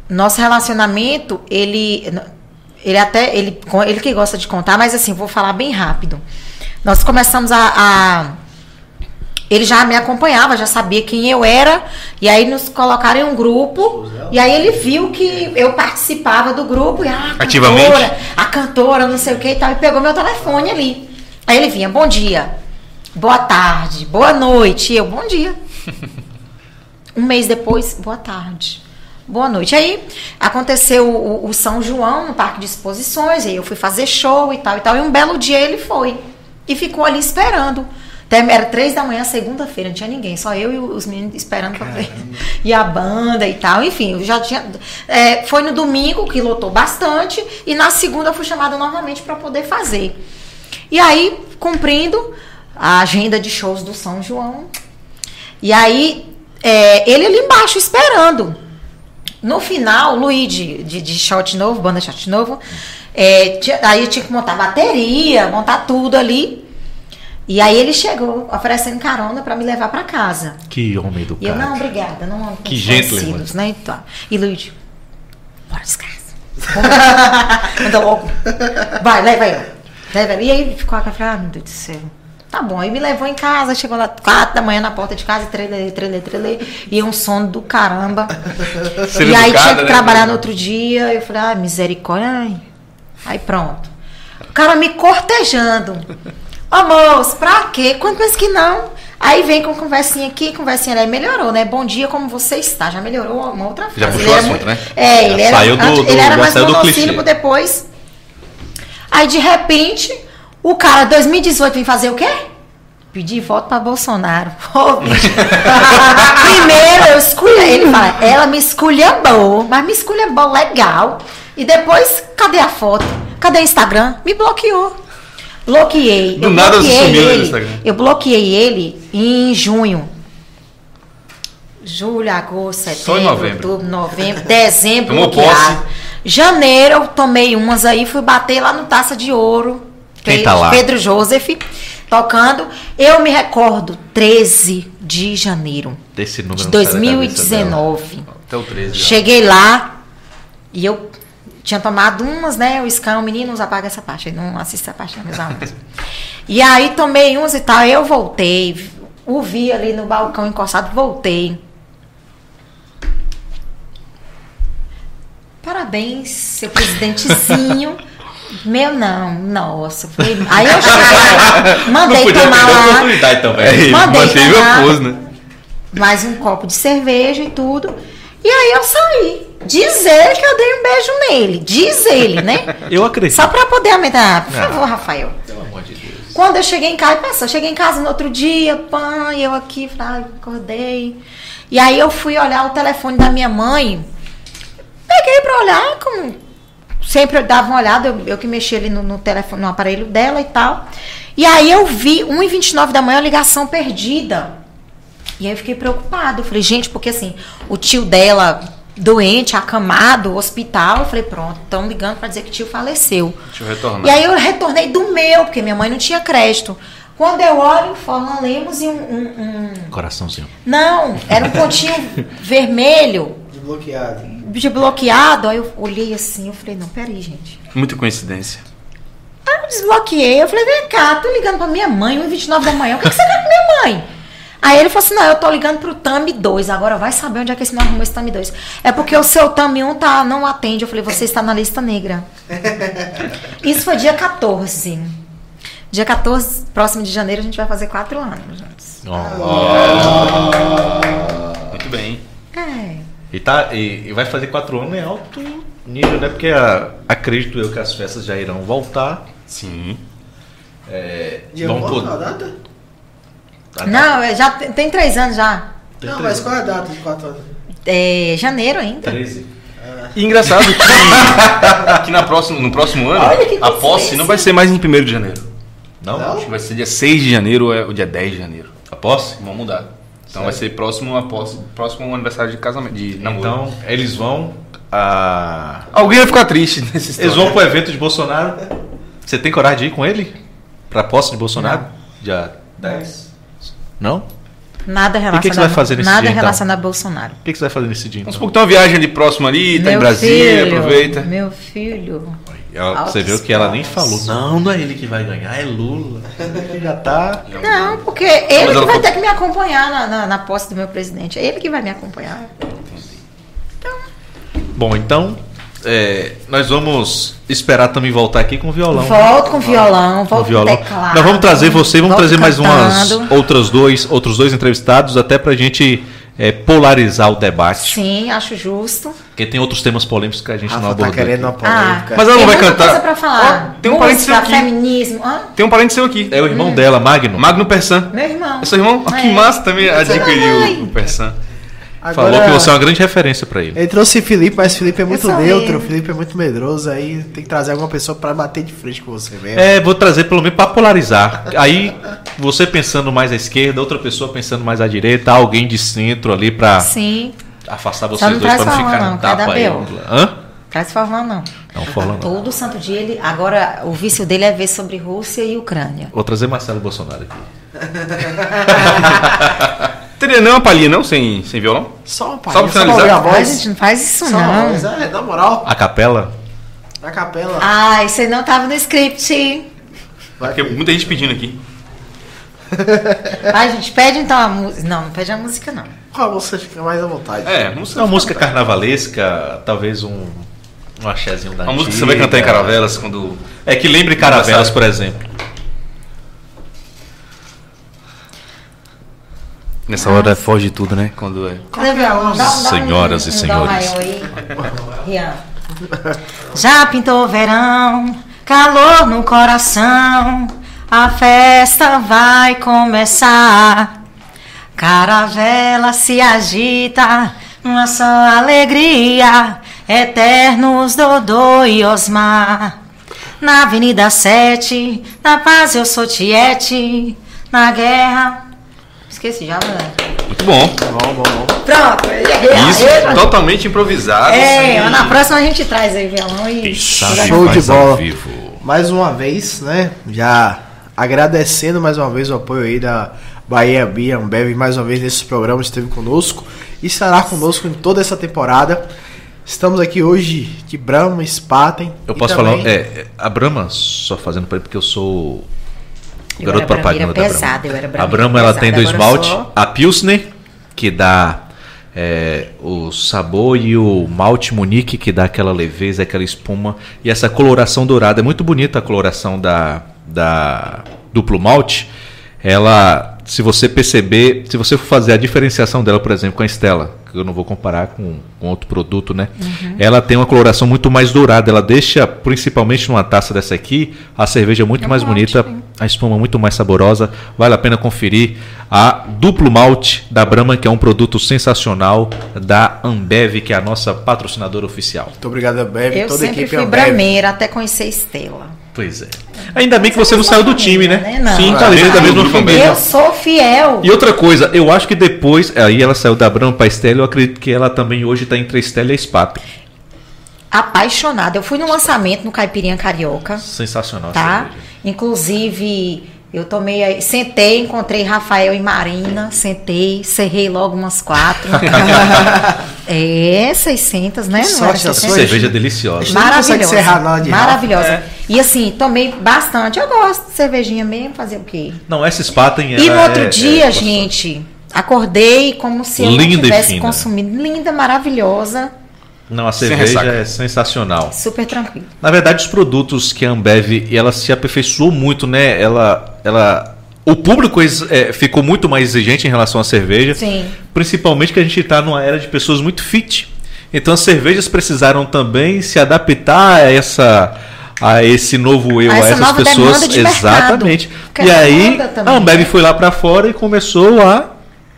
nosso relacionamento, ele, ele até, ele, ele que gosta de contar, mas assim, vou falar bem rápido. Nós começamos a, a- ele já me acompanhava, já sabia quem eu era, e aí nos colocaram em um grupo, e aí ele viu que eu participava do grupo, e ah, a Ativamente? cantora, a cantora, não sei o que e tal, e pegou meu telefone ali. Aí ele vinha, bom dia, boa tarde, boa noite, e eu, bom dia. Um mês depois, boa tarde. Boa noite. Aí aconteceu o, o São João no Parque de Exposições, aí eu fui fazer show e tal e tal. E um belo dia ele foi. E ficou ali esperando. Até Era três da manhã, segunda-feira, não tinha ninguém, só eu e os meninos esperando pra ver. E a banda e tal. Enfim, eu já tinha. é, foi no domingo que lotou bastante, e na segunda eu fui chamada novamente para poder fazer. E aí, cumprindo a agenda de shows do São João. E aí, é, ele ali embaixo esperando. No final, Luiz de, de, de shot novo, banda shot novo, é, tinha- aí eu tinha que montar bateria, montar tudo ali. E aí ele chegou oferecendo carona para me levar para casa. Que homem E eu, educado. não, obrigada, não amo Que gentleman. né? Então, e Luiz, bora descansa. Anda logo. Vai, leva aí. Leva aí. E aí ficou aqui, eu falei, ah, meu Deus do céu. Tá bom, aí me levou em casa, chegou lá quatro da manhã na porta de casa, trelê, trelê, trelê, e um sono do caramba. Ser e aí educada, tinha que né? trabalhar no outro dia, eu falei, ah, misericórdia. Ai. Aí pronto. O cara me cortejando. Ô moço, pra quê? Quando pensa que não? Aí vem com conversinha aqui, conversinha ali. Melhorou, né? Bom dia, como você está? Já melhorou uma outra frase. Já puxou Ele era assunto, né? É, ele Já era, saiu do- antes- do- ele era mais do monossílabo depois. Aí, de repente, o cara, 2018, vem fazer o quê? Pedir voto pra Bolsonaro. Primeiro, eu escolhi. Ele fala, ela me esculhambou, mas me esculhambou legal. E depois, cadê a foto? Cadê o Instagram? Me bloqueou. Bloqueei. Do eu nada bloqueei sumiu no ele. Instagram. Eu bloqueei ele em junho. Julho, agosto, setembro, Só em novembro. outubro, novembro, dezembro, Tomou bloqueado. posse. Janeiro eu tomei umas aí, fui bater lá no Taça de Ouro. Quem Pe- tá lá? Pedro Joseph tocando. Eu me recordo, 13 de janeiro Desse número de não sai da cabeça dela. 2019. Até o 13 já. Cheguei lá e eu tinha tomado umas, né? O scan, meninos, apaga essa parte. eu Não assista essa parte, não, meus alunos. e aí tomei umas e tal. Eu voltei, o vi ali no balcão encostado, voltei. parabéns, seu presidentezinho. Meu não, nossa. Falei, aí eu cheguei, mandei tomar lá. oportunidade também. É, Mandei tomar. pus, né? mais um copo de cerveja e tudo. E aí eu saí. Diz ele que eu dei um beijo nele. Diz ele, né? Eu acredito. Só pra poder aumentar. Por Ah. favor, Rafael. Pelo amor de Deus. Quando eu cheguei em casa, passou, cheguei em casa no outro dia, pã, e eu aqui, falei, acordei. E aí eu fui olhar o telefone da minha mãe. Peguei pra olhar, como sempre eu dava uma olhada, eu, eu que mexia ali no, no telefone, no aparelho dela e tal. E aí eu vi 1h29 da manhã a ligação perdida. E aí eu fiquei preocupada. Eu falei, gente, porque assim, o tio dela doente, acamado, hospital, eu falei, pronto, estão ligando pra dizer que o tio faleceu. Deixa eu retornar. E aí eu retornei do meu, porque minha mãe não tinha crédito. Quando eu olho, Forlan Lemos e um, um- um- Coraçãozinho. Não, era um pontinho vermelho, Desbloqueado. de bloqueado. Aí eu olhei assim, eu falei, não, peraí, gente. Muita coincidência. Aí eu desbloqueei, eu falei, vem cá, tô ligando pra minha mãe, 1h29 da manhã, o que, que você quer com minha mãe? Aí ele falou assim, não, eu tô ligando pro TAMI 2, agora vai saber onde é que esse não arrumou esse TAMI 2. É porque o seu TAMI 1 tá, não atende, eu falei, você está na lista negra. Isso foi dia 14. Dia 14, próximo de janeiro, a gente vai fazer quatro anos juntos. Muito bem. É. E, tá, e, e vai fazer quatro anos em alto nível, né? Porque a- acredito eu que as festas já irão voltar. Sim. É, Dia vão qual pod- a data? Não, é, já tem, tem três anos já. Tem Não, mas qual é a data de 4 anos? É janeiro ainda. 13. E engraçado que, que na próxima, no próximo ano, Olha que a posse não vai ser mais em 1 de janeiro. Não? Não? Acho que vai ser dia 6 de janeiro ou é o dia 10 de janeiro. A posse? Vamos mudar. Então vai ser próximo a posse, próximo aniversário de casamento, de namoro. Então, eles vão. A... alguém vai ficar triste nesse Eles vão pro evento de Bolsonaro. Você tem coragem de ir com ele? Pra posse de Bolsonaro? Não. Dia 10? Não? Nada relacionado, que que você vai fazer nesse nada dia, então? relacionado a Bolsonaro. O que, que você vai fazer nesse dia? Vamos Então? supor que tem uma viagem ali próxima ali, tá em Meu Brasília, filho, aproveita. Meu filho. Ela- você viu que ela nem falou. Não, não é ele que vai ganhar, é Lula. Ele já tá. Não, porque ele que vai ter que me acompanhar na, na, na posse do meu presidente. É ele que vai me acompanhar. Bom, então. É, nós vamos esperar também voltar aqui com o violão. Volto com violão, Com volto com violão. teclado. Nós vamos trazer você, vamos trazer mais umas cantando. outras dois, outros dois entrevistados, até pra gente é, polarizar o debate. Sim, acho justo. Porque tem outros temas polêmicos que a gente não Rafa tá abordou. querendo uma aqui. polêmica. Mas ela não vai cantar. coisa pra falar. Ó, tem um parente seu aqui. feminismo. Tem um parente seu aqui. É o irmão dela, Magno. Magno Persan. Meu irmão. É seu irmão? Ah, que É. massa também adquiriu o Persan. Falou Agora, que você é uma grande referência pra ele. Ele trouxe Felipe, mas Felipe é muito neutro, eu. Felipe é muito medroso, aí tem que trazer alguma pessoa pra bater de frente com você mesmo. É, vou trazer pelo menos pra polarizar. Aí, você pensando mais à esquerda, outra pessoa pensando mais à direita, alguém de centro ali pra Sim. afastar vocês não dois pra não ficar não, tapa aí. Hã? Traz Forlan, não. Não, Forlan não. Todo santo dia ele. Agora, o vício dele é ver sobre Rússia e Ucrânia. Vou trazer Marcelo Bolsonaro aqui. Teria não uma palhinha, não? Sem, sem violão? Só uma Só pra palhinha, só pra finalizar? a Ai, voz. gente, não faz isso Só não. voz, é, na moral, A capela? na capela. Ai, você não tava no script. Vai, Porque muita gente pedindo aqui. Ai, gente, pede então a música. Não, não pede a música, não. Qual você fica mais à vontade? É, música. Uma música carnavalesca, talvez um, um axézinho da Uma música que você vai cantar em Caravelas quando. É que lembre Caravelas, por exemplo. Nessa hora foge tudo, né? Quando é. Um- Senhoras e senhores. Já pintou o verão, calor no coração, a festa vai começar. Caravela se agita, uma só alegria, eternos Dodô e Osmar. Na Avenida 7, na paz eu sou Tiete, na guerra. Esqueci já, moleque. Muito bom. Bom, bom, bom. Pronto, Isso, totalmente improvisado. É, assim. na próxima a gente traz aí violão e. Show de bola. Mais uma vez, né? Já agradecendo mais uma vez o apoio aí da Bahia Bia Ambev, mais uma vez nesse programa esteve conosco e estará conosco em toda essa temporada. Estamos aqui hoje de Brahma, Spaten. Eu posso também- falar, é, é, a Brahma, só fazendo pra ele, porque eu sou Eu garoto propaganda pesada, Brahma. eu era A Brahma ela tem do esmalte, sou- a Pilsner, que dá é, o sabor e o malte Munique que dá aquela leveza, aquela espuma e essa coloração dourada. É muito bonita a coloração da, da duplo malte. Ela, se você perceber, se você for fazer a diferenciação dela, por exemplo, com a Estela, que eu não vou comparar com, com outro produto, né? Uhum. Ela tem uma coloração muito mais dourada. Ela deixa, principalmente numa taça dessa aqui, a cerveja muito é mais bonita, a espuma muito mais saborosa. Vale a pena conferir a duplo malte da Brahma, que é um produto sensacional da Ambev, que é a nossa patrocinadora oficial. Muito obrigado, Ambev. Eu toda a equipe fui Ambev. brameira até conhecer Estela. Pois é. Ainda bem que você não saiu do time, né? né? Não. Sim, tá dentro da mesma família. Eu sou fiel. E outra coisa, eu acho que depois, aí ela saiu da Brahma para Estela, eu acredito que ela também hoje está entre a Estela e a Spap. Apaixonada. Eu fui no lançamento no Caipirinha Carioca. Sensacional. Tá? Inclusive, eu tomei aí, sentei, encontrei Rafael e Marina, sentei, cerrei logo umas quatro. é, 600, né? Não era 600? Cerveja deliciosa. Maravilhosa. Maravilhosa. É. E assim, tomei bastante. Eu gosto de cervejinha mesmo, fazer o quê? Não, essa Spaten E no outro é, dia, é, gente, acordei como se eu Linda não tivesse consumido. Linda, maravilhosa. Não, a cerveja é sensacional. Super tranquilo. Na verdade, os produtos que a Ambev ela se aperfeiçoou muito, né? Ela, ela, o público é, ficou muito mais exigente em relação à cerveja. Sim. Principalmente que a gente está numa era de pessoas muito fit. Então as cervejas precisaram também se adaptar a essa a esse novo eu, a, a essas pessoas. De Exatamente. Mercado, e aí a Ambev né? foi lá para fora e começou a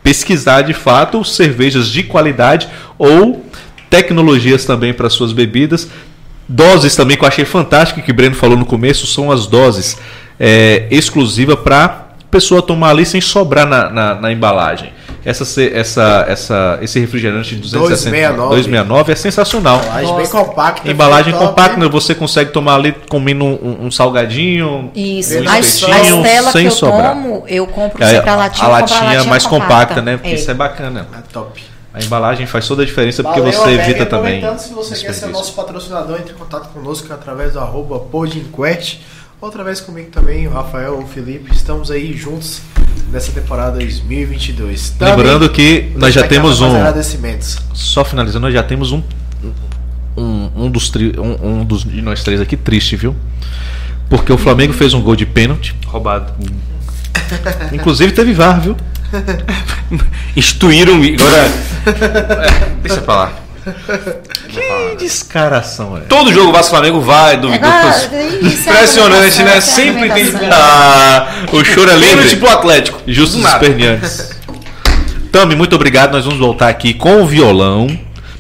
pesquisar de fato cervejas de qualidade ou tecnologias também para suas bebidas. Doses também que eu achei fantástico que o Breno falou no começo, são as doses é, exclusivas para pessoa tomar ali sem sobrar na, na, na, embalagem. Essa, essa, essa, esse refrigerante de 260, 269. 269 é sensacional. Embalagem bem compacta. Embalagem compacta, você consegue tomar ali comendo um, um salgadinho, Isso. um a, espetinho, a sem que eu sobrar. Tomo, eu compro sempre a latinha. A latinha, a latinha mais compacta, compacta né? Porque é. isso é bacana. É top. A embalagem faz toda a diferença porque Valeu, você evita também. se você quer ser nosso patrocinador, entre em contato conosco através do arroba Podinquest. Outra vez comigo também, o Rafael, o Felipe. Estamos aí juntos nessa temporada 2022. Também, Lembrando que nós já temos um. Só finalizando, nós já temos um. Um, um, dos tri, um, um dos de nós três aqui triste, viu? Porque o Flamengo fez um gol de pênalti. Roubado. Inclusive teve VAR, viu? Instituíram. Agora. Deixa pra lá. Que descaração, é. Todo jogo Vasco Flamengo vai do. Impressionante, né? Sempre tem. Ah, o choro é livre. tipo o Atlético. Justos Esperniantes. Tami, muito obrigado. Nós vamos voltar aqui com o violão.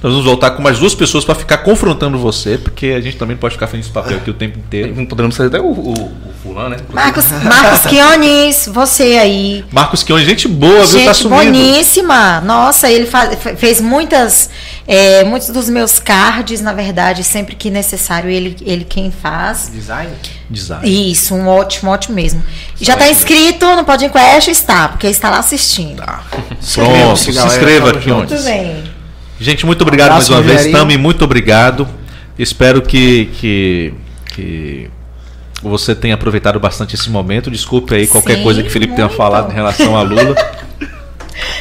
Nós vamos voltar com mais duas pessoas para ficar confrontando você, porque a gente também pode ficar fazendo esse papel aqui o tempo inteiro. Não podemos fazer até o, o, o fulano, né? Marcos, Marcos Quiones, você aí. Marcos Quiones, gente boa, gente viu? Tá sumindo. boníssima. Nossa, ele faz, fez muitas, é, muitos dos meus cards, na verdade, sempre que necessário, ele, ele quem faz. Design? Design. Isso, um ótimo, ótimo mesmo. Já está inscrito no Podcast? Está, porque está lá assistindo. Tá. Pronto, se inscreva, Quiones. Muito bem. Gente, muito obrigado um mais uma vez. Tami, muito obrigado. Espero que, que, que você tenha aproveitado bastante esse momento. Desculpe aí qualquer Sim, coisa que o Felipe muito. tenha falado em relação a Lula.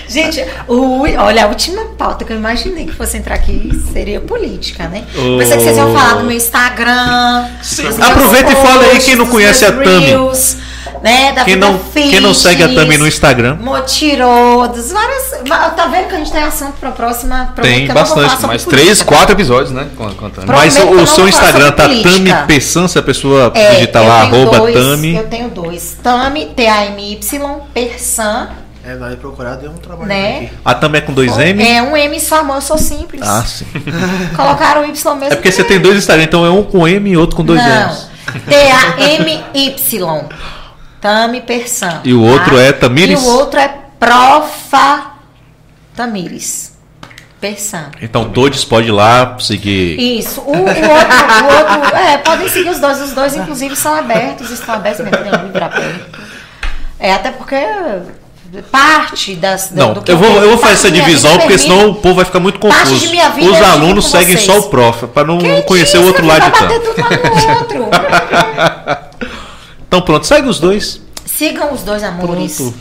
Gente, o, olha, a última pauta que eu imaginei que fosse entrar aqui seria política, né? Oh. Pensei que vocês iam falar do meu Instagram. Aproveita e fala aí quem não conhece a Tami né? Da quem não, Fitness, quem não segue a Tami no Instagram? Motirodos, várias. Tá vendo que a gente tem assunto pra próxima? Tem bastante, mais três, quatro episódios, né? Mas o, o seu Instagram tá Tami Pessan, se a pessoa é, digitar lá, arroba dois, Tami. Eu tenho dois. Tami, T-A-M-Y, Persan. É, vale procurar, deu um trabalho né? aqui. A Tami é com dois M? É um M só, amor, eu sou simples. Ah, sim. Colocaram o Y mesmo. É porque você tem dois Instagram, então é um com M e outro com dois M's. T-A-M-Y. Tami Persan. E o outro tá? é Tamires? E o outro é Profa Tamires. Persan. Então todos podem ir lá seguir. Isso. O, o, outro, o outro. É, podem seguir os dois. Os dois, inclusive, são abertos, estão abertos mesmo, É, até porque parte das. Não, eu, vou, eu vou fazer essa divisão, porque senão o povo vai ficar muito confuso. Os alunos seguem só o prof, para não Quem conhecer o outro lado de tanto. Então pronto, segue os dois. Sigam os dois amores. Pronto.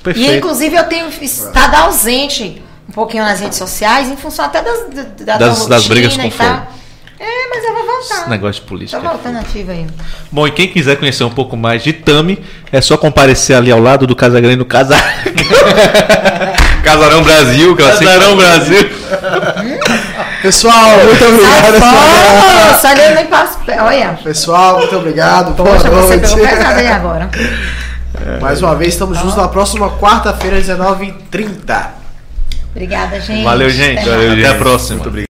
Perfeito. E inclusive eu tenho estado ausente um pouquinho nas redes sociais, em função até das, da, Das- das brigas com tal. fogo. É, mas ela vai voltar. Esse negócio de Tô política. voltando ativa aí. Bom, e quem quiser conhecer um pouco mais de Tami, é só comparecer ali ao lado do Casagrande no Casar. Casarão Brasil, que Casarão Brasil. Pessoal, muito obrigado. Olha, eu nem passo. Olha. Pessoal, muito obrigado. Boa Poxa, você noite. pegou pesado aí agora. Mais uma vez, estamos juntos na próxima quarta-feira, às 19h30. Obrigada, gente. Valeu, gente. Até mais. Até a próxima.